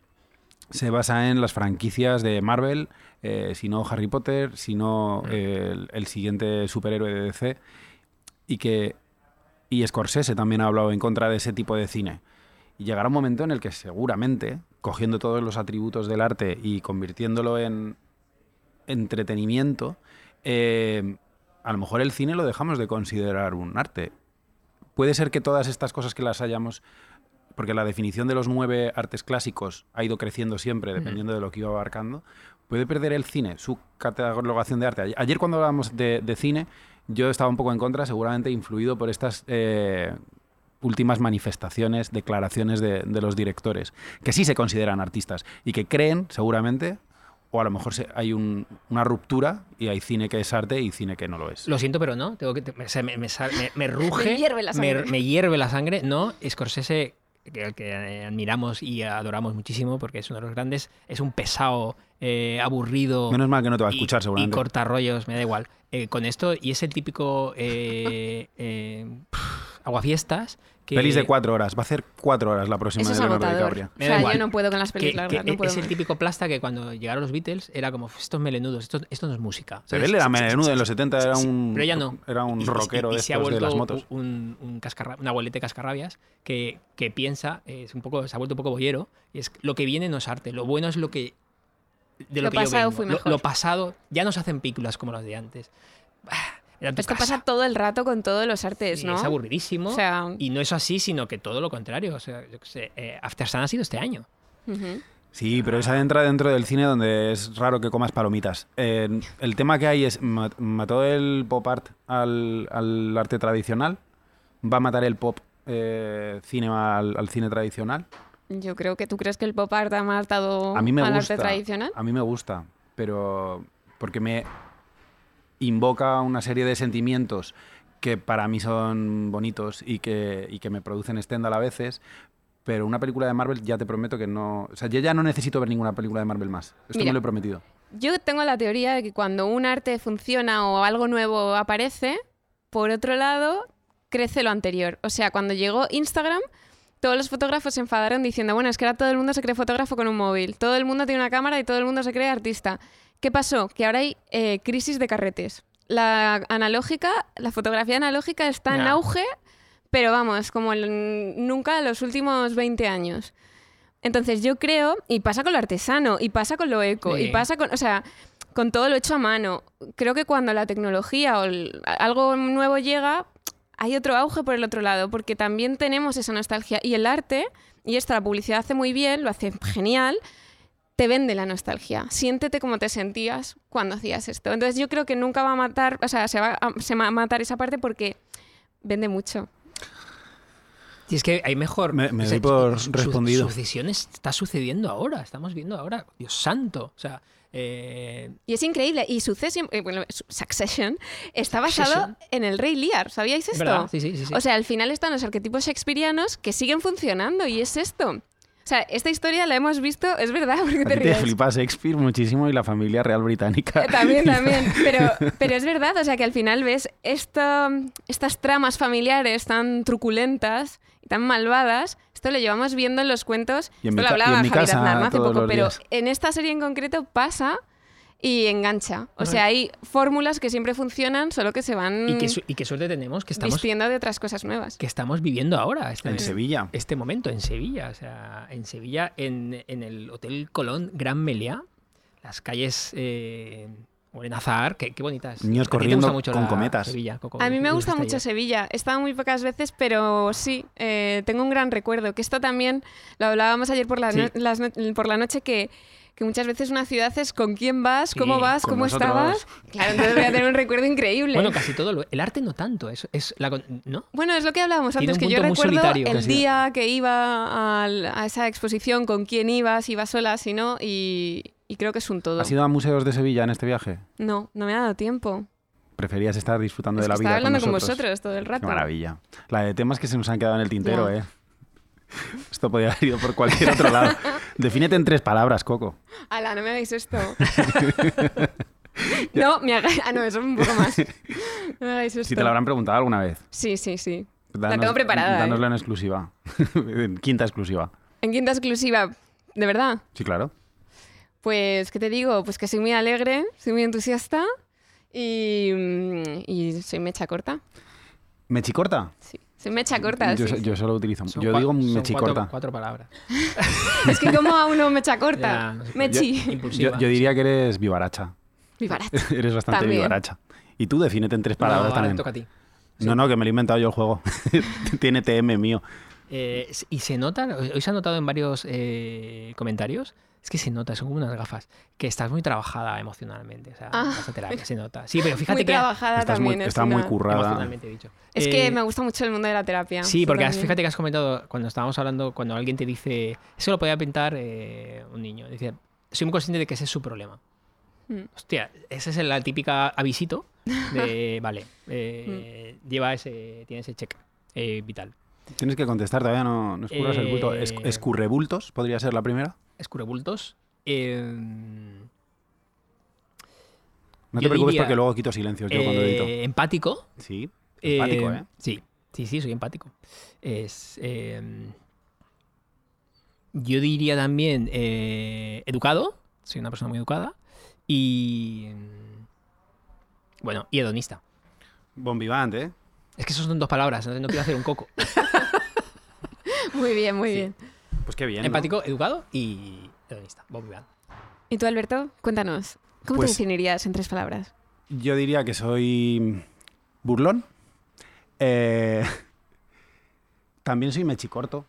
[SPEAKER 1] se basa en las franquicias de Marvel, eh, si no Harry Potter, si no eh, el, el siguiente superhéroe de DC, y que y Scorsese también ha hablado en contra de ese tipo de cine. Y llegará un momento en el que seguramente, cogiendo todos los atributos del arte y convirtiéndolo en entretenimiento, eh, a lo mejor el cine lo dejamos de considerar un arte. Puede ser que todas estas cosas que las hayamos, porque la definición de los nueve artes clásicos ha ido creciendo siempre dependiendo de lo que iba abarcando, puede perder el cine su catalogación de arte. Ayer- cuando hablábamos de, de cine, yo estaba un poco en contra, seguramente influido por estas eh, últimas manifestaciones, declaraciones de, de los directores, que sí se consideran artistas y que creen, seguramente, o a lo mejor se- hay un- una ruptura y hay cine que es arte y cine que no lo es.
[SPEAKER 2] Lo siento, pero no. Tengo que, o sea, me, ruge.
[SPEAKER 3] Me hierve la sangre.
[SPEAKER 2] Me, me hierve la sangre. No, Scorsese que, que, admiramos y adoramos muchísimo porque es uno de los grandes, es un pesado, eh, aburrido.
[SPEAKER 1] Menos mal que no te va a
[SPEAKER 2] y-
[SPEAKER 1] escuchar,
[SPEAKER 2] Y
[SPEAKER 1] seguramente.
[SPEAKER 2] corta rollos, me da igual. Eh, con esto, y es el típico eh, eh, aguafiestas. Que,
[SPEAKER 1] Pelis de cuatro horas. Va a hacer cuatro horas la próxima
[SPEAKER 3] Eso es
[SPEAKER 1] de Leonardo
[SPEAKER 3] agotador.
[SPEAKER 1] DiCaprio.
[SPEAKER 3] O sea,
[SPEAKER 2] igual.
[SPEAKER 3] yo no puedo con las
[SPEAKER 2] que-
[SPEAKER 3] pelis
[SPEAKER 2] que
[SPEAKER 3] largas, no puedo
[SPEAKER 2] es el típico plasta que cuando llegaron los Beatles era como, estos melenudos, esto, esto no es música.
[SPEAKER 1] Pero él era melenudo en los 70, era un,
[SPEAKER 2] pero ella no.
[SPEAKER 1] era un
[SPEAKER 2] Y- y-
[SPEAKER 1] rockero
[SPEAKER 2] y
[SPEAKER 1] de
[SPEAKER 2] se ha
[SPEAKER 1] de las motos.
[SPEAKER 2] Un, un cascarra- un abuelete cascarrabias que, que piensa, es un poco, se ha vuelto un poco boyero, y es lo que viene no es arte, lo bueno es lo que. De lo,
[SPEAKER 3] Lo
[SPEAKER 2] que yo
[SPEAKER 3] pasado
[SPEAKER 2] vengo.
[SPEAKER 3] mejor.
[SPEAKER 2] Lo, pasado, ya no se hacen películas como las de antes. Ah, era en tu
[SPEAKER 3] Esto
[SPEAKER 2] casa.
[SPEAKER 3] pasa todo el rato con todos los artes,
[SPEAKER 2] Y
[SPEAKER 3] ¿no?
[SPEAKER 2] Es aburridísimo.
[SPEAKER 3] O sea,
[SPEAKER 2] y no es así, sino que todo lo contrario. O sea, yo qué sé, eh, After Sun ha sido este año.
[SPEAKER 1] Sí, pero esa entra dentro del cine donde es raro que comas palomitas. Eh, el tema que hay es, ma- ¿mató el pop art al, al arte tradicional? ¿Va a matar el pop eh, cinema al, al cine tradicional?
[SPEAKER 3] Yo creo que tú crees que el pop art ha matado
[SPEAKER 1] A mí me
[SPEAKER 3] al
[SPEAKER 1] gusta.
[SPEAKER 3] arte tradicional.
[SPEAKER 1] A mí me gusta, pero porque me invoca una serie de sentimientos que para mí son bonitos y que, y que me producen Stendhal a veces, pero una película de Marvel ya te prometo que no... O sea, yo ya no necesito ver ninguna película de Marvel más. Esto
[SPEAKER 3] Mira.
[SPEAKER 1] me lo he prometido.
[SPEAKER 3] Yo tengo la teoría de que cuando un arte funciona o algo nuevo aparece, por otro lado, crece lo anterior. O sea, cuando llegó Instagram, todos los fotógrafos se enfadaron diciendo, bueno, es que ahora todo el mundo se cree fotógrafo con un móvil, todo el mundo tiene una cámara y todo el mundo se cree artista. ¿Qué pasó? Que ahora hay eh, crisis de carretes. La analógica, la fotografía analógica está en auge, pero vamos, como el- nunca en los últimos 20 años. Entonces yo creo, y pasa con lo artesano, y pasa con lo eco,
[SPEAKER 2] Sí.
[SPEAKER 3] y pasa con, o sea, con todo lo hecho a mano. Creo que cuando la tecnología o el- algo nuevo llega, hay otro auge por el otro lado, porque también tenemos esa nostalgia. Y el arte, y esto la publicidad hace muy bien, lo hace genial, te vende la nostalgia. Siéntete como te sentías cuando hacías esto. Entonces yo creo que nunca va a matar, o sea, se va a, se va a matar esa parte porque vende mucho.
[SPEAKER 2] Y es que hay mejor.
[SPEAKER 1] Me- me
[SPEAKER 2] o sea,
[SPEAKER 1] doy por
[SPEAKER 2] su-
[SPEAKER 1] respondido.
[SPEAKER 2] Sucesión está sucediendo ahora, estamos viendo ahora. Dios santo. O sea, eh,
[SPEAKER 3] Y es increíble. Y Succession, eh, bueno, Succession está basado
[SPEAKER 2] Succession.
[SPEAKER 3] en el Rey Lear. ¿Sabíais
[SPEAKER 2] es
[SPEAKER 3] esto?
[SPEAKER 2] Sí, sí, sí. sí.
[SPEAKER 3] O sea, al final están los arquetipos shakespearianos que siguen funcionando y es esto. O sea, esta historia la hemos visto, es verdad, porque te
[SPEAKER 1] te
[SPEAKER 3] ríes.
[SPEAKER 1] flipa Shakespeare muchísimo y la familia real británica.
[SPEAKER 3] Eh, También, también. Pero, pero es verdad, o sea, que al final ves esto, estas tramas familiares tan truculentas y tan malvadas. Esto lo llevamos viendo en los cuentos.
[SPEAKER 1] Y en
[SPEAKER 3] esto
[SPEAKER 1] mi
[SPEAKER 3] lo
[SPEAKER 1] ca- y en
[SPEAKER 3] hablaba
[SPEAKER 1] mi
[SPEAKER 3] Javier
[SPEAKER 1] casa
[SPEAKER 3] Aznar ¿no? hace poco, pero en esta serie en concreto pasa y engancha. O sea, hay fórmulas que siempre funcionan, solo que se van
[SPEAKER 2] y, qué, su- y qué suerte tenemos que estamos,
[SPEAKER 3] vistiendo de otras cosas nuevas.
[SPEAKER 2] que estamos viviendo ahora. Este,
[SPEAKER 1] En Sevilla.
[SPEAKER 2] este momento en Sevilla. O sea, en Sevilla, en, en el Hotel Colón Gran Meliá, las calles. Eh, o en Azahar, qué, qué bonitas.
[SPEAKER 1] Niños
[SPEAKER 2] A
[SPEAKER 1] corriendo
[SPEAKER 2] mucho
[SPEAKER 1] con
[SPEAKER 2] la
[SPEAKER 1] cometas.
[SPEAKER 2] Sevilla, Coco,
[SPEAKER 3] A mí me
[SPEAKER 2] ¿te
[SPEAKER 3] gusta mucho Sevilla. He estado muy pocas veces, pero sí, eh, tengo un gran recuerdo. Que esto también lo hablábamos ayer por la,
[SPEAKER 2] Sí.
[SPEAKER 3] no- las por la noche, que, que muchas veces una ciudad es con quién vas,
[SPEAKER 2] Sí,
[SPEAKER 3] cómo vas,
[SPEAKER 1] con
[SPEAKER 3] cómo
[SPEAKER 1] nosotros.
[SPEAKER 3] estabas. Claro, entonces voy a tener un recuerdo increíble.
[SPEAKER 2] Bueno, casi todo. lo- el arte no tanto. Es, es la, con- ¿no?
[SPEAKER 3] Bueno, es lo que hablábamos
[SPEAKER 2] Tiene
[SPEAKER 3] antes, que yo recuerdo el
[SPEAKER 1] Casi-
[SPEAKER 3] día que iba al- a esa exposición, con quién ibas, si ibas sola, si no, y, y creo que es un todo.
[SPEAKER 1] ¿Has ido a museos de Sevilla en este viaje?
[SPEAKER 3] No, no me ha dado tiempo.
[SPEAKER 1] Preferías estar disfrutando
[SPEAKER 3] Es
[SPEAKER 1] de la vida
[SPEAKER 3] estaba hablando con, vosotros todo el
[SPEAKER 1] Qué
[SPEAKER 3] rato.
[SPEAKER 1] maravilla. La de temas que se nos han quedado en el tintero. ¿eh? Esto podría haber ido por cualquier otro lado. Defínete en tres palabras, Coco.
[SPEAKER 3] Ala, no me hagáis esto. no, me hagáis... Ah, no, eso es un poco más. No me hagáis esto.
[SPEAKER 1] Si te lo habrán preguntado alguna vez.
[SPEAKER 3] Sí, sí, sí.
[SPEAKER 1] Danos-
[SPEAKER 3] tengo preparada, ¿eh?
[SPEAKER 1] Dánoslo en exclusiva. En Quinta exclusiva.
[SPEAKER 3] En quinta exclusiva, ¿de verdad?
[SPEAKER 1] Sí, claro.
[SPEAKER 3] Pues, ¿qué te digo? Pues que soy muy alegre, soy muy entusiasta y, mm, y soy mecha corta.
[SPEAKER 1] ¿Mechicorta?
[SPEAKER 3] Sí, soy mecha corta.
[SPEAKER 1] Yo,
[SPEAKER 3] sí,
[SPEAKER 1] so-
[SPEAKER 3] sí.
[SPEAKER 1] yo solo utilizo.
[SPEAKER 2] Son
[SPEAKER 1] yo digo
[SPEAKER 2] son
[SPEAKER 1] mechicorta.
[SPEAKER 2] Cuatro, cuatro palabras.
[SPEAKER 3] Es que como a uno mecha
[SPEAKER 2] Ya,
[SPEAKER 3] corta.
[SPEAKER 2] no sé.
[SPEAKER 3] Mechi.
[SPEAKER 1] Yo, yo diría que eres vivaracha.
[SPEAKER 3] Vivaracha.
[SPEAKER 1] eres bastante
[SPEAKER 3] También.
[SPEAKER 1] vivaracha. Y tú defínete en tres
[SPEAKER 2] No,
[SPEAKER 1] palabras
[SPEAKER 2] ahora
[SPEAKER 1] también.
[SPEAKER 2] toca a ti.
[SPEAKER 1] No, no, que me lo he inventado yo el juego. Tiene TM mío.
[SPEAKER 2] Eh, y se nota, hoy se ha notado en varios eh, comentarios, es que se nota, son como unas gafas, que estás muy trabajada emocionalmente. O sea,
[SPEAKER 3] Ah.
[SPEAKER 2] vas a terapia, se nota. Sí, pero fíjate
[SPEAKER 3] muy
[SPEAKER 2] que.
[SPEAKER 3] trabajada
[SPEAKER 1] Estás
[SPEAKER 3] también.
[SPEAKER 1] muy,
[SPEAKER 3] es
[SPEAKER 1] está muy currada.
[SPEAKER 2] Emocionalmente he dicho.
[SPEAKER 3] Es
[SPEAKER 2] Eh,
[SPEAKER 3] que me gusta mucho el mundo de la terapia.
[SPEAKER 2] Sí, porque has- fíjate que has comentado cuando estábamos hablando, cuando alguien te dice, eso lo podía pintar eh, un niño. Dice, soy muy consciente de que ese es su problema.
[SPEAKER 3] Mm.
[SPEAKER 2] Hostia, ese es la típica avisito de, vale,
[SPEAKER 3] Mm.
[SPEAKER 2] eh, lleva ese, tiene ese check eh, vital.
[SPEAKER 1] Tienes que contestar, todavía no, no escurras el bulto. Es-
[SPEAKER 2] Eh.
[SPEAKER 1] escurrebultos podría ser la primera.
[SPEAKER 2] Escurebultos. Eh,
[SPEAKER 1] No te preocupes
[SPEAKER 2] diría,
[SPEAKER 1] porque luego quito silencios yo cuando edito.
[SPEAKER 2] eh, empático.
[SPEAKER 1] Sí,
[SPEAKER 2] Eh,
[SPEAKER 1] empático, ¿eh?
[SPEAKER 2] Sí, sí, sí, soy empático. Es. eh, yo diría también eh, educado. Soy una persona muy educada. Y. Bueno, y hedonista.
[SPEAKER 1] Bombivant, ¿eh?
[SPEAKER 2] Es que eso son dos palabras, no quiero hacer un coco.
[SPEAKER 3] Muy bien, muy
[SPEAKER 2] Sí.
[SPEAKER 3] bien.
[SPEAKER 1] Pues qué bien. ¿no?
[SPEAKER 2] Empático, educado y hedonista.
[SPEAKER 3] ¿Y tú, Alberto? Cuéntanos. ¿Cómo
[SPEAKER 1] Pues-
[SPEAKER 3] te definirías en tres palabras?
[SPEAKER 1] Yo diría que soy burlón. Eh, También soy mechicorto.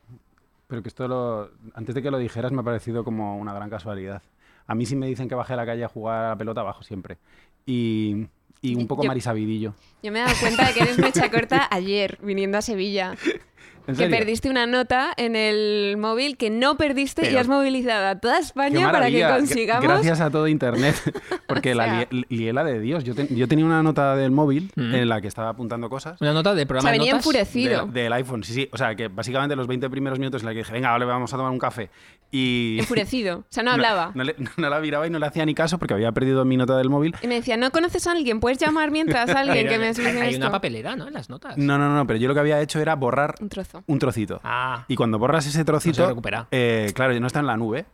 [SPEAKER 1] Pero que esto lo, antes de que lo dijeras me ha parecido como una gran casualidad. A mí si me dicen que baje a la calle a jugar a la pelota, bajo siempre. Y, y un poco
[SPEAKER 3] Yo-
[SPEAKER 1] marisabidillo.
[SPEAKER 3] Yo me he dado cuenta de que eres mecha corta ayer, viniendo a Sevilla.
[SPEAKER 1] ¿En
[SPEAKER 3] Que perdiste una nota en el móvil que no perdiste y has movilizado a toda
[SPEAKER 1] ¡Qué
[SPEAKER 3] España para que consigamos.
[SPEAKER 1] Gracias a todo Internet. Porque
[SPEAKER 3] O
[SPEAKER 1] la
[SPEAKER 3] sea-
[SPEAKER 1] lié, lié la de Dios. Yo, ten- yo tenía una nota del móvil
[SPEAKER 2] Mm.
[SPEAKER 1] en la que estaba apuntando cosas.
[SPEAKER 2] Una nota del
[SPEAKER 3] O
[SPEAKER 2] programa
[SPEAKER 3] sea,
[SPEAKER 2] de
[SPEAKER 3] venía
[SPEAKER 2] notas.
[SPEAKER 3] enfurecido.
[SPEAKER 1] de- del iPhone, sí, sí. O sea, que básicamente los 20 primeros minutos en la que dije, venga, vale, vamos a tomar un café. Y.
[SPEAKER 3] Enfurecido. O sea, no hablaba.
[SPEAKER 1] No, le- no la miraba y no le hacía ni caso porque había perdido mi nota del móvil.
[SPEAKER 3] Y me decía, ¿no conoces a alguien? ¿Puedes llamar mientras a alguien que me
[SPEAKER 2] Hay
[SPEAKER 3] esto?
[SPEAKER 2] una papelera, ¿no? En las notas.
[SPEAKER 1] No, no, no, pero yo lo que había hecho era borrar
[SPEAKER 3] Un trozo.
[SPEAKER 1] Un trocito.
[SPEAKER 2] Ah,
[SPEAKER 1] Y cuando borras ese
[SPEAKER 2] no se
[SPEAKER 1] trocito,
[SPEAKER 2] recupera.
[SPEAKER 1] eh, claro, no está en la nube.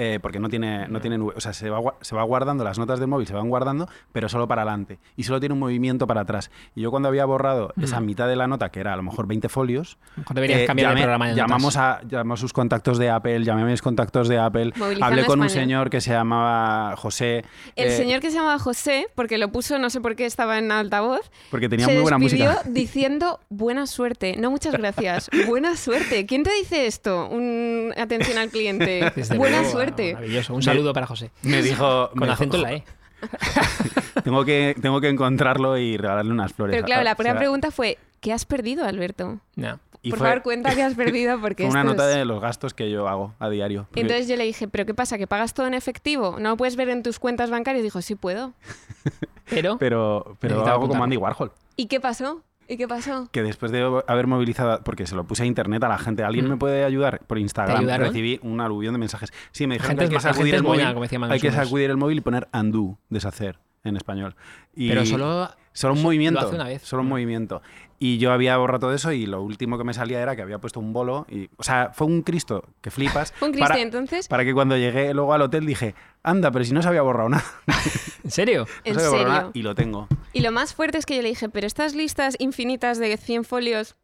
[SPEAKER 1] Eh, porque no tiene, no tiene nube. O sea, se va, se va guardando, las notas del móvil se van guardando, pero solo para adelante. Y solo tiene un movimiento para atrás. Y yo cuando había borrado esa mitad de la nota, que era a lo mejor 20 folios,
[SPEAKER 2] deberías
[SPEAKER 1] eh,
[SPEAKER 2] cambiar
[SPEAKER 1] llamé-
[SPEAKER 2] el programa de notas.
[SPEAKER 1] llamamos a, llamé a sus contactos de Apple, llamé a mis contactos de Apple, hablé con un señor que se llamaba José.
[SPEAKER 3] El
[SPEAKER 1] eh,
[SPEAKER 3] señor que se llamaba José, porque lo puso, no sé por qué estaba en altavoz,
[SPEAKER 1] Porque tenía
[SPEAKER 3] se
[SPEAKER 1] muy buena música.
[SPEAKER 3] diciendo buena suerte. No, muchas gracias. buena suerte. ¿Quién te dice esto? Un... Atención al cliente.
[SPEAKER 2] Desde
[SPEAKER 3] buena
[SPEAKER 2] luego,
[SPEAKER 3] suerte.
[SPEAKER 2] Maravilloso. Un saludo para José.
[SPEAKER 1] Me dijo.
[SPEAKER 2] Con
[SPEAKER 1] me
[SPEAKER 2] acento en la E.
[SPEAKER 1] Tengo que, tengo que encontrarlo y regalarle unas flores.
[SPEAKER 3] Pero claro, la primera pregunta fue, ¿qué has perdido, Alberto?
[SPEAKER 2] No.
[SPEAKER 1] y
[SPEAKER 3] Por
[SPEAKER 1] fue-
[SPEAKER 3] favor, cuenta qué has perdido porque
[SPEAKER 1] Fue una nota
[SPEAKER 3] es-
[SPEAKER 1] de los gastos que yo hago a diario. Porque-
[SPEAKER 3] entonces yo le dije, ¿pero qué pasa? ¿Que pagas todo en efectivo? ¿No lo puedes ver en tus cuentas bancarias? Dijo, sí puedo.
[SPEAKER 2] Pero,
[SPEAKER 1] pero pero hago como. Andy Warhol.
[SPEAKER 3] ¿Y qué pasó? ¿Y qué pasó?
[SPEAKER 1] Que después de haber movilizado, porque se lo puse a internet a la gente, ¿alguien
[SPEAKER 2] Mm.
[SPEAKER 1] me puede ayudar? Por Instagram recibí un aluvión de mensajes. Sí, me dijeron
[SPEAKER 2] Gente
[SPEAKER 1] que hay que sacudir el
[SPEAKER 2] buena,
[SPEAKER 1] móvil. Hay que sacudir el móvil y poner undo, deshacer, en español. Y
[SPEAKER 2] pero solo
[SPEAKER 1] Solo un
[SPEAKER 2] Lo
[SPEAKER 1] movimiento.
[SPEAKER 2] hace una vez.
[SPEAKER 1] Solo un
[SPEAKER 2] Mm.
[SPEAKER 1] movimiento. Y yo había borrado todo eso y lo último que me salía era que había puesto un bolo. Y, o sea, fue un Cristo que flipas.
[SPEAKER 3] ¿Un
[SPEAKER 1] para,
[SPEAKER 3] Cristian entonces?
[SPEAKER 1] para que cuando llegué luego al hotel dije, anda, pero si no se había borrado nada.
[SPEAKER 2] ¿En serio?
[SPEAKER 1] No
[SPEAKER 3] ¿En
[SPEAKER 1] se
[SPEAKER 3] serio?
[SPEAKER 1] nada y lo tengo.
[SPEAKER 3] Y lo más fuerte es que yo le dije, pero estas listas infinitas de 100 folios,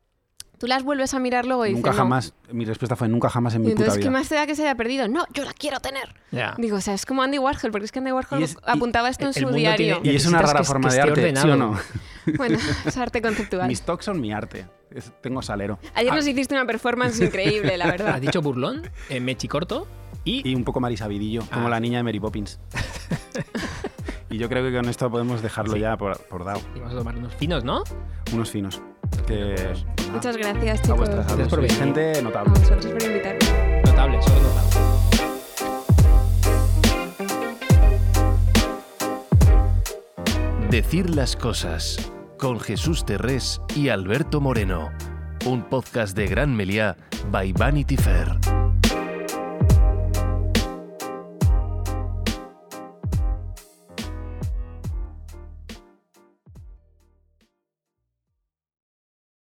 [SPEAKER 3] tú las vuelves a mirar luego y
[SPEAKER 1] nunca
[SPEAKER 3] dices, no.
[SPEAKER 1] jamás. Mi respuesta fue nunca jamás en mi puta
[SPEAKER 3] entonces, ¿qué
[SPEAKER 1] vida.
[SPEAKER 3] más te da que se haya perdido? No, yo la quiero tener.
[SPEAKER 2] Ya.
[SPEAKER 3] Digo, o sea, es como Andy Warhol, porque es que Andy Warhol
[SPEAKER 1] es-
[SPEAKER 3] apuntaba esto en su diario.
[SPEAKER 2] tiene-
[SPEAKER 1] Y es una rara
[SPEAKER 2] que-
[SPEAKER 1] forma
[SPEAKER 2] que
[SPEAKER 1] de arte, ¿sí o no?
[SPEAKER 3] Bueno, es arte conceptual.
[SPEAKER 1] Mis talks son mi arte. Es- tengo salero.
[SPEAKER 3] Ayer
[SPEAKER 2] Ah.
[SPEAKER 3] nos hiciste una performance increíble, la
[SPEAKER 2] Has
[SPEAKER 3] verdad.
[SPEAKER 2] dicho burlón, eh, mechicorto y,
[SPEAKER 1] Y un poco marisabidillo, como
[SPEAKER 2] Ah.
[SPEAKER 1] la niña de Mary Poppins. y yo creo que con esto podemos dejarlo
[SPEAKER 2] Sí.
[SPEAKER 1] ya por, por dado.
[SPEAKER 2] y vamos a tomar unos finos, ¿no?
[SPEAKER 1] Unos finos. Que, nada,
[SPEAKER 3] Muchas gracias,
[SPEAKER 1] a
[SPEAKER 3] chicos.
[SPEAKER 1] vuestras
[SPEAKER 2] Gracias por venir.
[SPEAKER 1] gente
[SPEAKER 3] A
[SPEAKER 1] notable.
[SPEAKER 3] vosotros por invitarme.
[SPEAKER 2] Notable, solo notable.
[SPEAKER 4] Decir las cosas con Jesús Terrés y Alberto Moreno. Un podcast de Gran Meliá by Vanity Fair.